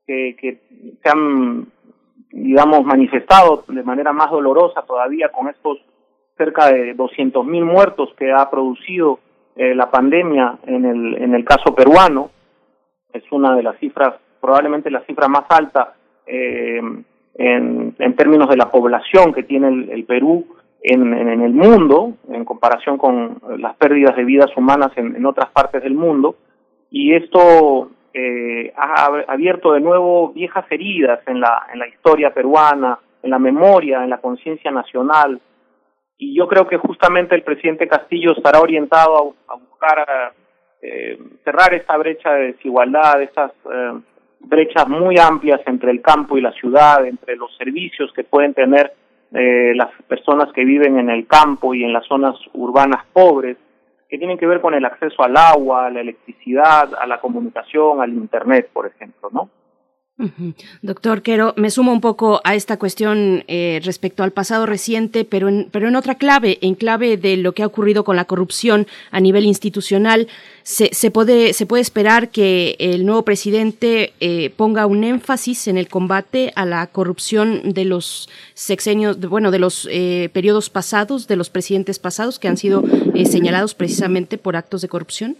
que, se han digamos, manifestado de manera más dolorosa todavía con estos cerca de 200.000 mil muertos que ha producido eh, la pandemia en el, en el caso peruano. Es una de las cifras, probablemente la cifra más alta eh, en, en términos de la población que tiene el, Perú en, el mundo, en comparación con las pérdidas de vidas humanas en, en otras partes del mundo. Y esto eh, ha abierto de nuevo viejas heridas en la, en la historia peruana, en la memoria, en la conciencia nacional. Y yo creo que justamente el presidente Castillo estará orientado a, buscar eh, cerrar esta brecha de desigualdad, estas eh, brechas muy amplias entre el campo y la ciudad, entre los servicios que pueden tener eh, las personas que viven en el campo y en las zonas urbanas pobres que tienen que ver con el acceso al agua, a la electricidad, a la comunicación, al Internet, por ejemplo, ¿no? Doctor Quero, me sumo un poco a esta cuestión eh, respecto al pasado reciente, pero en, pero en otra clave, en clave de lo que ha ocurrido con la corrupción a nivel institucional. Se, se puede, se puede esperar que el nuevo presidente eh, ponga un énfasis en el combate a la corrupción de los sexenios, bueno, de los eh, periodos pasados, de los presidentes pasados que han sido señalados precisamente por actos de corrupción.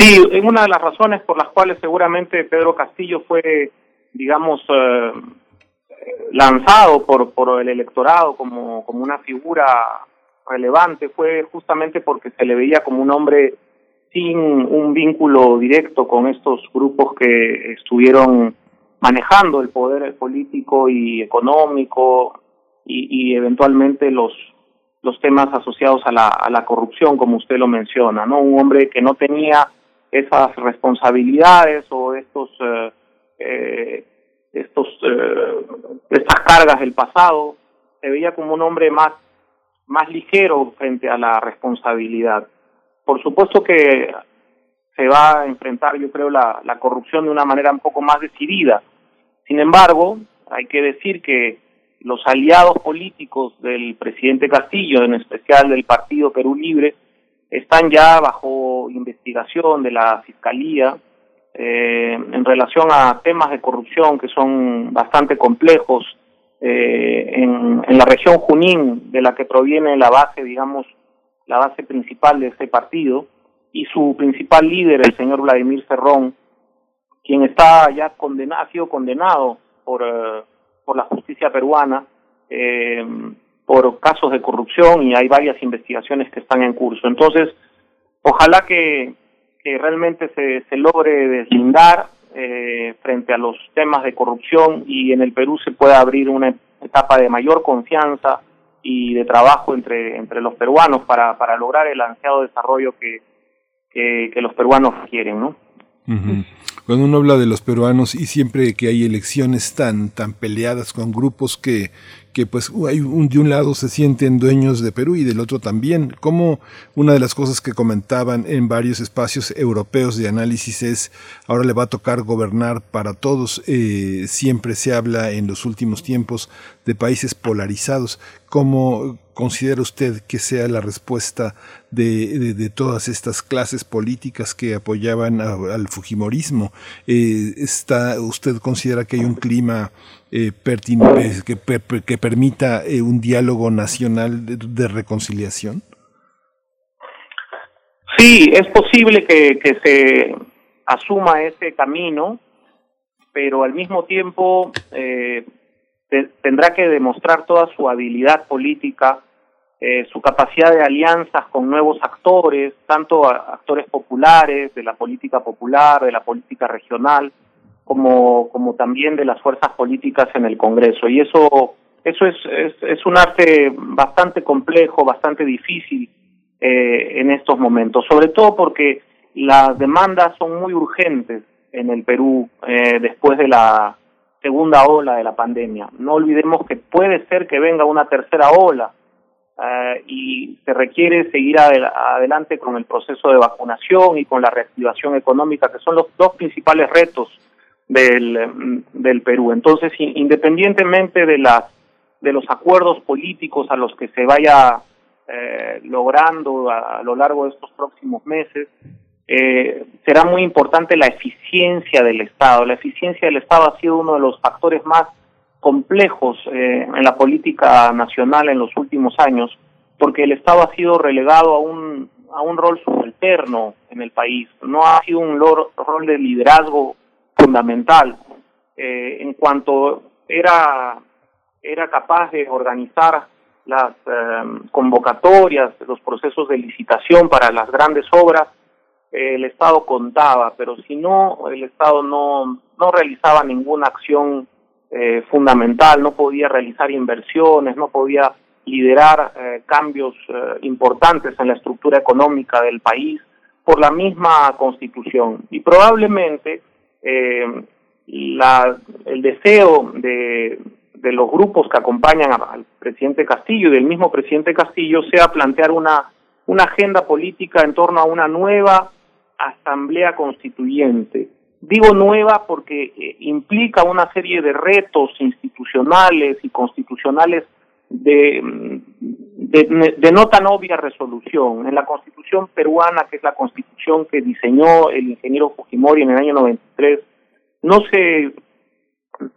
Sí, es una de las razones por las cuales seguramente Pedro Castillo fue, digamos, eh, lanzado por, por el electorado como, como una figura relevante fue justamente porque se le veía como un hombre sin un vínculo directo con estos grupos que estuvieron manejando el poder político y económico y, y eventualmente los los temas asociados a la, a la corrupción, como usted lo menciona, ¿no? Un hombre que no tenía esas responsabilidades o estos eh, eh, estos eh, estas cargas del pasado se veía como un hombre más más ligero frente a la responsabilidad. Por supuesto que se va a enfrentar yo creo la, la corrupción de una manera un poco más decidida. Sin embargo hay que decir que los aliados políticos del presidente Castillo en especial del partido Perú Libre están ya bajo investigación de la Fiscalía eh, en relación a temas de corrupción que son bastante complejos eh, en, en la región Junín, de la que proviene la base, digamos, la base principal de este partido, y su principal líder, el señor Vladimir Cerrón, quien está ya condenado, ha sido condenado por, eh, por la justicia peruana eh, por casos de corrupción y hay varias investigaciones que están en curso. Entonces, ojalá que, realmente se, se logre deslindar eh, frente a los temas de corrupción y en el Perú se pueda abrir una etapa de mayor confianza y de trabajo entre, entre los peruanos para, para lograr el ansiado desarrollo que, que, que los peruanos quieren, ¿no? Cuando uno habla de los peruanos y siempre que hay elecciones tan, tan peleadas con grupos que, que pues hay un, de un lado se sienten dueños de Perú y del otro también. Como una de las cosas que comentaban en varios espacios europeos de análisis es ahora le va a tocar gobernar para todos. Eh, siempre se habla en los últimos tiempos de países polarizados. ¿Cómo considera usted que sea la respuesta de, de, todas estas clases políticas que apoyaban al Fujimorismo? Eh, está, ¿Usted considera que hay un clima eh, que, que, permita eh, un diálogo nacional de, reconciliación? Sí, es posible que, se asuma ese camino, pero al mismo tiempo eh, tendrá que demostrar toda su habilidad política, eh, su capacidad de alianzas con nuevos actores, tanto actores populares, de la política popular, de la política regional, como, como también de las fuerzas políticas en el Congreso. Y eso, eso es, es, un arte bastante complejo, bastante difícil eh, en estos momentos, sobre todo porque las demandas son muy urgentes en el Perú eh, después de la segunda ola de la pandemia. No olvidemos que puede ser que venga una tercera ola eh, y se requiere seguir adelante con el proceso de vacunación y con la reactivación económica, que son los dos principales retos del, del Perú. Entonces, independientemente de las de los acuerdos políticos a los que se vaya eh, logrando a, lo largo de estos próximos meses, eh, será muy importante la eficiencia del Estado. La eficiencia del Estado ha sido uno de los factores más complejos eh, en la política nacional en los últimos años, porque el Estado ha sido relegado a un, a un rol subalterno en el país, no ha sido un rol de liderazgo fundamental. Eh, en cuanto era, era capaz de organizar las eh, convocatorias, los procesos de licitación para las grandes obras, el Estado contaba, pero si no, el Estado no, no realizaba ninguna acción eh, fundamental, no podía realizar inversiones, no podía liderar eh, cambios eh, importantes en la estructura económica del país por la misma constitución. Y probablemente la, el deseo de, de los grupos que acompañan al presidente Castillo y del mismo presidente Castillo sea plantear una, una agenda política en torno a una nueva asamblea constituyente. Digo nueva porque eh, implica una serie de retos institucionales y constitucionales de, de, no tan obvia resolución. En la constitución peruana, que es la constitución que diseñó el ingeniero Fujimori en el año 93, no se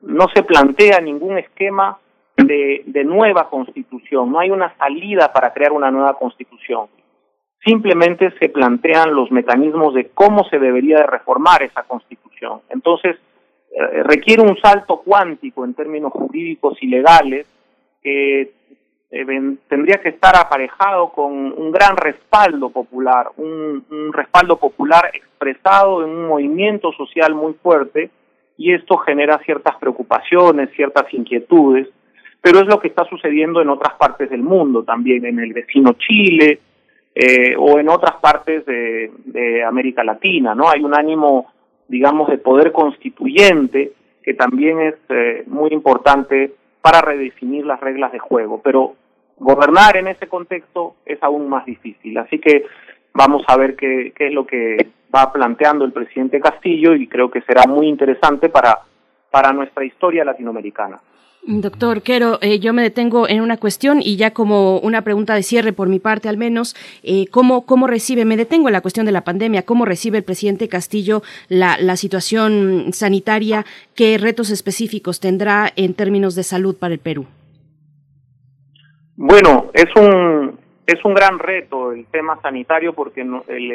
no se plantea ningún esquema de, de nueva constitución, no hay una salida para crear una nueva constitución. Simplemente se plantean los mecanismos de cómo se debería de reformar esa constitución. Entonces, eh, requiere un salto cuántico en términos jurídicos y legales que eh, tendría que estar aparejado con un gran respaldo popular, un, un respaldo popular expresado en un movimiento social muy fuerte y esto genera ciertas preocupaciones, ciertas inquietudes, pero es lo que está sucediendo en otras partes del mundo también, en el vecino Chile eh, o en otras partes de, de, América Latina, ¿no? Hay un ánimo, digamos, de poder constituyente que también es eh, muy importante para redefinir las reglas de juego, pero gobernar en ese contexto es aún más difícil, así que vamos a ver qué, es lo que va planteando el presidente Castillo y creo que será muy interesante para, para nuestra historia latinoamericana. Doctor Quero, eh, yo me detengo en una cuestión y ya como una pregunta de cierre por mi parte al menos, eh, ¿cómo, ¿cómo recibe, me detengo en la cuestión de la pandemia, cómo recibe el presidente Castillo la, la situación sanitaria, qué retos específicos tendrá en términos de salud para el Perú? Bueno, es un, es un gran reto el tema sanitario porque el,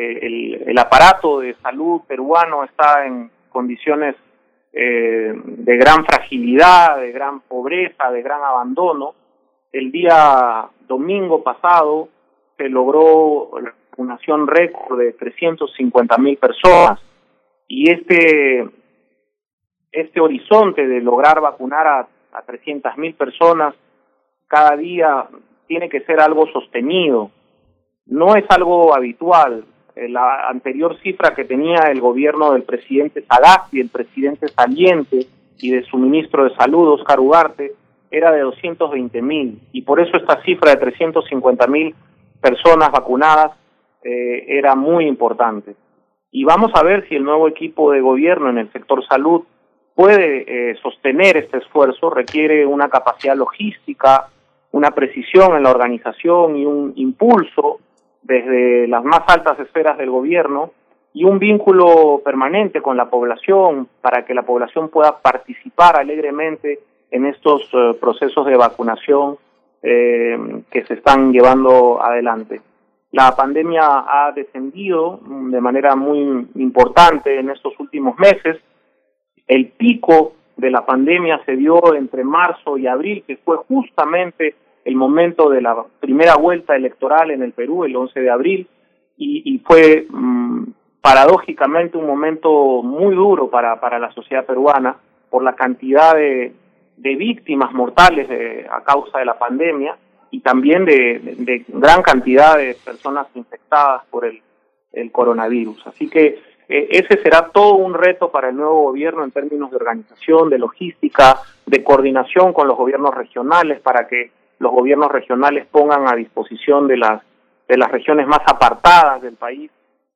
el, aparato de salud peruano está en condiciones eh, de gran fragilidad, de gran pobreza, de gran abandono. El día domingo pasado se logró la vacunación récord de 350 mil personas y este este horizonte de lograr vacunar a, a 300 mil personas cada día tiene que ser algo sostenido. No es algo habitual. Eh, la anterior cifra que tenía el gobierno del presidente Sagasti, el presidente saliente y de su ministro de Salud, Oscar Ugarte, era de 220 mil. Y por eso esta cifra de 350 mil personas vacunadas eh, era muy importante. Y vamos a ver si el nuevo equipo de gobierno en el sector salud puede eh, sostener este esfuerzo, requiere una capacidad logística, una precisión en la organización y un impulso desde las más altas esferas del gobierno y un vínculo permanente con la población para que la población pueda participar alegremente en estos eh, procesos de vacunación eh, que se están llevando adelante. La pandemia ha descendido de manera muy importante en estos últimos meses. El pico de la pandemia se dio entre marzo y abril, que fue justamente el momento de la primera vuelta electoral en el Perú, el 11 de abril, y, fue mm, paradójicamente un momento muy duro para, para la sociedad peruana por la cantidad de, de víctimas mortales a causa de la pandemia y también de, de, gran cantidad de personas infectadas por el, el coronavirus. Así que eh, ese será todo un reto para el nuevo gobierno en términos de organización, de logística, de coordinación con los gobiernos regionales para que los gobiernos regionales pongan a disposición de las de las regiones más apartadas del país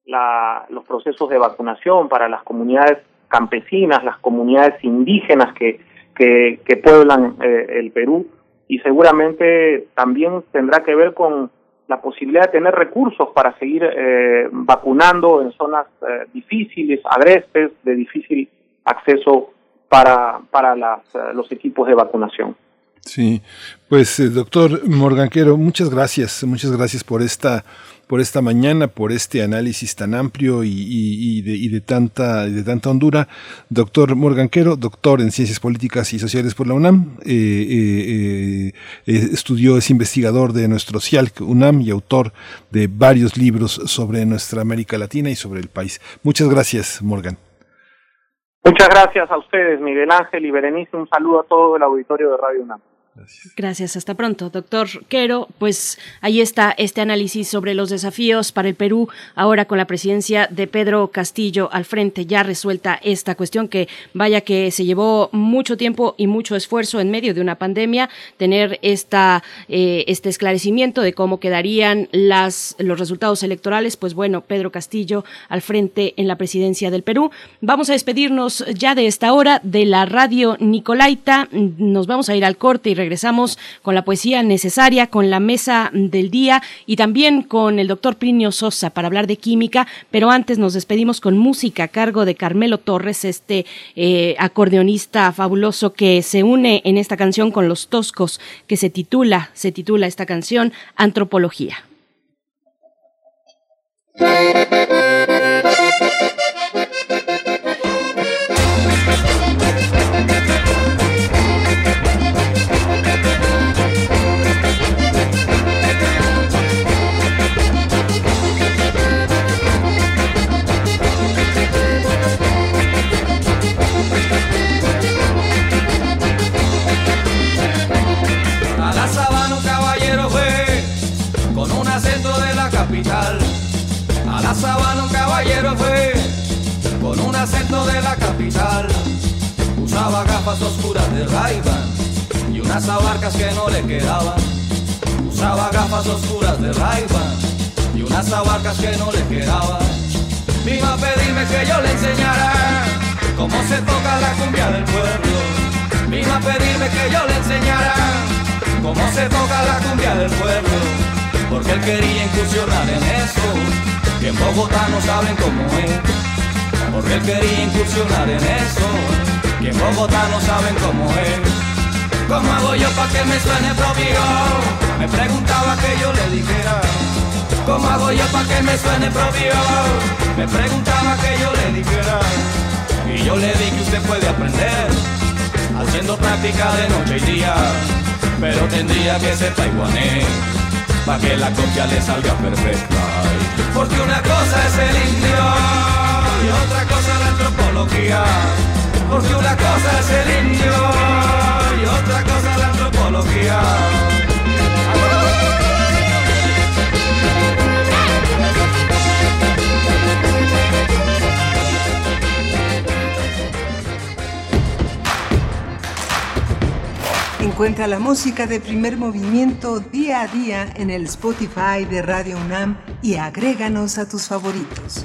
la, los procesos de vacunación para las comunidades campesinas, las comunidades indígenas que, que, pueblan eh, el Perú y seguramente también tendrá que ver con la posibilidad de tener recursos para seguir eh, vacunando en zonas eh, difíciles, agrestes, de difícil acceso para, para las, los equipos de vacunación. Sí, pues doctor Morganquero, muchas gracias, muchas gracias por esta por esta mañana, por este análisis tan amplio y, de, tanta, de tanta hondura. Doctor Morganquero, doctor en Ciencias Políticas y Sociales por la UNAM, eh, eh, eh, estudió, es investigador de nuestro CIALC UNAM y autor de varios libros sobre nuestra América Latina y sobre el país. Muchas gracias, Morgan. Muchas gracias a ustedes, Miguel Ángel y Berenice. Un saludo a todo el auditorio de Radio UNAM. Gracias. hasta pronto. Doctor Quero, pues ahí está este análisis sobre los desafíos para el Perú, ahora con la presidencia de Pedro Castillo al frente, ya resuelta esta cuestión que vaya que se llevó mucho tiempo y mucho esfuerzo en medio de una pandemia, tener esta, eh, este esclarecimiento de cómo quedarían las, los resultados electorales, pues bueno, Pedro Castillo al frente en la presidencia del Perú. Vamos a despedirnos ya de esta hora de la radio Nicolaita, nos vamos a ir al corte y regresamos con la poesía necesaria, con la mesa del día y también con el doctor Plinio Sosa para hablar de química, pero antes nos despedimos con música a cargo de Carmelo Torres, este eh, acordeonista fabuloso que se une en esta canción con los Toscos, que se titula, se titula esta canción Antropología. Acento de la capital. Usaba gafas oscuras de ray y unas abarcas que no le quedaban. Usaba gafas oscuras de ray y unas abarcas que no le quedaban. Vino a pedirme que yo le enseñara cómo se toca la cumbia del pueblo. Vino a pedirme que yo le enseñara cómo se toca la cumbia del pueblo. Porque él quería incursionar en eso que en Bogotá no saben cómo es, porque él quería incursionar en eso, que en Bogotá no saben cómo es. ¿Cómo hago yo para que me suene propio? Me preguntaba que yo le dijera. ¿Cómo hago yo para que me suene propio? Me preguntaba que yo le dijera. Y yo le dije que usted puede aprender, haciendo práctica de noche y día, pero tendría que ser taiwanés, para que la copia le salga perfecta. Porque una cosa es el indio y otra cosa la antropología. Porque una cosa es el indio y otra cosa la antropología. Encuentra la música de primer movimiento día a día en el Spotify de Radio UNAM y agréganos a tus favoritos.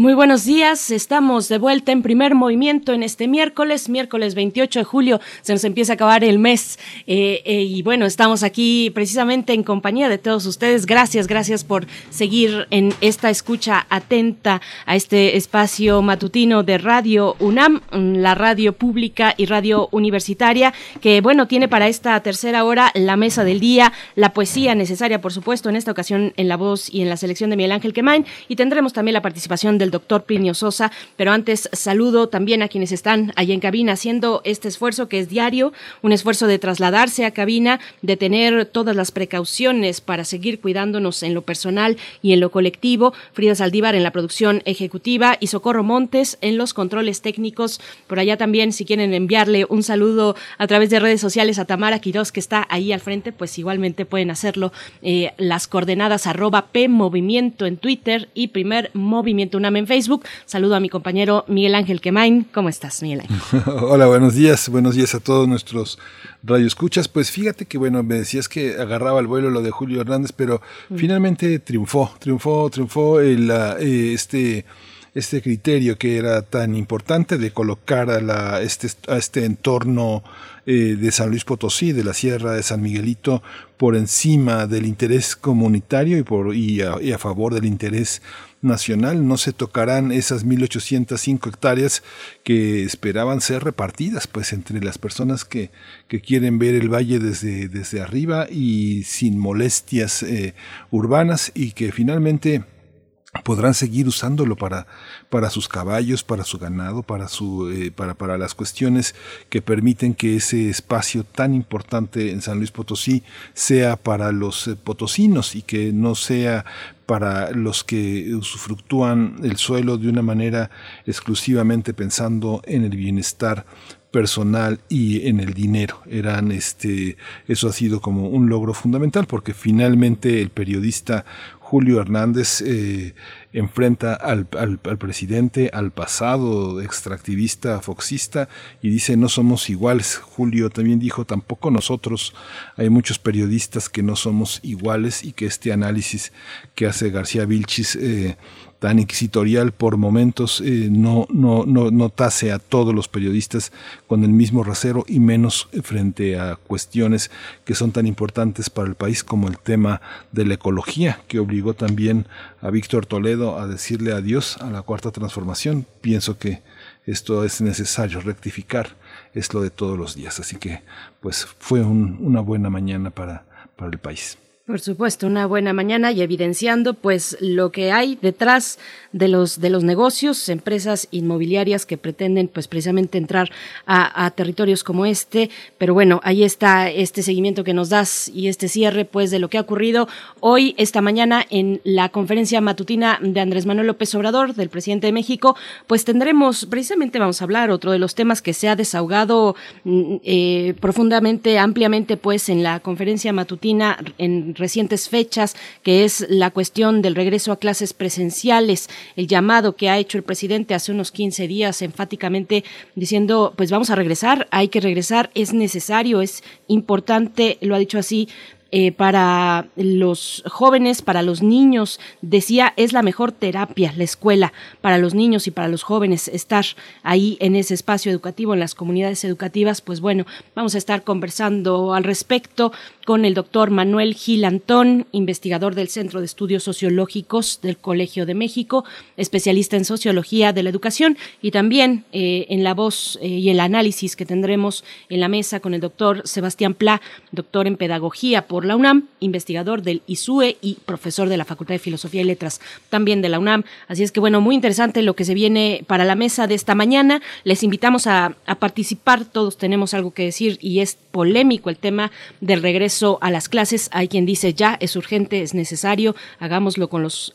Muy buenos días, estamos de vuelta en primer movimiento en este miércoles, miércoles 28 de julio, se nos empieza a acabar el mes eh, eh, y bueno, estamos aquí precisamente en compañía de todos ustedes. Gracias, gracias por seguir en esta escucha atenta a este espacio matutino de Radio UNAM, la radio pública y radio universitaria, que bueno, tiene para esta tercera hora la mesa del día, la poesía necesaria, por supuesto, en esta ocasión en la voz y en la selección de Miguel Ángel Quemain y tendremos también la participación del doctor Plinio Sosa. Pero antes saludo también a quienes están allí en cabina haciendo este esfuerzo que es diario, un esfuerzo de trasladarse a cabina, de tener todas las precauciones para seguir cuidándonos en lo personal y en lo colectivo. Frida Saldívar en la producción ejecutiva y Socorro Montes en los controles técnicos. Por allá también, si quieren enviarle un saludo a través de redes sociales a Tamara Quiroz, que está ahí al frente, pues igualmente pueden hacerlo. Eh, las coordenadas arroba P en Twitter y primer Movimiento UNAM en Facebook. Saludo a mi compañero Miguel Ángel Quemain. ¿Cómo estás, Miguel Ángel? *laughs* Hola, buenos días. Buenos días a todos nuestros radioescuchas. Pues fíjate que, bueno, me decías que agarraba el vuelo lo de Julio Hernández, pero Mm. finalmente triunfó, triunfó, triunfó el, eh, este este criterio que era tan importante de colocar a, la, este, a este entorno eh, de San Luis Potosí, de la Sierra de San Miguelito, por encima del interés comunitario y, por, y, a, y a favor del interés nacional. No se tocarán esas 1.805 hectáreas que esperaban ser repartidas pues entre las personas que, que quieren ver el valle desde, desde arriba y sin molestias eh, urbanas y que finalmente podrán seguir usándolo para, para sus caballos, para su ganado, para, su, eh, para, para las cuestiones que permiten que ese espacio tan importante en San Luis Potosí sea para los eh, potosinos y que no sea para los que usufructúan el suelo de una manera exclusivamente pensando en el bienestar personal y en el dinero. Eran este, eso ha sido como un logro fundamental porque finalmente el periodista Julio Hernández eh, enfrenta al, presidente, al pasado extractivista, foxista, y dice no somos iguales. Julio también dijo tampoco nosotros. Hay muchos periodistas que no somos iguales y que este análisis que hace García Vilchis eh, tan inquisitorial por momentos eh, no, no, no, no tase a todos los periodistas con el mismo rasero y menos frente a cuestiones que son tan importantes para el país como el tema de la ecología, que obligó también a Víctor Toledo a decirle adiós a la cuarta transformación. Pienso que esto es necesario rectificar, es lo de todos los días. Así que pues fue un, una buena mañana para, para el país. Por supuesto, una buena mañana y evidenciando pues lo que hay detrás de los de los negocios, empresas inmobiliarias que pretenden pues precisamente entrar a, territorios como este. Pero bueno, ahí está este seguimiento que nos das y este cierre pues de lo que ha ocurrido hoy, esta mañana en la conferencia matutina de Andrés Manuel López Obrador, del presidente de México, pues tendremos precisamente vamos a hablar otro de los temas que se ha desahogado eh, profundamente, ampliamente pues en la conferencia matutina en recientes fechas, que es la cuestión del regreso a clases presenciales, el llamado que ha hecho el presidente hace unos 15 días enfáticamente diciendo, pues vamos a regresar, hay que regresar, es necesario, es importante, lo ha dicho así, eh, para los jóvenes, para los niños. Decía, es la mejor terapia, la escuela, para los niños y para los jóvenes, estar ahí en ese espacio educativo, en las comunidades educativas. Pues bueno, vamos a estar conversando al respecto con el doctor Manuel Gil Antón, investigador del Centro de Estudios Sociológicos del Colegio de México, especialista en sociología de la educación y también eh, en la voz eh, y el análisis que tendremos en la mesa con el doctor Sebastián Pla, doctor en pedagogía por la UNAM, investigador del ISUE y profesor de la Facultad de Filosofía y Letras también de la UNAM. Así es que bueno, muy interesante lo que se viene para la mesa de esta mañana. Les invitamos a, a participar, todos tenemos algo que decir y es polémico el tema del regreso a las clases. Hay quien dice ya es urgente, es necesario, hagámoslo con los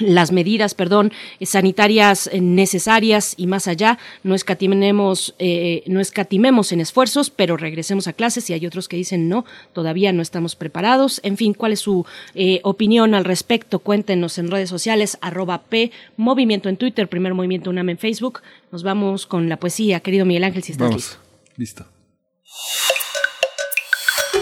las medidas, perdón, sanitarias necesarias y más allá, no escatimemos, eh, no escatimemos en esfuerzos, pero regresemos a clases y hay otros que dicen no, todavía no estamos preparados. En fin, ¿cuál es su eh, opinión al respecto? Cuéntenos en redes sociales, arroba P, Movimiento en Twitter, Primer Movimiento UNAM en Facebook. Nos vamos con la poesía, querido Miguel Ángel, si estás listo. Listo.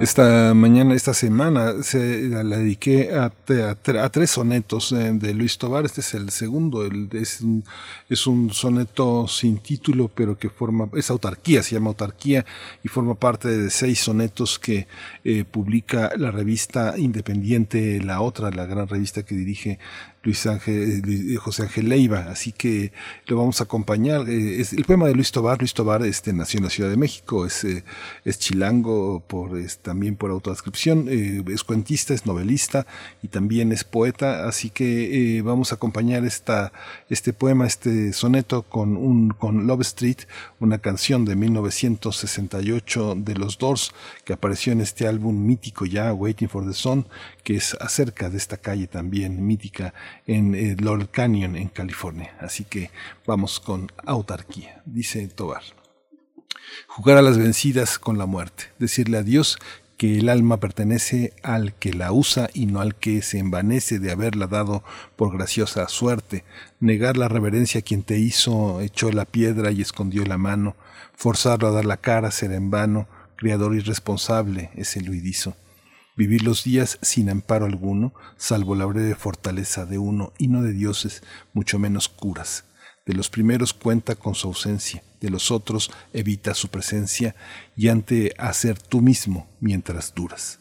Esta mañana, esta semana, se, la, dediqué a, a, tres sonetos de Luis Tobar. Este es el segundo. El, es, un, es, un, soneto sin título, pero que forma, es autarquía, se llama autarquía, y forma parte de seis sonetos que eh, publica la revista independiente La Otra, la gran revista que dirige Luis Ángel, eh, José Ángel Leiva, así que lo vamos a acompañar. Eh, es el poema de Luis Tobar, Luis Tobar este, nació en la Ciudad de México, es, eh, es chilango por, es, también por autodescripción, es cuentista, es novelista y también es poeta, así que vamos a acompañar esta, este poema, este soneto con, un, con Love Street, una canción de 1968 de los Doors que apareció en este álbum mítico ya, Waiting for the Sun, que es acerca de esta calle también mítica en eh, Laurel Canyon, en California. Así que vamos con autarquía, dice Tobar. Jugar a las vencidas con la muerte, decirle a Dios que el alma pertenece al que la usa y no al que se envanece de haberla dado por graciosa suerte, negar la reverencia a quien te hizo, echó la piedra y escondió la mano, forzarlo a dar la cara será en vano, criador irresponsable es el huidizo vivir los días sin amparo alguno, salvo la breve fortaleza de uno y no de dioses, mucho menos curas. De los primeros cuenta con su ausencia, de los otros evita su presencia y ante hacer tú mismo mientras duras.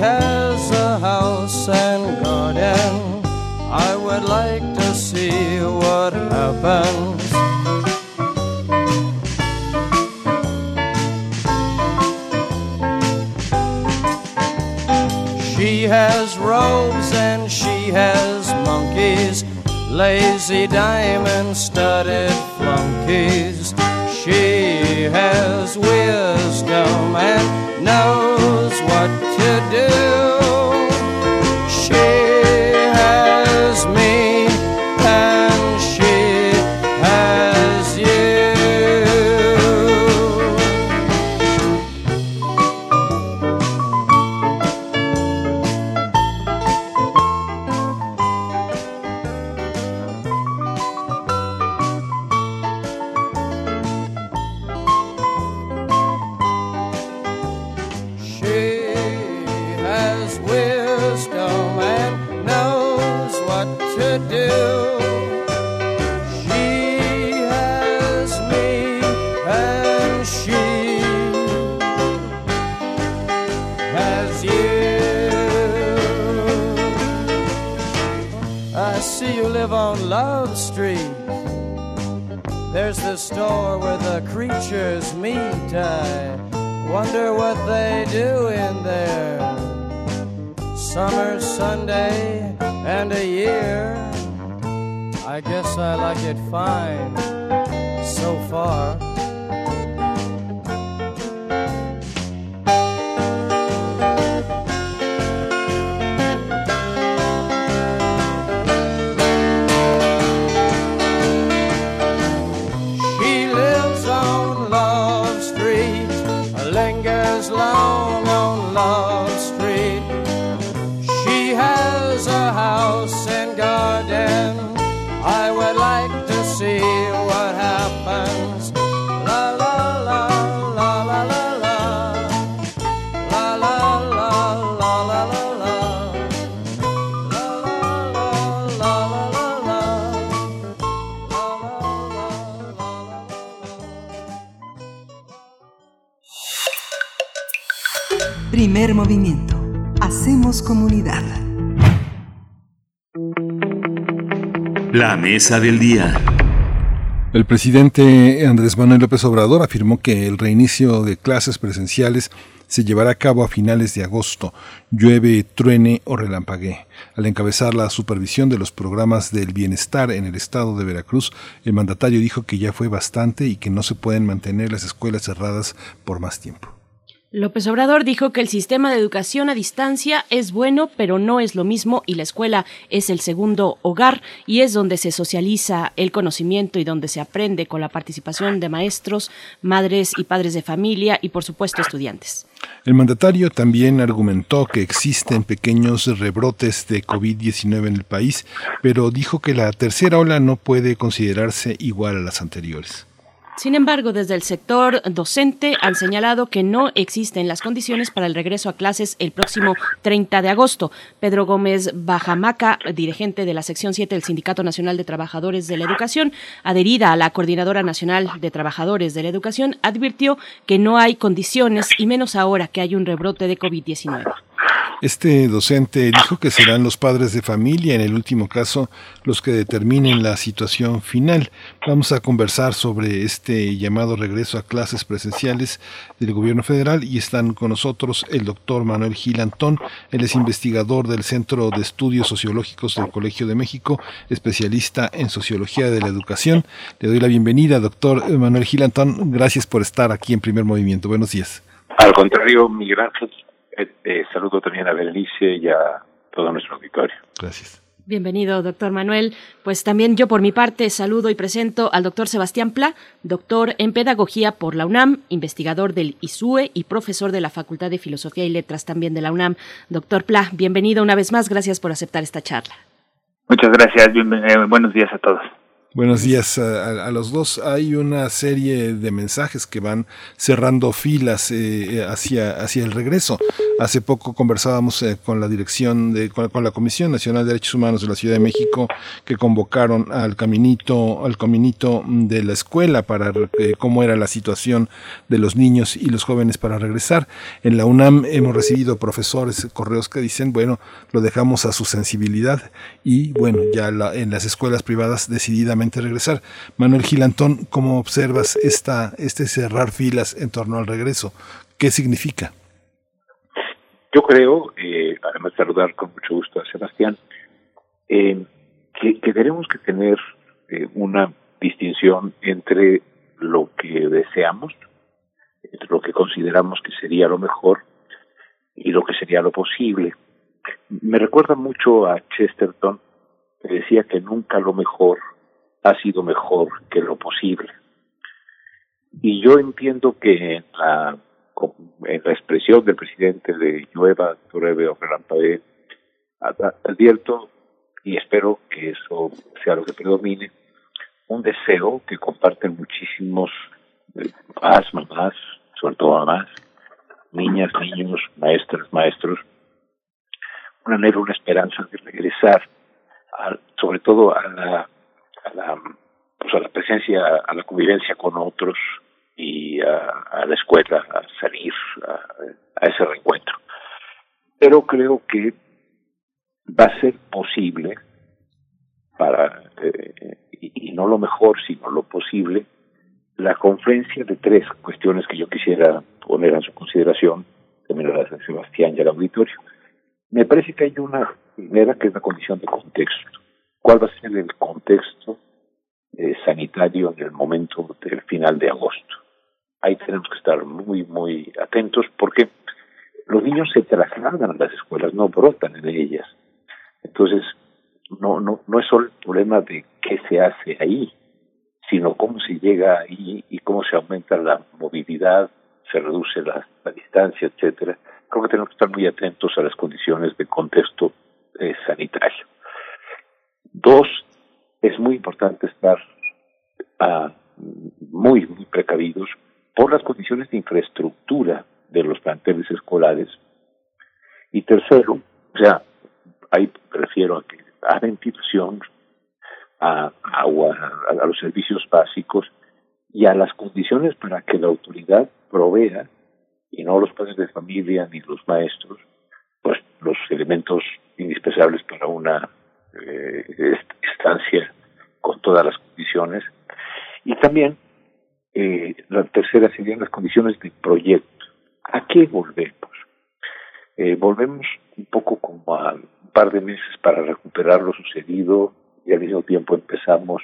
Has a house and garden. I would like to see what happens. She has robes and she has monkeys, lazy diamond studded flunkies. She has wisdom and knows what do. Mesa día. El presidente Andrés Manuel López Obrador afirmó que el reinicio de clases presenciales se llevará a cabo a finales de agosto, llueve, truene o relampaguee. Al encabezar la supervisión de los programas del bienestar en el estado de Veracruz, el mandatario dijo que ya fue bastante y que no se pueden mantener las escuelas cerradas por más tiempo. López Obrador dijo que el sistema de educación a distancia es bueno, pero no es lo mismo y la escuela es el segundo hogar y es donde se socializa el conocimiento y donde se aprende con la participación de maestros, madres y padres de familia y por supuesto estudiantes. El mandatario también argumentó que existen pequeños rebrotes de COVID-19 en el país, pero dijo que la tercera ola no puede considerarse igual a las anteriores. Sin embargo, desde el sector docente han señalado que no existen las condiciones para el regreso a clases el próximo 30 de agosto. Pedro Gómez Bajamaca, dirigente de la sección 7 del Sindicato Nacional de Trabajadores de la Educación, adherida a la Coordinadora Nacional de Trabajadores de la Educación, advirtió que no hay condiciones y menos ahora que hay un rebrote de COVID-19. Este docente dijo que serán los padres de familia, en el último caso, los que determinen la situación final. Vamos a conversar sobre este llamado regreso a clases presenciales del gobierno federal y están con nosotros el doctor Manuel Gil Antón. Él es investigador del Centro de Estudios Sociológicos del Colegio de México, especialista en sociología de la educación. Le doy la bienvenida, doctor Manuel Gil Antón. Gracias por estar aquí en Primer Movimiento. Buenos días. Al contrario, Miguel Ángel, eh, eh, saludo también a Berenice y a todo nuestro auditorio. Gracias. Bienvenido, doctor Manuel. Pues también yo por mi parte saludo y presento al doctor Sebastián Pla, doctor en Pedagogía por la UNAM, investigador del ISUE y profesor de la Facultad de Filosofía y Letras también de la UNAM. Doctor Pla, bienvenido una vez más. Gracias por aceptar esta charla. Muchas gracias. Eh, buenos días a todos. Buenos días a, los dos. Hay una serie de mensajes que van cerrando filas eh, hacia, hacia el regreso. Hace poco conversábamos eh, con la dirección de, con, con, la Comisión Nacional de Derechos Humanos de la Ciudad de México que convocaron al caminito, al caminito de la escuela para eh, cómo era la situación de los niños y los jóvenes para regresar. En la UNAM hemos recibido profesores, correos que dicen, bueno, lo dejamos a su sensibilidad y bueno, ya la, en las escuelas privadas decididamente regresar. Manuel Gilantón, ¿cómo observas esta, este cerrar filas en torno al regreso? ¿Qué significa? Yo creo, eh, además de saludar con mucho gusto a Sebastián, eh, que, tenemos que tener eh, una distinción entre lo que deseamos, entre lo que consideramos que sería lo mejor y lo que sería lo posible. Me recuerda mucho a Chesterton, que decía que nunca lo mejor ha sido mejor que lo posible. Y yo entiendo que en la, en la expresión del presidente de Llueva, Torebe o Relampague, advierto y espero que eso sea lo que predomine, un deseo que comparten muchísimos más, eh, mamás, sobre todo mamás, niñas, niños, maestras, maestros, un anhelo, una esperanza de regresar, sobre todo a la a la, pues a la presencia, a la convivencia con otros y a, la escuela, a salir a, ese reencuentro. Pero creo que va a ser posible para, eh, y, no lo mejor, sino lo posible, la confluencia de tres cuestiones que yo quisiera poner a su consideración, también a Sebastián y al auditorio. Me parece que hay una primera que es la condición de contexto cuál va a ser el contexto eh, sanitario en el momento del final de agosto. Ahí tenemos que estar muy, muy atentos porque los niños se trasladan a las escuelas, no brotan en ellas. Entonces, no, no, no es solo el problema de qué se hace ahí, sino cómo se llega ahí y cómo se aumenta la movilidad, se reduce la, distancia, etcétera. Creo que tenemos que estar muy atentos a las condiciones de contexto eh, sanitario. Dos, es muy importante estar uh, muy, muy precavidos por las condiciones de infraestructura de los planteles escolares. Y tercero, o sea, ahí prefiero a, que, a ventilación, a agua, a, a los servicios básicos y a las condiciones para que la autoridad provea y no los padres de familia ni los maestros, pues los elementos indispensables para una eh, estancia con todas las condiciones. Y también eh, la tercera serían las condiciones de proyecto. ¿A qué volvemos? Eh, volvemos un poco como a un par de meses para recuperar lo sucedido y al mismo tiempo empezamos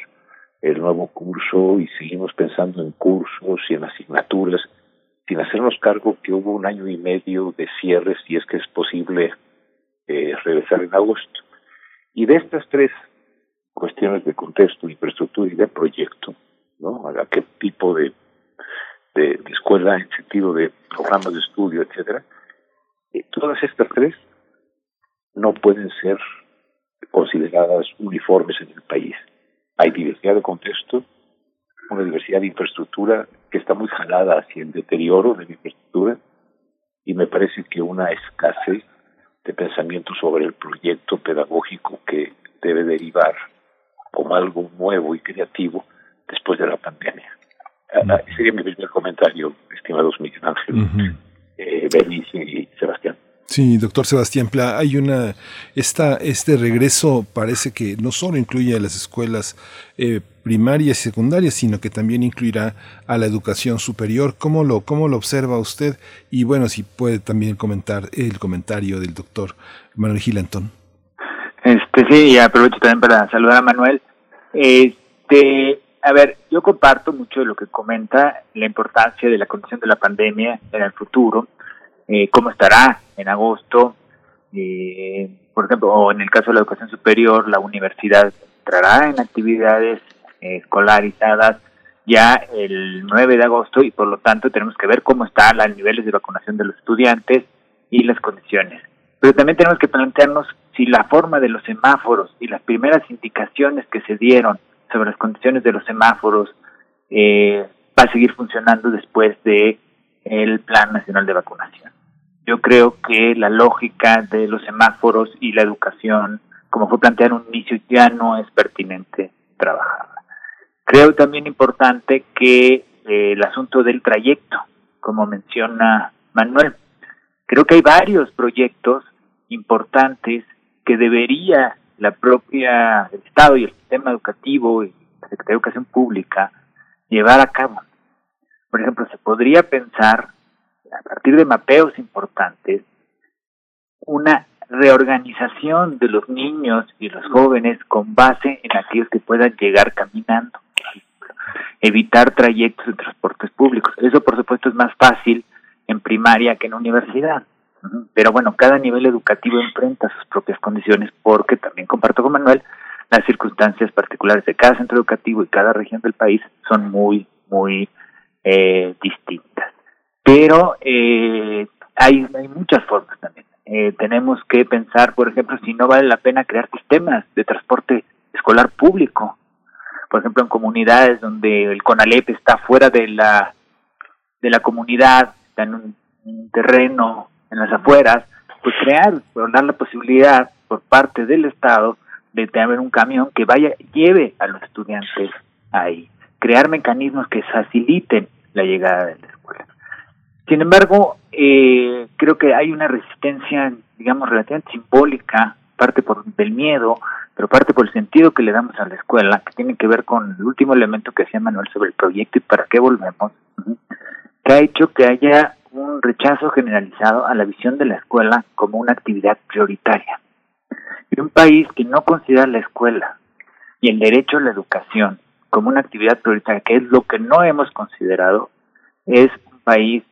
el nuevo curso y seguimos pensando en cursos y en asignaturas sin hacernos cargo que hubo un año y medio de cierres si es que es posible eh, regresar en agosto. Y de estas tres cuestiones de contexto, infraestructura y de proyecto, ¿no? A qué tipo de, de, escuela en sentido de programas de estudio, etcétera. Eh, todas estas tres no pueden ser consideradas uniformes en el país. Hay diversidad de contexto, una diversidad de infraestructura que está muy jalada hacia el deterioro de la infraestructura y me parece que una escasez de pensamiento sobre el proyecto pedagógico que debe derivar como algo nuevo y creativo después de la pandemia. Uh sería mi primer comentario, estimados Miguel Ángel, eh, Benicio y Sebastián. Sí, doctor Sebastián Pla, hay una, esta, este regreso parece que no solo incluye a las escuelas eh, primarias y secundarias, sino que también incluirá a la educación superior. ¿Cómo lo, cómo lo observa usted? Y bueno, si puede también comentar el comentario del doctor Manuel Gilantón. Este, sí, y aprovecho también para saludar a Manuel. Este, a ver, yo comparto mucho de lo que comenta, la importancia de la condición de la pandemia en el futuro, eh, cómo estará en agosto, eh, por ejemplo, o en el caso de la educación superior, la universidad entrará en actividades eh, escolarizadas ya el 9 de agosto y por lo tanto tenemos que ver cómo están los niveles de vacunación de los estudiantes y las condiciones. Pero también tenemos que plantearnos si la forma de los semáforos y las primeras indicaciones que se dieron sobre las condiciones de los semáforos eh, va a seguir funcionando después de el Plan Nacional de Vacunación. Yo creo que la lógica de los semáforos y la educación, como fue planteado en un inicio, ya no es pertinente trabajarla. Creo también importante que eh, el asunto del trayecto, como menciona Manuel, creo que hay varios proyectos importantes que debería la propia Estado y el sistema educativo y la Secretaría de Educación Pública llevar a cabo. Por ejemplo, se podría pensar, a partir de mapeos importantes, una reorganización de los niños y los jóvenes con base en aquellos que puedan llegar caminando. Evitar trayectos de transportes públicos. Eso, por supuesto, es más fácil en primaria que en universidad. Pero bueno, cada nivel educativo enfrenta sus propias condiciones porque también comparto con Manuel, las circunstancias particulares de cada centro educativo y cada región del país son muy, muy eh, distintas. Pero eh, hay, hay muchas formas también. Eh, tenemos que pensar, por ejemplo, si no vale la pena crear sistemas de transporte escolar público. Por ejemplo, en comunidades donde el CONALEP está fuera de la, de la comunidad, está en un terreno en las afueras, pues crear, dar la posibilidad por parte del Estado de tener un camión que vaya, lleve a los estudiantes ahí, crear mecanismos que faciliten la llegada de la escuela. Sin embargo, eh, creo que hay una resistencia, digamos, relativamente simbólica, parte por del miedo, pero parte por el sentido que le damos a la escuela, que tiene que ver con el último elemento que hacía Manuel sobre el proyecto y para qué volvemos, que ha hecho que haya un rechazo generalizado a la visión de la escuela como una actividad prioritaria. Y un país que no considera la escuela y el derecho a la educación como una actividad prioritaria, que es lo que no hemos considerado, es un país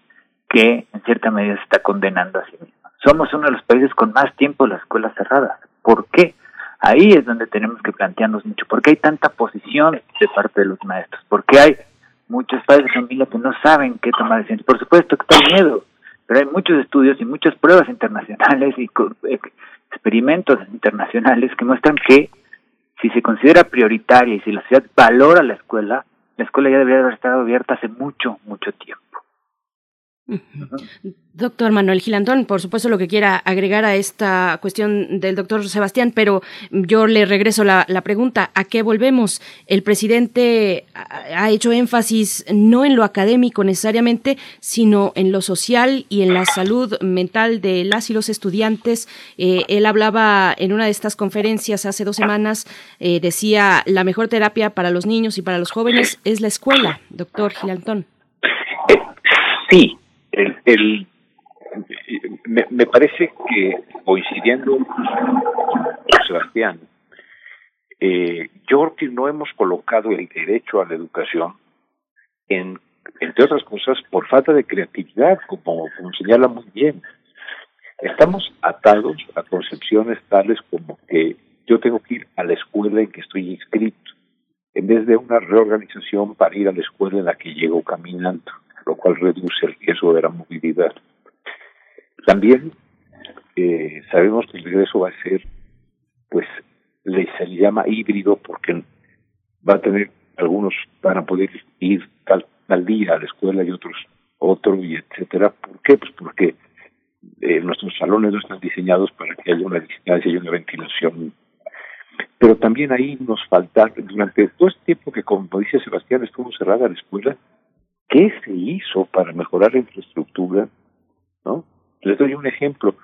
que en cierta medida se está condenando a sí mismo. Somos uno de los países con más tiempo las escuelas cerradas. ¿Por qué? Ahí es donde tenemos que plantearnos mucho. ¿Por qué hay tanta posición de parte de los maestros? ¿Por qué hay muchos padres de familia que no saben qué tomar decisiones. Por supuesto que está miedo, pero hay muchos estudios y muchas pruebas internacionales y eh, experimentos internacionales que muestran que si se considera prioritaria y si la ciudad valora la escuela, la escuela ya debería haber estado abierta hace mucho, mucho tiempo. Doctor Manuel Gilantón, por supuesto lo que quiera agregar a esta cuestión del doctor Sebastián, pero yo le regreso la, pregunta, ¿a qué volvemos? El presidente ha hecho énfasis no en lo académico necesariamente, sino en lo social y en la salud mental de las y los estudiantes. Eh, él hablaba en una de estas conferencias hace dos semanas, eh, decía, la mejor terapia para los niños y para los jóvenes es la escuela, doctor Gilantón. sí, el, me, parece que coincidiendo con Sebastián, eh, yo creo que no hemos colocado el derecho a la educación en, entre otras cosas, por falta de creatividad, como, como señala muy bien. Estamos atados a concepciones tales como que yo tengo que ir a la escuela en que estoy inscrito, en vez de una reorganización para ir a la escuela en la que llego caminando lo cual reduce el riesgo de la movilidad. También eh, sabemos que el regreso va a ser, pues, se le llama híbrido porque va a tener, algunos van a poder ir tal, tal día a la escuela y otros otro y etcétera. ¿Por qué? Pues porque eh, nuestros salones no están diseñados para que haya una distancia y una ventilación. Pero también ahí nos falta, durante todo este tiempo que, como dice Sebastián, estuvo cerrada la escuela, ¿Qué se hizo para mejorar la infraestructura? ¿No? Les doy un ejemplo.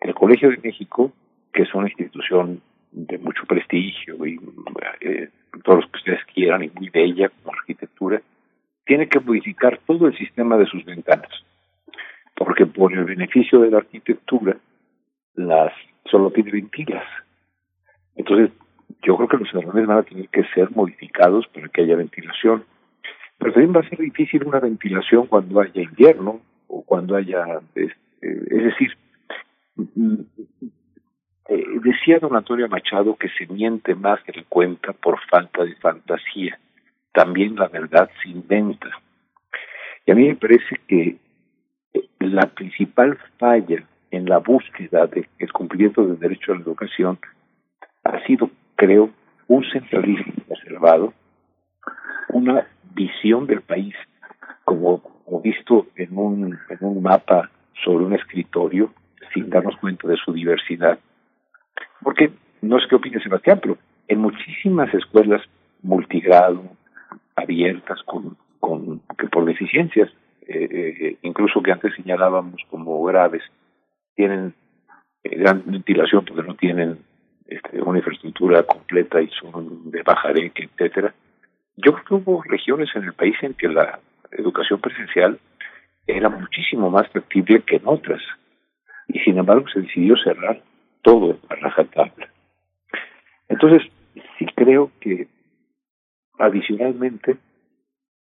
El Colegio de México, que es una institución de mucho prestigio y eh, todos los que ustedes quieran y muy bella como arquitectura, tiene que modificar todo el sistema de sus ventanas, porque por el beneficio de la arquitectura las solo tiene ventilas. Entonces, yo creo que los salones van a tener que ser modificados para que haya ventilación. Pero también va a ser difícil una ventilación cuando haya invierno o cuando haya, este, es decir, mm, eh, decía don Antonio Machado que se miente más que le cuenta por falta de fantasía. También la verdad se inventa. Y a mí me parece que eh, la principal falla en la búsqueda del cumplimiento del derecho a la educación ha sido, creo, un centralismo reservado, una visión del país como, visto en un, en un mapa sobre un escritorio sin darnos cuenta de su diversidad. Porque, no sé qué opina Sebastián, pero en muchísimas escuelas multigrado, abiertas con, con que por deficiencias, eh, eh, incluso que antes señalábamos como graves, tienen eh, gran ventilación porque no tienen este, una infraestructura completa y son de bajareque, etcétera. Yo creo que hubo regiones en el país en que la educación presencial era muchísimo más factible que en otras. Y sin embargo se decidió cerrar todo a rajatabla. Entonces, sí creo que adicionalmente,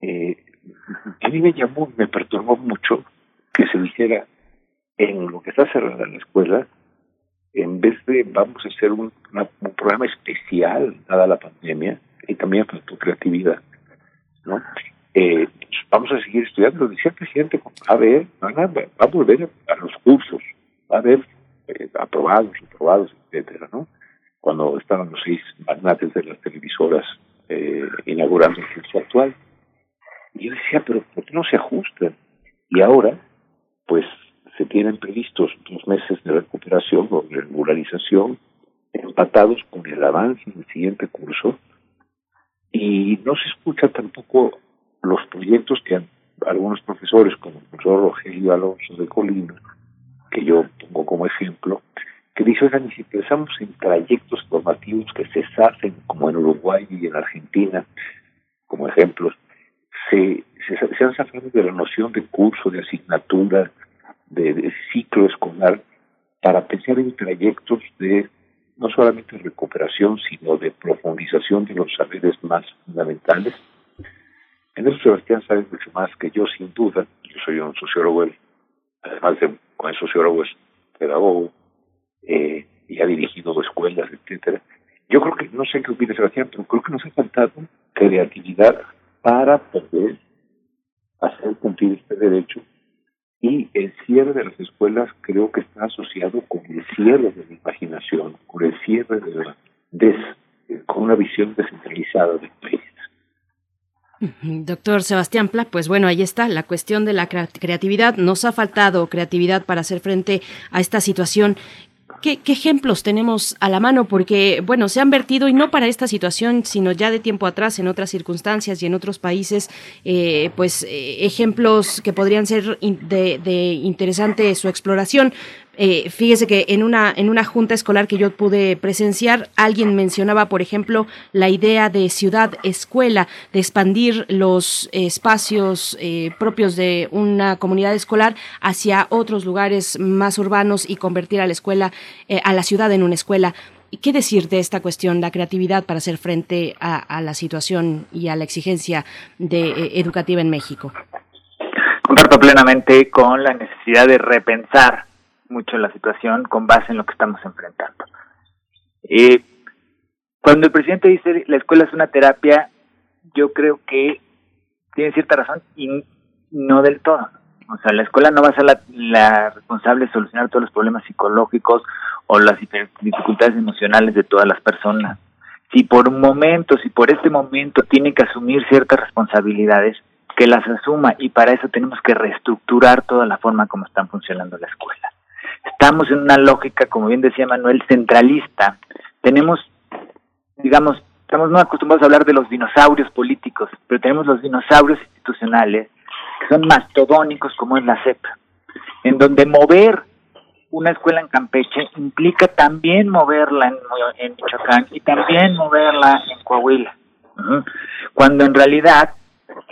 eh, a mí me llamó, me perturbó mucho que se dijera en lo que está cerrada la escuela, en vez de vamos a hacer un, un programa especial dada la pandemia, y también tu creatividad, ¿no? Eh, vamos a seguir estudiando, decía el presidente, a ver, a, va a volver a, los cursos, va a haber eh, aprobados, aprobados, etcétera, ¿no? Cuando estaban los seis magnates de las televisoras eh, inaugurando el curso actual. Y yo decía, pero ¿por qué no se ajustan? Y ahora, pues, se tienen previstos dos meses de recuperación o regularización empatados con el avance del siguiente curso y no se escucha tampoco los proyectos que algunos profesores, como el profesor Rogelio Alonso de Colina, que yo pongo como ejemplo, que dice, oigan, y si pensamos en trayectos formativos que se hacen, como en Uruguay y en Argentina, como ejemplos, se, se, han sacado de la noción de curso, de asignatura, de ciclo escolar, para pensar en trayectos de no solamente de recuperación, sino de profundización de los saberes más fundamentales. En eso Sebastián sabe mucho más que yo, sin duda. Yo soy un sociólogo, además de con sociólogo es pedagogo, eh, y ha dirigido escuelas, etcétera. Yo creo que, no sé qué opina Sebastián, pero creo que nos ha faltado creatividad para poder hacer cumplir este derecho y el cierre de las escuelas creo que está asociado con el cierre de la imaginación, con el cierre de la des, con una visión descentralizada del país. Doctor Sebastián Pla, pues bueno, ahí está la cuestión de la creatividad. Nos ha faltado creatividad para hacer frente a esta situación ¿Qué, ejemplos tenemos a la mano? Porque, bueno, se han vertido, y no para esta situación, sino ya de tiempo atrás, en otras circunstancias y en otros países, eh, pues eh, ejemplos que podrían ser de, de interesante su exploración. Eh, fíjese que en una, en una junta escolar que yo pude presenciar, alguien mencionaba, por ejemplo, la idea de ciudad-escuela, de expandir los espacios eh, propios de una comunidad escolar hacia otros lugares más urbanos y convertir a la escuela, eh, a la ciudad en una escuela. ¿Qué decir de esta cuestión, la creatividad para hacer frente a, la situación y a la exigencia de, educativa en México? Comparto plenamente con la necesidad de repensar mucho la situación con base en lo que estamos enfrentando. Eh, cuando el presidente dice la escuela es una terapia, yo creo que tiene cierta razón y no del todo. O sea, la escuela no va a ser la, responsable de solucionar todos los problemas psicológicos o las dificultades emocionales de todas las personas. Si por un momento, si por este momento tiene que asumir ciertas responsabilidades, que las asuma y para eso tenemos que reestructurar toda la forma como están funcionando la escuela. Estamos en una lógica, como bien decía Manuel, centralista. Tenemos, digamos, estamos muy acostumbrados a hablar de los dinosaurios políticos, pero tenemos los dinosaurios institucionales, que son mastodónicos, como es la CEP, en donde mover una escuela en Campeche implica también moverla en, en Michoacán y también moverla en Coahuila, cuando en realidad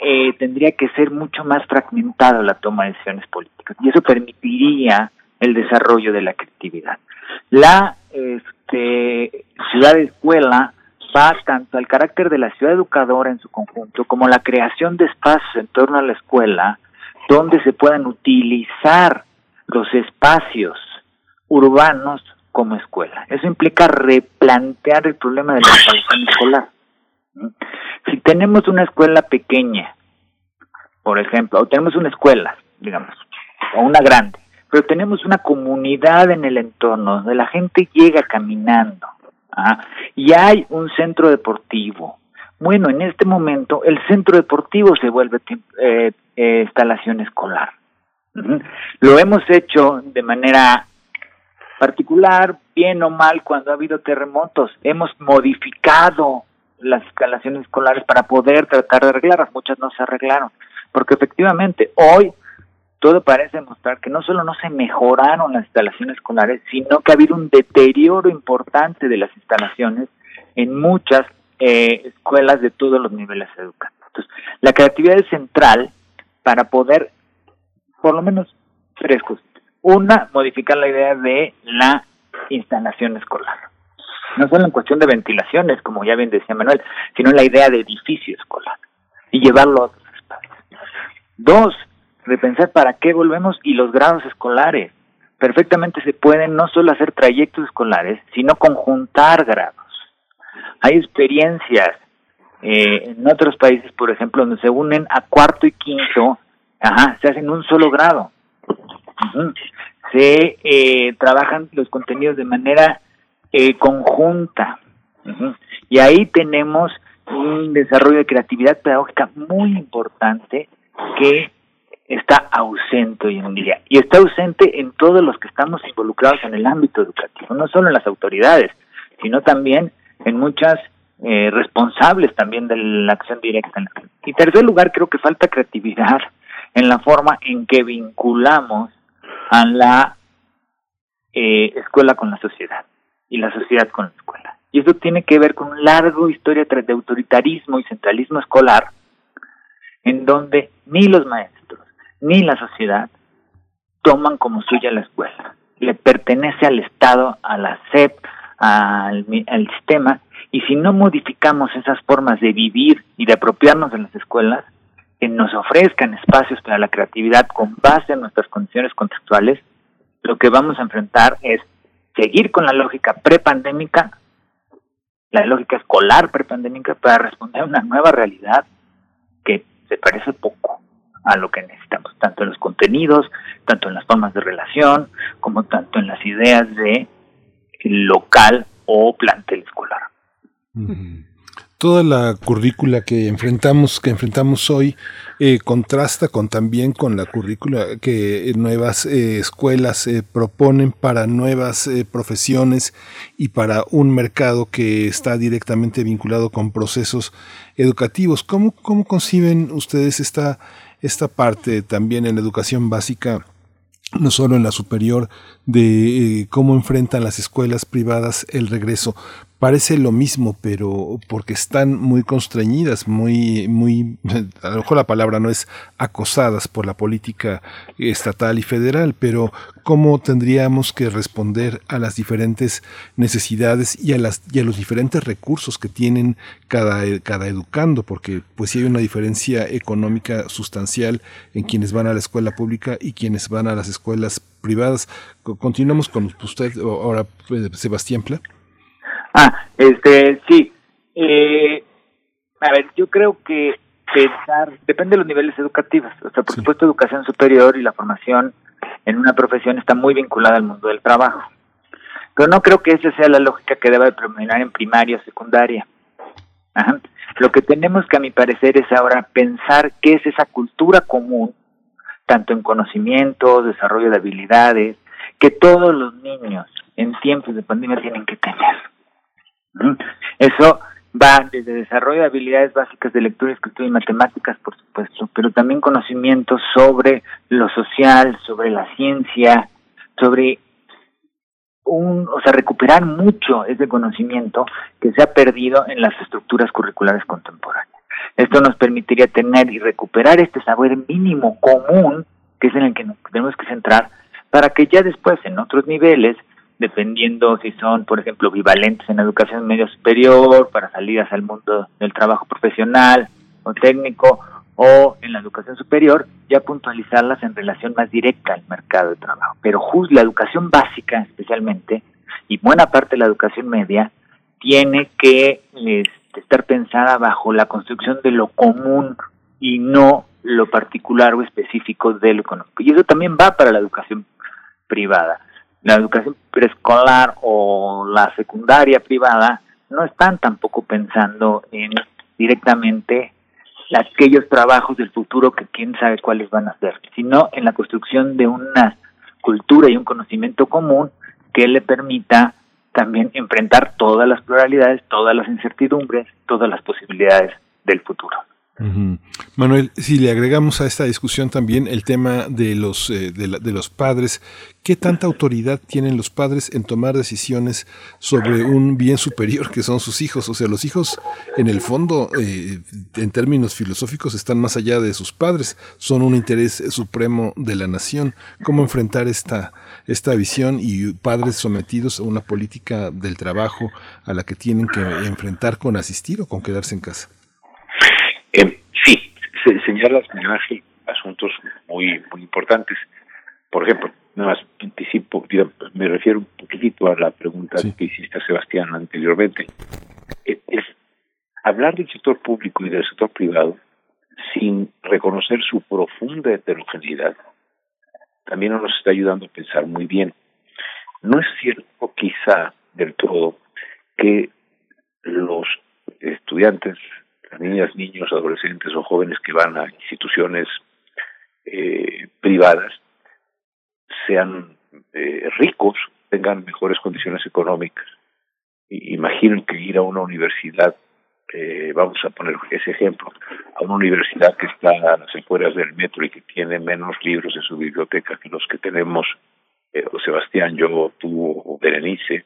eh, tendría que ser mucho más fragmentada la toma de decisiones políticas y eso permitiría el desarrollo de la creatividad. La este, ciudad de escuela va tanto al carácter de la ciudad educadora en su conjunto como la creación de espacios en torno a la escuela donde se puedan utilizar los espacios urbanos como escuela. Eso implica replantear el problema de la instalación escolar. Si tenemos una escuela pequeña, por ejemplo, o tenemos una escuela, digamos, o una grande, pero tenemos una comunidad en el entorno donde la gente llega caminando ¿ah? y hay un centro deportivo. Bueno, en este momento el centro deportivo se vuelve eh, eh, instalación escolar. Lo hemos hecho de manera particular, bien o mal, cuando ha habido terremotos. Hemos modificado las instalaciones escolares para poder tratar de arreglarlas. Muchas no se arreglaron, porque efectivamente hoy todo parece mostrar que no solo no se mejoraron las instalaciones escolares, sino que ha habido un deterioro importante de las instalaciones en muchas eh, escuelas de todos los niveles educativos. Entonces, la creatividad es central para poder, por lo menos, tres cosas. Una, modificar la idea de la instalación escolar. No solo en cuestión de ventilaciones, como ya bien decía Manuel, sino en la idea de edificio escolar y llevarlo a otros espacios. Dos, repensar para qué volvemos y los grados escolares. Perfectamente se pueden no solo hacer trayectos escolares, sino conjuntar grados. Hay experiencias eh, en otros países, por ejemplo, donde se unen a cuarto y quinto, ajá, se hacen un solo grado. Se eh, trabajan los contenidos de manera eh, conjunta. Y ahí tenemos un desarrollo de creatividad pedagógica muy importante que está ausente hoy en día y está ausente en todos los que estamos involucrados en el ámbito educativo, no solo en las autoridades, sino también en muchas eh, responsables también de la acción directa. Y tercer lugar, creo que falta creatividad en la forma en que vinculamos a la eh, escuela con la sociedad y la sociedad con la escuela. Y eso tiene que ver con un largo historia de autoritarismo y centralismo escolar, en donde ni los maestros, ni la sociedad toman como suya la escuela. Le pertenece al Estado, a la SEP, al, sistema, y si no modificamos esas formas de vivir y de apropiarnos de las escuelas, que nos ofrezcan espacios para la creatividad con base en nuestras condiciones contextuales, lo que vamos a enfrentar es seguir con la lógica prepandémica, la lógica escolar prepandémica, para responder a una nueva realidad que se parece poco a lo que necesitamos, tanto en los contenidos, tanto en las formas de relación, como tanto en las ideas de local o plantel escolar. toda la currícula que enfrentamos, que enfrentamos hoy, eh, contrasta con también con la currícula que nuevas eh, escuelas eh, proponen para nuevas profesiones y para un mercado que está directamente vinculado con procesos educativos. ¿Cómo, cómo conciben ustedes esta, esta parte también en la educación básica? no solo en la superior, de cómo enfrentan las escuelas privadas el regreso parece lo mismo, pero porque están muy constreñidas, muy, muy, *laughs* a lo mejor la palabra no es acosadas por la política estatal y federal, pero cómo tendríamos que responder a las diferentes necesidades y a las y a los diferentes recursos que tienen cada, cada educando, porque pues sí hay una diferencia económica sustancial en quienes van a la escuela pública y quienes van a las escuelas privadas. Continuamos con usted ahora, eh, Sebastián Pla. Ah, este, sí. Eh, a ver, yo creo que pensar, depende de los niveles educativos. O sea, por supuesto, educación superior y la formación en una profesión está muy vinculada al mundo del trabajo. Pero no creo que esa sea la lógica que deba de predominar en primaria o secundaria. Ajá. Lo que tenemos que, a mi parecer, es ahora pensar qué es esa cultura común, tanto en conocimiento, desarrollo de habilidades, que todos los niños en tiempos de pandemia tienen que tener. Eso va desde desarrollo de habilidades básicas de lectura, escritura y matemáticas, por supuesto, pero también conocimientos sobre lo social, sobre la ciencia, sobre un, o sea, recuperar mucho ese conocimiento que se ha perdido en las estructuras curriculares contemporáneas. Esto nos permitiría tener y recuperar este saber mínimo común, que es en el que nos tenemos que centrar, para que ya después en otros niveles dependiendo si son, por ejemplo, bivalentes en educación medio superior, para salidas al mundo del trabajo profesional o técnico, o en la educación superior, ya puntualizarlas en relación más directa al mercado de trabajo. Pero justo la educación básica, especialmente, y buena parte de la educación media, tiene que este, estar pensada bajo la construcción de lo común y no lo particular o específico de lo económico. Y eso también va para la educación privada la educación preescolar o la secundaria privada no están tampoco pensando en directamente aquellos trabajos del futuro que quién sabe cuáles van a ser, sino en la construcción de una cultura y un conocimiento común que le permita también enfrentar todas las pluralidades, todas las incertidumbres, todas las posibilidades del futuro. Manuel, si le agregamos a esta discusión también el tema de los, eh, de, los padres, ¿qué tanta autoridad tienen los padres en tomar decisiones sobre un bien superior que son sus hijos? O sea, los hijos, en el fondo, eh, en términos filosóficos, están más allá de sus padres, son un interés supremo de la nación. ¿Cómo enfrentar esta, esta visión y padres sometidos a una política del trabajo a la que tienen que enfrentar con asistir o con quedarse en casa? Eh, sí, se señalas, Miguel asuntos muy, muy importantes. Por ejemplo, nada más anticipo, me refiero un poquitito a la pregunta que hiciste a Sebastián anteriormente. Eh, es hablar del sector público y del sector privado sin reconocer su profunda heterogeneidad también nos está ayudando a pensar muy bien. No es cierto, quizá del todo, que los estudiantes las niñas, niños, adolescentes o jóvenes que van a instituciones eh, privadas sean eh, ricos, tengan mejores condiciones económicas. Imaginen que ir a una universidad, eh, vamos a poner ese ejemplo, a una universidad que está a las afueras del metro y que tiene menos libros en su biblioteca que los que tenemos eh, Sebastián, yo, tú o Berenice,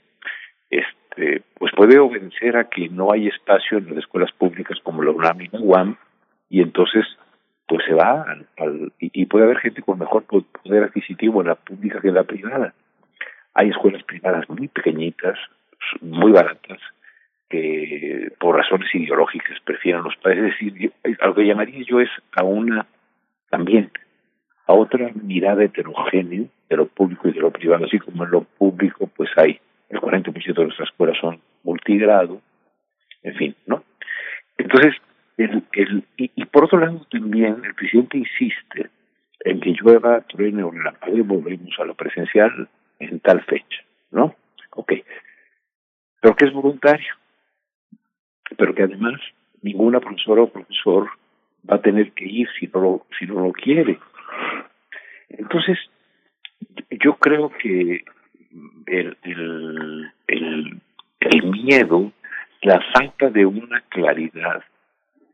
este, este, pues puede obedecer a que no hay espacio en las escuelas públicas como la UNAM y la UAM y entonces pues se va al, y, puede haber gente con mejor poder adquisitivo en la pública que en la privada. Hay escuelas privadas muy pequeñitas, muy baratas, que por razones ideológicas prefieren los padres. Es decir, a lo que llamaría yo es a una también a otra mirada heterogénea de lo público y de lo privado, así como en lo público pues hay el 40% de nuestras escuelas son multigrado, en fin, ¿no? Entonces, el, el, y, por otro lado también el presidente insiste en que llueva, truene o y volvemos a lo presencial en tal fecha, ¿no? Ok. Pero que es voluntario. pero que además ninguna profesora o profesor va a tener que ir si no lo, si no lo quiere. Entonces, yo creo que el, el, el, miedo, la falta de una claridad,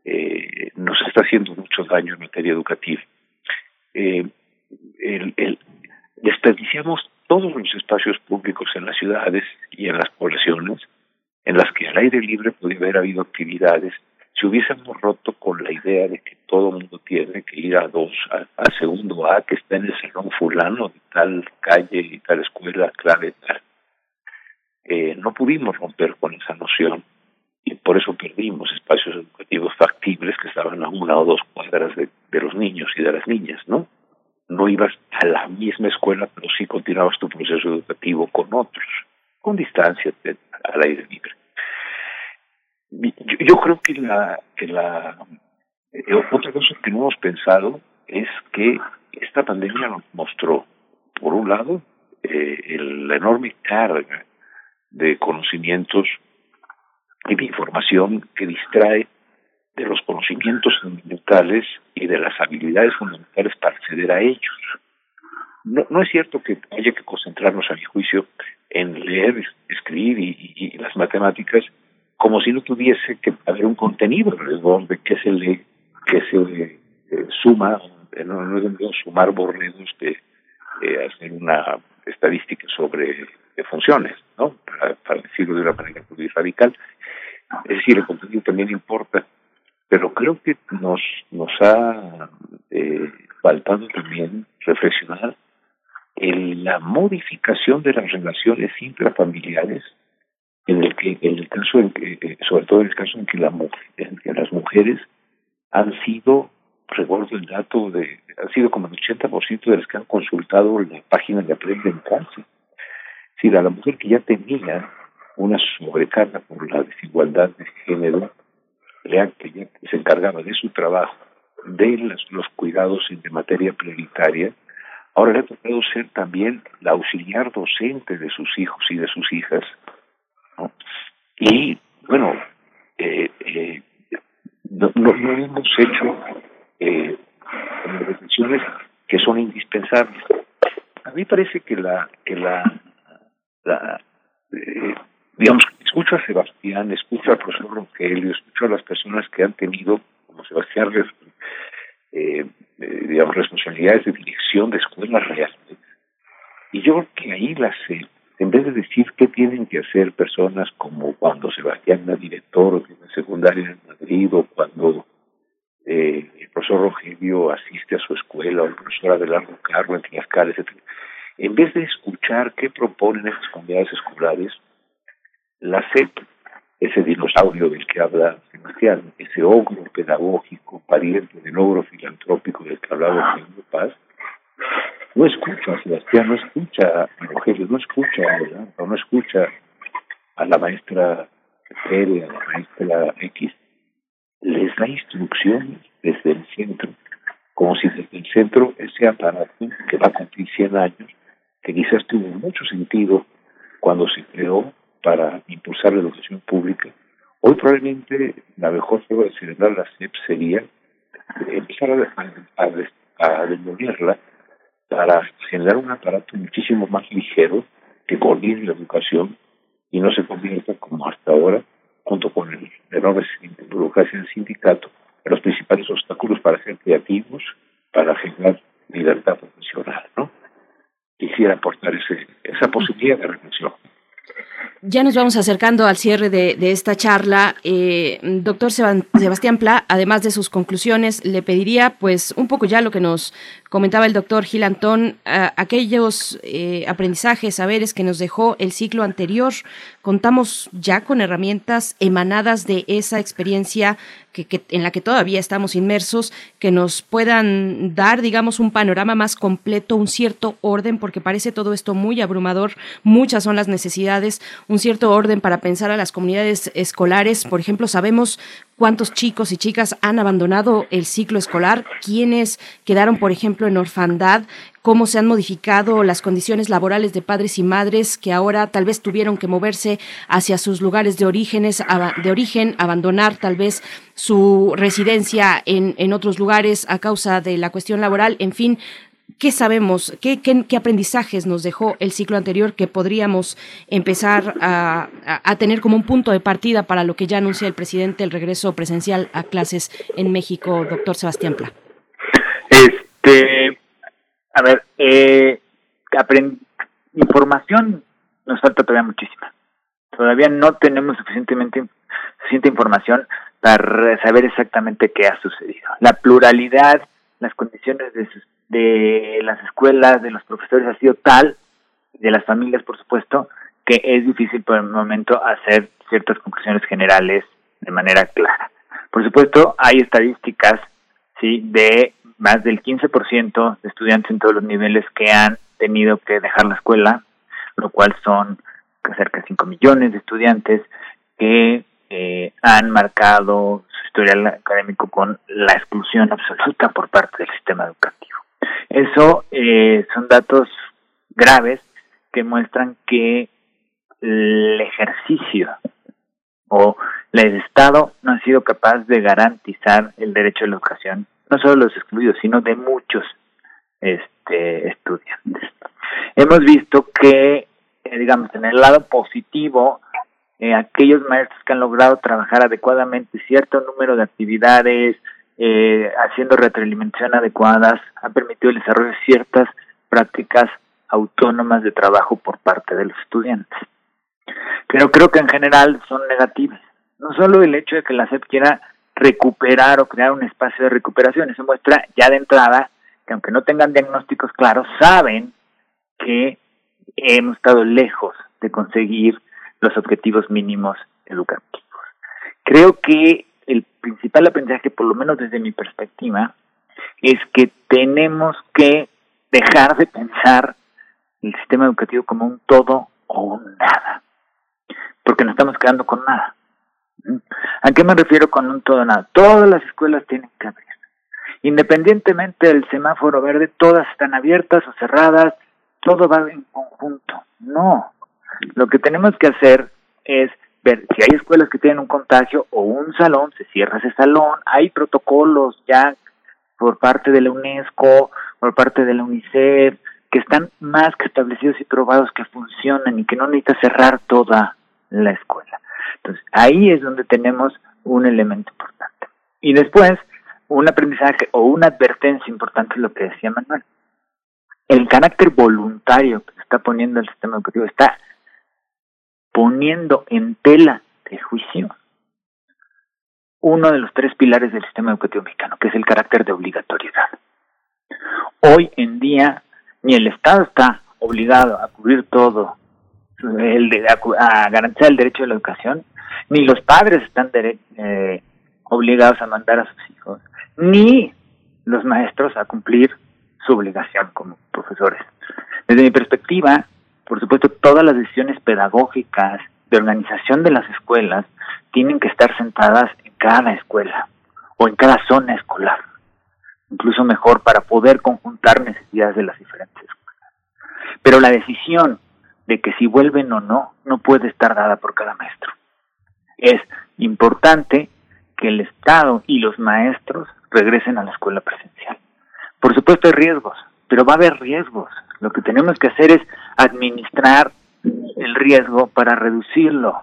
eh, nos está haciendo mucho daño en materia educativa. Eh, desperdiciamos todos los espacios públicos en las ciudades y en las poblaciones en las que al aire libre podría haber habido actividades si hubiésemos roto con la idea de que todo mundo tiene que ir a dos, a, segundo A, que está en el salón fulano de tal calle y tal escuela, clave tal, eh, no pudimos romper con esa noción y por eso perdimos espacios educativos factibles que estaban a una o dos cuadras de, de los niños y de las niñas, ¿no? No ibas a la misma escuela, pero sí continuabas tu proceso educativo con otros, con distancia, al aire libre yo, creo que la, que la eh, otra cosa que no hemos pensado es que esta pandemia nos mostró, por un lado, eh, la enorme carga de conocimientos y de información que distrae de los conocimientos fundamentales y de las habilidades fundamentales para acceder a ellos. No, no es cierto que haya que concentrarnos, a mi juicio, en leer, escribir y las matemáticas, como si no tuviese que haber un contenido alrededor de qué se le que se eh, suma no, no es sumar borregos de eh, hacer una estadística sobre funciones no para, decirlo de una manera muy radical. Es decir el contenido también importa pero creo que nos nos ha eh, faltado también reflexionar en la modificación de las relaciones intrafamiliares en el que en el caso en que eh, sobre todo en el caso en que, la, en que las mujeres han sido recuerdo el dato de han sido como el 80% de las que han consultado la página de Aprende en Casa si a la mujer que ya tenía una sobrecarga por la desigualdad de género que ya se encargaba de su trabajo de los cuidados de materia prioritaria ahora le ha tocado ser también la auxiliar docente de sus hijos y de sus hijas y bueno, eh, eh, no, no, hemos hecho eh, reflexiones que son indispensables. A mí parece que la, que la, la eh, digamos, escucho a Sebastián, escucho al profesor Rogelio, escucho a las personas que han tenido, como Sebastián, eh, digamos, responsabilidades de dirección de escuelas reales. Y yo creo que ahí las, en vez de decir qué tienen que hacer personas como cuando Sebastián era director de una secundaria en Madrid o cuando eh, el profesor Rogelio asiste a su escuela o el profesor Adelardo Carro en Tlaxcala, etc. En vez de escuchar qué proponen esas comunidades escolares, la CEP, ese dinosaurio del que habla Sebastián, ese ogro pedagógico, pariente del ogro filantrópico del que hablaba Eugenio Paz, no escucha a Sebastián, no escucha a Rogelio, no escucha a no escucha a la maestra Pérez, a la maestra X, les da instrucciones desde el centro, como si desde el centro ese aparato que va a cumplir 100 años, que quizás tuvo mucho sentido cuando se creó para impulsar la educación pública, hoy probablemente la mejor forma de celebrar la SEP sería empezar a, a para generar un aparato muchísimo más ligero que coordine la educación y no se convierta como hasta ahora, junto con el enorme burocracia del sindicato, en los principales obstáculos para ser creativos, para generar libertad profesional, ¿no? Quisiera aportar ese, esa posibilidad de reflexión. Ya nos vamos acercando al cierre de, esta charla. Eh, doctor Sebastián Pla, además de sus conclusiones, le pediría, pues, un poco ya lo que nos comentaba el doctor Gil Antón, aquellos eh, aprendizajes, saberes que nos dejó el ciclo anterior. Contamos ya con herramientas emanadas de esa experiencia que, en la que todavía estamos inmersos, que nos puedan dar, digamos, un panorama más completo, un cierto orden, porque parece todo esto muy abrumador, muchas son las necesidades, un cierto orden para pensar a las comunidades escolares. Por ejemplo, sabemos cuántos chicos y chicas han abandonado el ciclo escolar, quiénes quedaron, por ejemplo, en orfandad, cómo se han modificado las condiciones laborales de padres y madres que ahora tal vez tuvieron que moverse hacia sus lugares de orígenes, de origen, abandonar tal vez su residencia en, en otros lugares a causa de la cuestión laboral, en fin, ¿Qué sabemos? ¿Qué, qué, aprendizajes nos dejó el ciclo anterior que podríamos empezar a, a, tener como un punto de partida para lo que ya anuncia el presidente, el regreso presencial a clases en México, doctor Sebastián Pla? Este, a ver, eh, información nos falta todavía muchísima. Todavía no tenemos suficientemente suficiente información para saber exactamente qué ha sucedido. La pluralidad, las condiciones de sus de las escuelas, de los profesores ha sido tal, de las familias por supuesto, que es difícil por el momento hacer ciertas conclusiones generales de manera clara. Por supuesto, hay estadísticas sí de más del 15% de estudiantes en todos los niveles que han tenido que dejar la escuela, lo cual son cerca de 5 millones de estudiantes que eh, han marcado su historial académico con la exclusión absoluta por parte del sistema educativo. Eso eh, son datos graves que muestran que el ejercicio o el Estado no ha sido capaz de garantizar el derecho a la educación, no solo de los excluidos, sino de muchos este, estudiantes. Hemos visto que, eh, digamos, en el lado positivo, eh, aquellos maestros que han logrado trabajar adecuadamente cierto número de actividades, eh, haciendo retroalimentación adecuadas, ha permitido el desarrollo de ciertas prácticas autónomas de trabajo por parte de los estudiantes. Pero creo que en general son negativas. No solo el hecho de que la SEP quiera recuperar o crear un espacio de recuperación, eso muestra ya de entrada que aunque no tengan diagnósticos claros, saben que hemos estado lejos de conseguir los objetivos mínimos educativos. Creo que el principal aprendizaje, por lo menos desde mi perspectiva, es que tenemos que dejar de pensar el sistema educativo como un todo o un nada, porque nos estamos quedando con nada. ¿A qué me refiero con un todo o nada? Todas las escuelas tienen que abrir. Independientemente del semáforo verde, todas están abiertas o cerradas, todo va en conjunto. No. Lo que tenemos que hacer es ver si hay escuelas que tienen un contagio o un salón, se cierra ese salón, hay protocolos ya por parte de la UNESCO, por parte de la UNICEF, que están más que establecidos y probados que funcionan y que no necesita cerrar toda la escuela. Entonces, ahí es donde tenemos un elemento importante. Y después, un aprendizaje o una advertencia importante es lo que decía Manuel. El carácter voluntario que se está poniendo el sistema educativo está poniendo en tela de juicio uno de los tres pilares del sistema educativo mexicano, que es el carácter de obligatoriedad. Hoy en día ni el Estado está obligado a cubrir todo, el de, a, garantizar el derecho a la educación, ni los padres están eh, obligados a mandar a sus hijos, ni los maestros a cumplir su obligación como profesores. Desde mi perspectiva, por supuesto, todas las decisiones pedagógicas de organización de las escuelas tienen que estar sentadas en cada escuela o en cada zona escolar, incluso mejor para poder conjuntar necesidades de las diferentes escuelas. Pero la decisión de que si vuelven o no no puede estar dada por cada maestro. Es importante que el Estado y los maestros regresen a la escuela presencial. Por supuesto hay riesgos, pero va a haber riesgos. Lo que tenemos que hacer es administrar el riesgo para reducirlo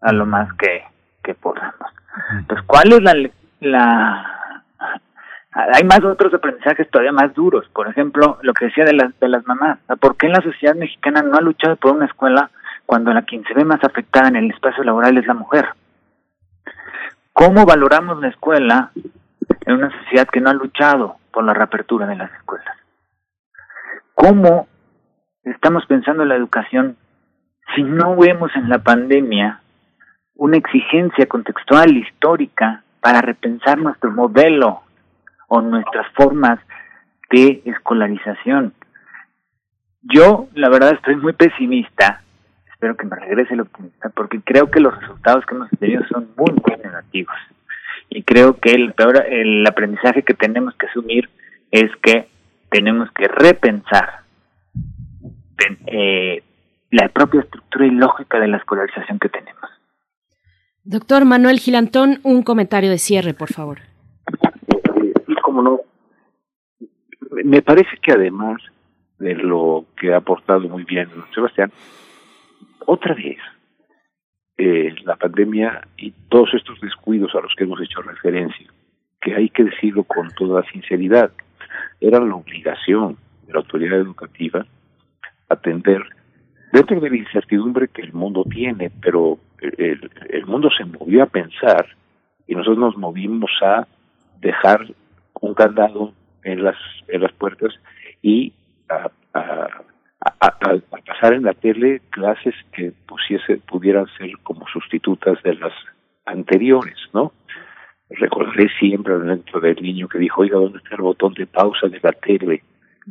a lo más que, que podamos. Entonces, ¿cuál es la, la... Hay más otros aprendizajes todavía más duros. Por ejemplo, lo que decía de las, de las mamás. ¿Por qué la sociedad mexicana no ha luchado por una escuela cuando la quien se ve más afectada en el espacio laboral es la mujer? ¿Cómo valoramos la escuela en una sociedad que no ha luchado por la reapertura de las escuelas? ¿Cómo estamos pensando en la educación si no vemos en la pandemia una exigencia contextual histórica para repensar nuestro modelo o nuestras formas de escolarización? Yo, la verdad, estoy muy pesimista espero que me regrese el optimista, porque creo que los resultados que hemos tenido son muy, muy negativos. Y creo que el peor, el aprendizaje que tenemos que asumir es que tenemos que repensar eh, la propia estructura y lógica de la escolarización que tenemos. Doctor Manuel Gilantón, un comentario de cierre, por favor. Y como no, me parece que además de lo que ha aportado muy bien Sebastián, otra vez eh, la pandemia y todos estos descuidos a los que hemos hecho referencia, que hay que decirlo con toda sinceridad, era la obligación de la autoridad educativa atender dentro de la incertidumbre que el mundo tiene, pero el, el mundo se movió a pensar y nosotros nos movimos a dejar un candado en las en las puertas y a, pasar en la tele clases que pudieran ser como sustitutas de las anteriores, ¿no? Recordaré siempre dentro del niño que dijo, oiga, ¿dónde está el botón de pausa de la tele?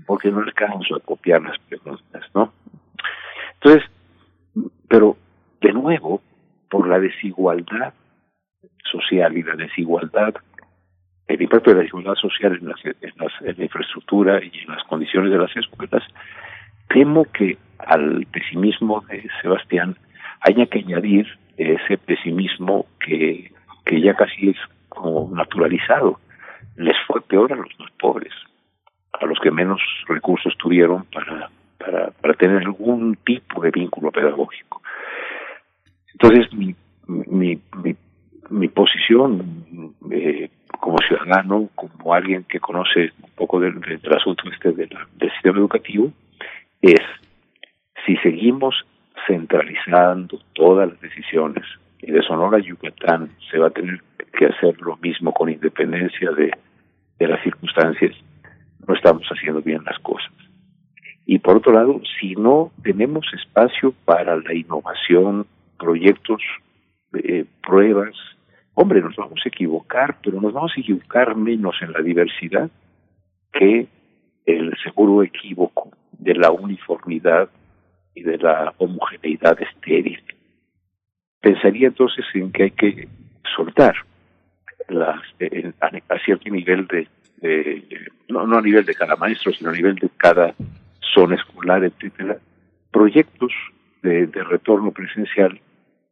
Porque no alcanzo a copiar las preguntas, ¿no? Entonces, pero de nuevo, por la desigualdad social y la desigualdad, el impacto de la desigualdad social en, las, en, las, en la infraestructura y en las condiciones de las escuelas, temo que al pesimismo de Sebastián haya que añadir ese pesimismo que, que ya casi es como naturalizado. Les fue peor a los más pobres, a los que menos recursos tuvieron para, para, para tener algún tipo de vínculo pedagógico. Entonces, mi, mi, mi, posición eh, como ciudadano, como alguien que conoce un poco del, del asunto este del sistema educativo, es si seguimos centralizando todas las decisiones y de Sonora a Yucatán se va a tener que hacer lo mismo con independencia de, las circunstancias, no estamos haciendo bien las cosas. Y por otro lado, si no tenemos espacio para la innovación, proyectos, eh, pruebas, hombre, nos vamos a equivocar, pero nos vamos a equivocar menos en la diversidad que el seguro equívoco de la uniformidad y de la homogeneidad estéril. Pensaría entonces en que hay que soltar las, a, cierto nivel de, no, no a nivel de cada maestro, sino a nivel de cada zona escolar, etcétera, proyectos de, de retorno presencial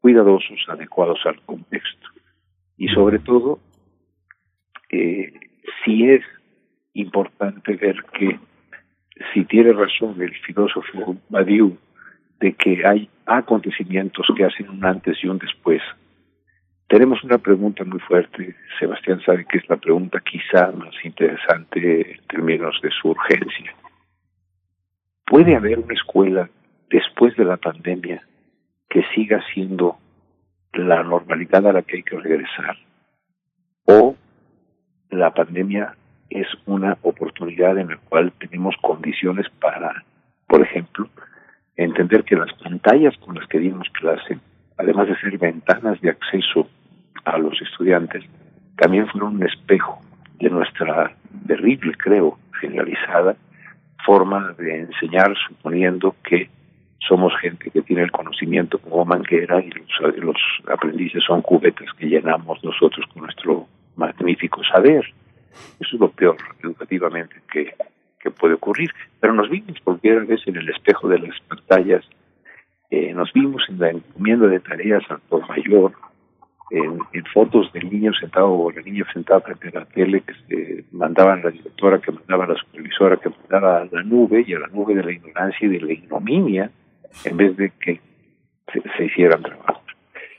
cuidadosos, adecuados al contexto. Y sobre todo, eh, si es importante ver que si tiene razón el filósofo Badiou de que hay acontecimientos que hacen un antes y un después, tenemos una pregunta muy fuerte. Sebastián sabe que es la pregunta quizá más interesante en términos de su urgencia. ¿Puede haber una escuela después de la pandemia que siga siendo la normalidad a la que hay que regresar? ¿O la pandemia es una oportunidad en la cual tenemos condiciones para, por ejemplo, entender que las pantallas con las que dimos clase, además de ser ventanas de acceso a los estudiantes, también fueron un espejo de nuestra terrible, creo, generalizada forma de enseñar, suponiendo que somos gente que tiene el conocimiento como manguera y los, los aprendices son cubetas que llenamos nosotros con nuestro magnífico saber. Eso es lo peor educativamente que, que puede ocurrir. Pero nos vimos por primera vez en el espejo de las pantallas, eh, nos vimos en la encomienda de tareas al por mayor, en, fotos del niño sentado o la niña sentada frente a la tele que se mandaban la directora, que mandaba la supervisora, que mandaba a la nube y a la nube de la ignorancia y de la ignominia en vez de que se, se hicieran trabajos.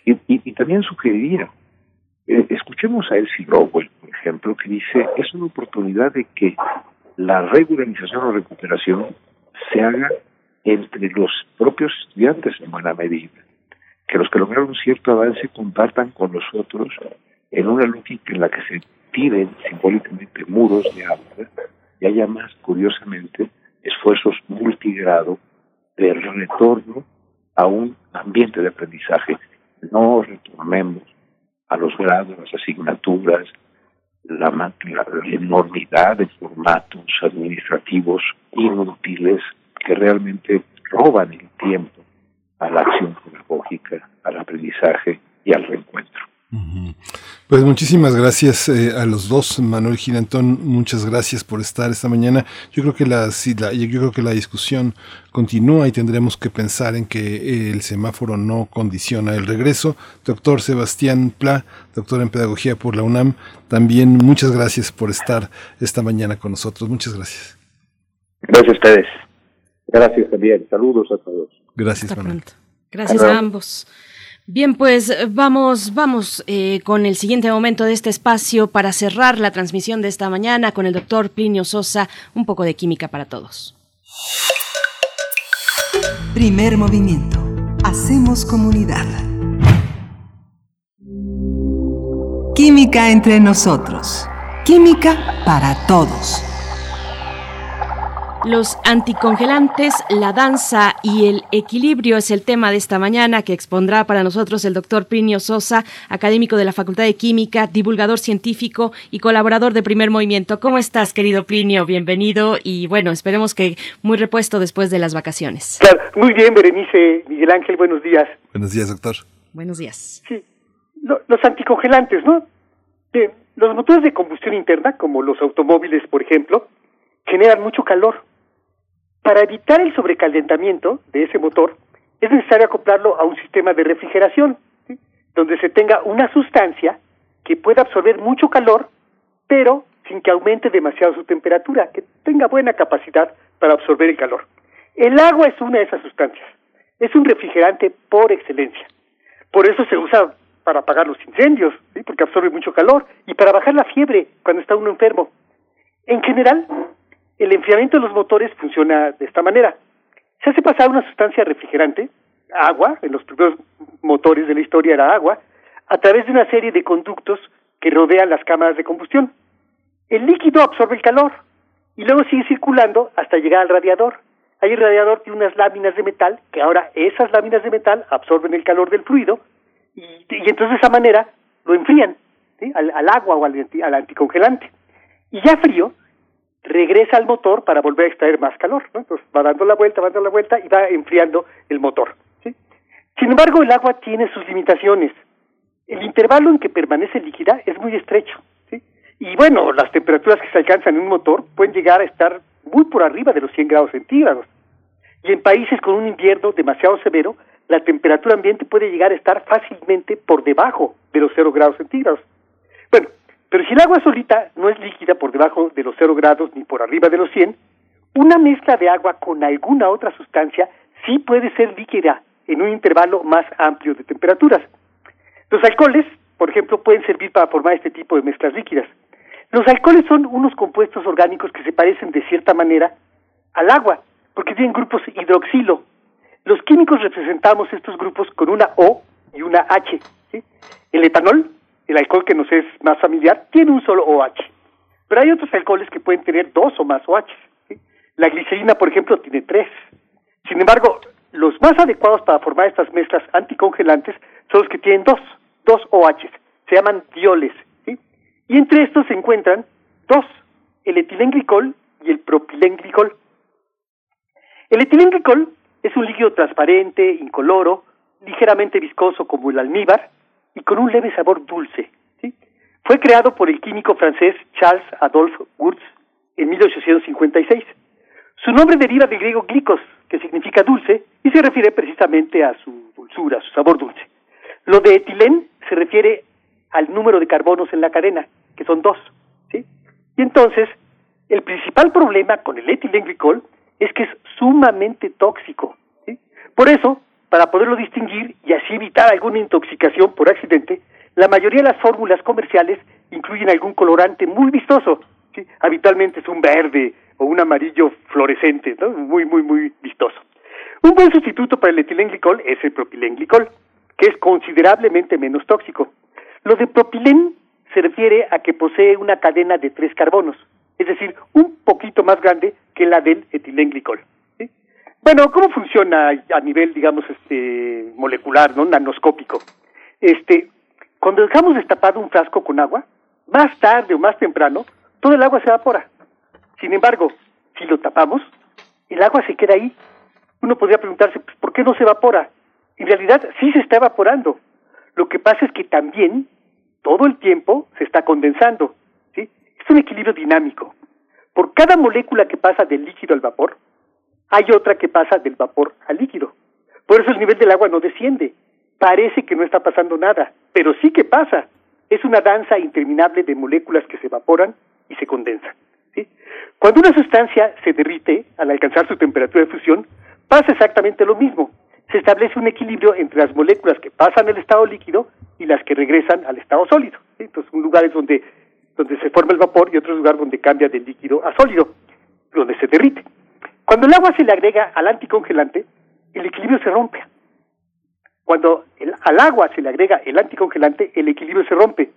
Y, y, y también sugeriría eh, escuchemos a Elsie Rowell, por ejemplo, que dice, es una oportunidad de que la regularización o recuperación se haga entre los propios estudiantes en buena medida, que los que lograron cierto avance compartan con los otros en una lógica en la que se tiren simbólicamente muros de agua y haya más, curiosamente, esfuerzos multigrado de retorno a un ambiente de aprendizaje. No retornemos a los grados, las asignaturas, la, la, enormidad de formatos administrativos inútiles que realmente roban el tiempo a la acción pedagógica, al aprendizaje y al reencuentro. Pues muchísimas gracias eh, a los dos, Manuel Girantón, muchas gracias por estar esta mañana. Yo creo que la, yo creo que la discusión continúa y tendremos que pensar en que el semáforo no condiciona el regreso. Doctor Sebastián Pla, doctor en pedagogía por la UNAM, también muchas gracias por estar esta mañana con nosotros. Muchas gracias. Gracias a ustedes. Gracias también. Saludos a todos. Gracias, Manuel. Gracias a ambos. Bien, pues eh, vamos, vamos eh, con el siguiente momento de este espacio para cerrar la transmisión de esta mañana con el doctor Plinio Sosa, un poco de química para todos. Primer movimiento. Hacemos comunidad. Química entre nosotros. Química para todos. Los anticongelantes, la danza y el equilibrio es el tema de esta mañana que expondrá para nosotros el doctor Plinio Sosa, académico de la Facultad de Química, divulgador científico y colaborador de Primer Movimiento. ¿Cómo estás, querido Plinio? Bienvenido y bueno, esperemos que muy repuesto después de las vacaciones. Claro, muy bien, Berenice, Miguel Ángel, buenos días. Buenos días, doctor. Buenos días. Sí, los anticongelantes, ¿no? los motores de combustión interna, como los automóviles, por ejemplo, generan mucho calor para evitar el sobrecalentamiento de ese motor, es necesario acoplarlo a un sistema de refrigeración, donde se tenga una sustancia que pueda absorber mucho calor, pero sin que aumente demasiado su temperatura, que tenga buena capacidad para absorber el calor. El agua es una de esas sustancias. Es un refrigerante por excelencia. Por eso se usa para apagar los incendios, porque absorbe mucho calor, y para bajar la fiebre cuando está uno enfermo. En general, el enfriamiento de los motores funciona de esta manera. Se hace pasar una sustancia refrigerante, agua, en los primeros motores de la historia era agua, a través de una serie de conductos que rodean las cámaras de combustión. El líquido absorbe el calor y luego sigue circulando hasta llegar al radiador. Ahí el radiador tiene unas láminas de metal que ahora esas láminas de metal absorben el calor del fluido y, entonces de esa manera lo enfrían al, agua o al, al anticongelante. Y ya frío, regresa al motor para volver a extraer más calor, ¿no? Entonces va dando la vuelta, va dando la vuelta y va enfriando el motor. Sin embargo, el agua tiene sus limitaciones. El intervalo en que permanece líquida es muy estrecho. Y bueno, las temperaturas que se alcanzan en un motor pueden llegar a estar muy por arriba de los 100 grados centígrados. Y en países con un invierno demasiado severo, la temperatura ambiente puede llegar a estar fácilmente por debajo de los 0 grados centígrados. Bueno, pero si el agua solita no es líquida por debajo de los 0 grados ni por arriba de los 100, una mezcla de agua con alguna otra sustancia sí puede ser líquida en un intervalo más amplio de temperaturas. Los alcoholes, por ejemplo, pueden servir para formar este tipo de mezclas líquidas. Los alcoholes son unos compuestos orgánicos que se parecen de cierta manera al agua, porque tienen grupos hidroxilo. Los químicos representamos estos grupos con una O y una H. El etanol el alcohol que nos es más familiar, tiene un solo OH. Pero hay otros alcoholes que pueden tener dos o más OH. La glicerina, por ejemplo, tiene tres. Sin embargo, los más adecuados para formar estas mezclas anticongelantes son los que tienen dos, dos OH. Se llaman dioles. Y entre estos se encuentran dos, el etilenglicol y el propilenglicol. El etilenglicol es un líquido transparente, incoloro, ligeramente viscoso como el almíbar, y con un leve sabor dulce. ¿sí? Fue creado por el químico francés Charles Adolphe Wurtz en 1856. Su nombre deriva del griego glicos, que significa dulce, y se refiere precisamente a su dulzura, a su sabor dulce. Lo de etilén se refiere al número de carbonos en la cadena, que son dos. ¿sí? Y entonces, el principal problema con el etilenglicol es que es sumamente tóxico. ¿sí? Por eso, para poderlo distinguir y así evitar alguna intoxicación por accidente, la mayoría de las fórmulas comerciales incluyen algún colorante muy vistoso. Habitualmente es un verde o un amarillo fluorescente, muy, muy, muy vistoso. Un buen sustituto para el etilenglicol es el propilenglicol, que es considerablemente menos tóxico. Lo de propilén se refiere a que posee una cadena de tres carbonos, es decir, un poquito más grande que la del etilenglicol. Bueno, ¿cómo funciona a nivel, digamos, este molecular, no nanoscópico? Este, cuando dejamos destapado un frasco con agua, más tarde o más temprano, todo el agua se evapora. Sin embargo, si lo tapamos, el agua se queda ahí. Uno podría preguntarse, pues, ¿por qué no se evapora? En realidad sí se está evaporando. Lo que pasa es que también todo el tiempo se está condensando. ¿sí? Es un equilibrio dinámico. Por cada molécula que pasa del líquido al vapor, hay otra que pasa del vapor al líquido. Por eso el nivel del agua no desciende. Parece que no está pasando nada, pero sí que pasa. Es una danza interminable de moléculas que se evaporan y se condensan. Cuando una sustancia se derrite al alcanzar su temperatura de fusión, pasa exactamente lo mismo. Se establece un equilibrio entre las moléculas que pasan al estado líquido y las que regresan al estado sólido. Entonces, un lugar es donde, donde se forma el vapor y otro lugar donde cambia del líquido a sólido, donde se derrite. Cuando el agua se le agrega al anticongelante, el equilibrio se rompe. Cuando el, al agua se le agrega el anticongelante, el equilibrio se rompe.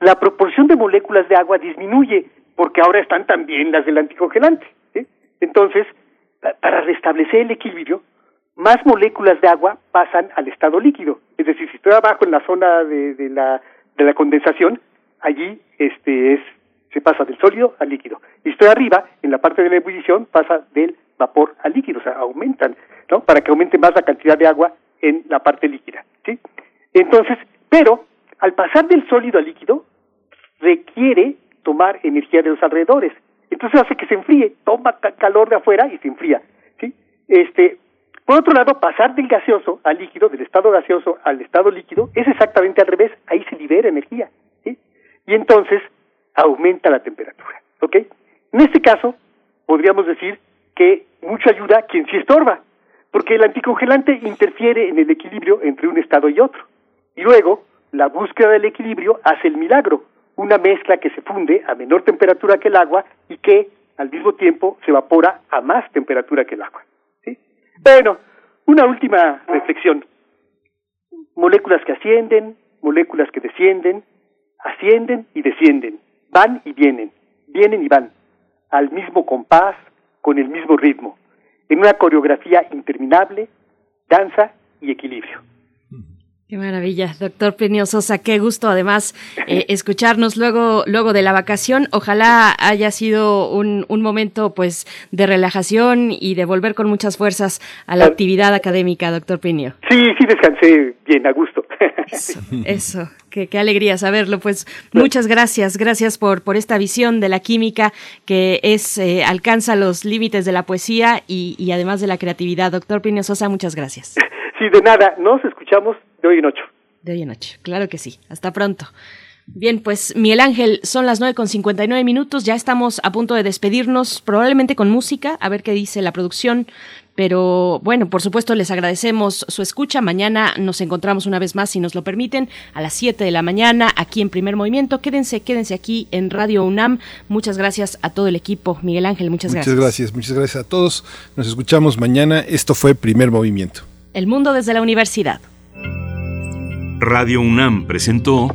La proporción de moléculas de agua disminuye porque ahora están también las del anticongelante. Entonces, para restablecer el equilibrio, más moléculas de agua pasan al estado líquido. Es decir, si estoy abajo en la zona de, de la, de la condensación, allí este es se pasa del sólido al líquido. Y estoy arriba, en la parte de la ebullición, pasa del vapor al líquido, o sea, aumentan, ¿no? Para que aumente más la cantidad de agua en la parte líquida, ¿sí? Entonces, pero al pasar del sólido al líquido, requiere tomar energía de los alrededores. Entonces hace que se enfríe, toma calor de afuera y se enfría, ¿sí? Este, por otro lado, pasar del gaseoso al líquido, del estado gaseoso al estado líquido, es exactamente al revés, ahí se libera energía, ¿sí? Y entonces aumenta la temperatura, ¿ok? En este caso, podríamos decir que mucho ayuda quien sí estorba, porque el anticongelante interfiere en el equilibrio entre un estado y otro. Y luego, la búsqueda del equilibrio hace el milagro, una mezcla que se funde a menor temperatura que el agua y que al mismo tiempo se evapora a más temperatura que el agua. ¿sí? Bueno, una última reflexión. Moléculas que ascienden, moléculas que descienden, ascienden y descienden van y vienen, vienen y van, al mismo compás, con el mismo ritmo, en una coreografía interminable, danza y equilibrio. Qué maravilla, doctor Plinio Sosa, qué gusto además eh, *laughs* escucharnos luego, luego de la vacación. Ojalá haya sido un, un, momento pues de relajación y de volver con muchas fuerzas a la actividad académica, doctor Plinio. Sí, sí descansé bien, a gusto. Eso, eso. Qué, qué, alegría saberlo. Pues muchas gracias, gracias por, por esta visión de la química que es eh, alcanza los límites de la poesía y, y además de la creatividad. Doctor Plinio Sosa, muchas gracias. Sí, de nada. Nos escuchamos de hoy en ocho. De hoy en ocho, claro que sí. Hasta pronto. Bien, pues Miguel Ángel, son las nueve con cincuenta y nueve minutos, ya estamos a punto de despedirnos, probablemente con música, a ver qué dice la producción, pero bueno, por supuesto les agradecemos su escucha, mañana nos encontramos una vez más, si nos lo permiten, a las siete de la mañana, aquí en Primer Movimiento, quédense, quédense aquí en Radio UNAM, muchas gracias a todo el equipo, Miguel Ángel, muchas, muchas gracias. Muchas gracias, muchas gracias a todos, nos escuchamos mañana, esto fue Primer Movimiento. El mundo desde la universidad. Radio UNAM presentó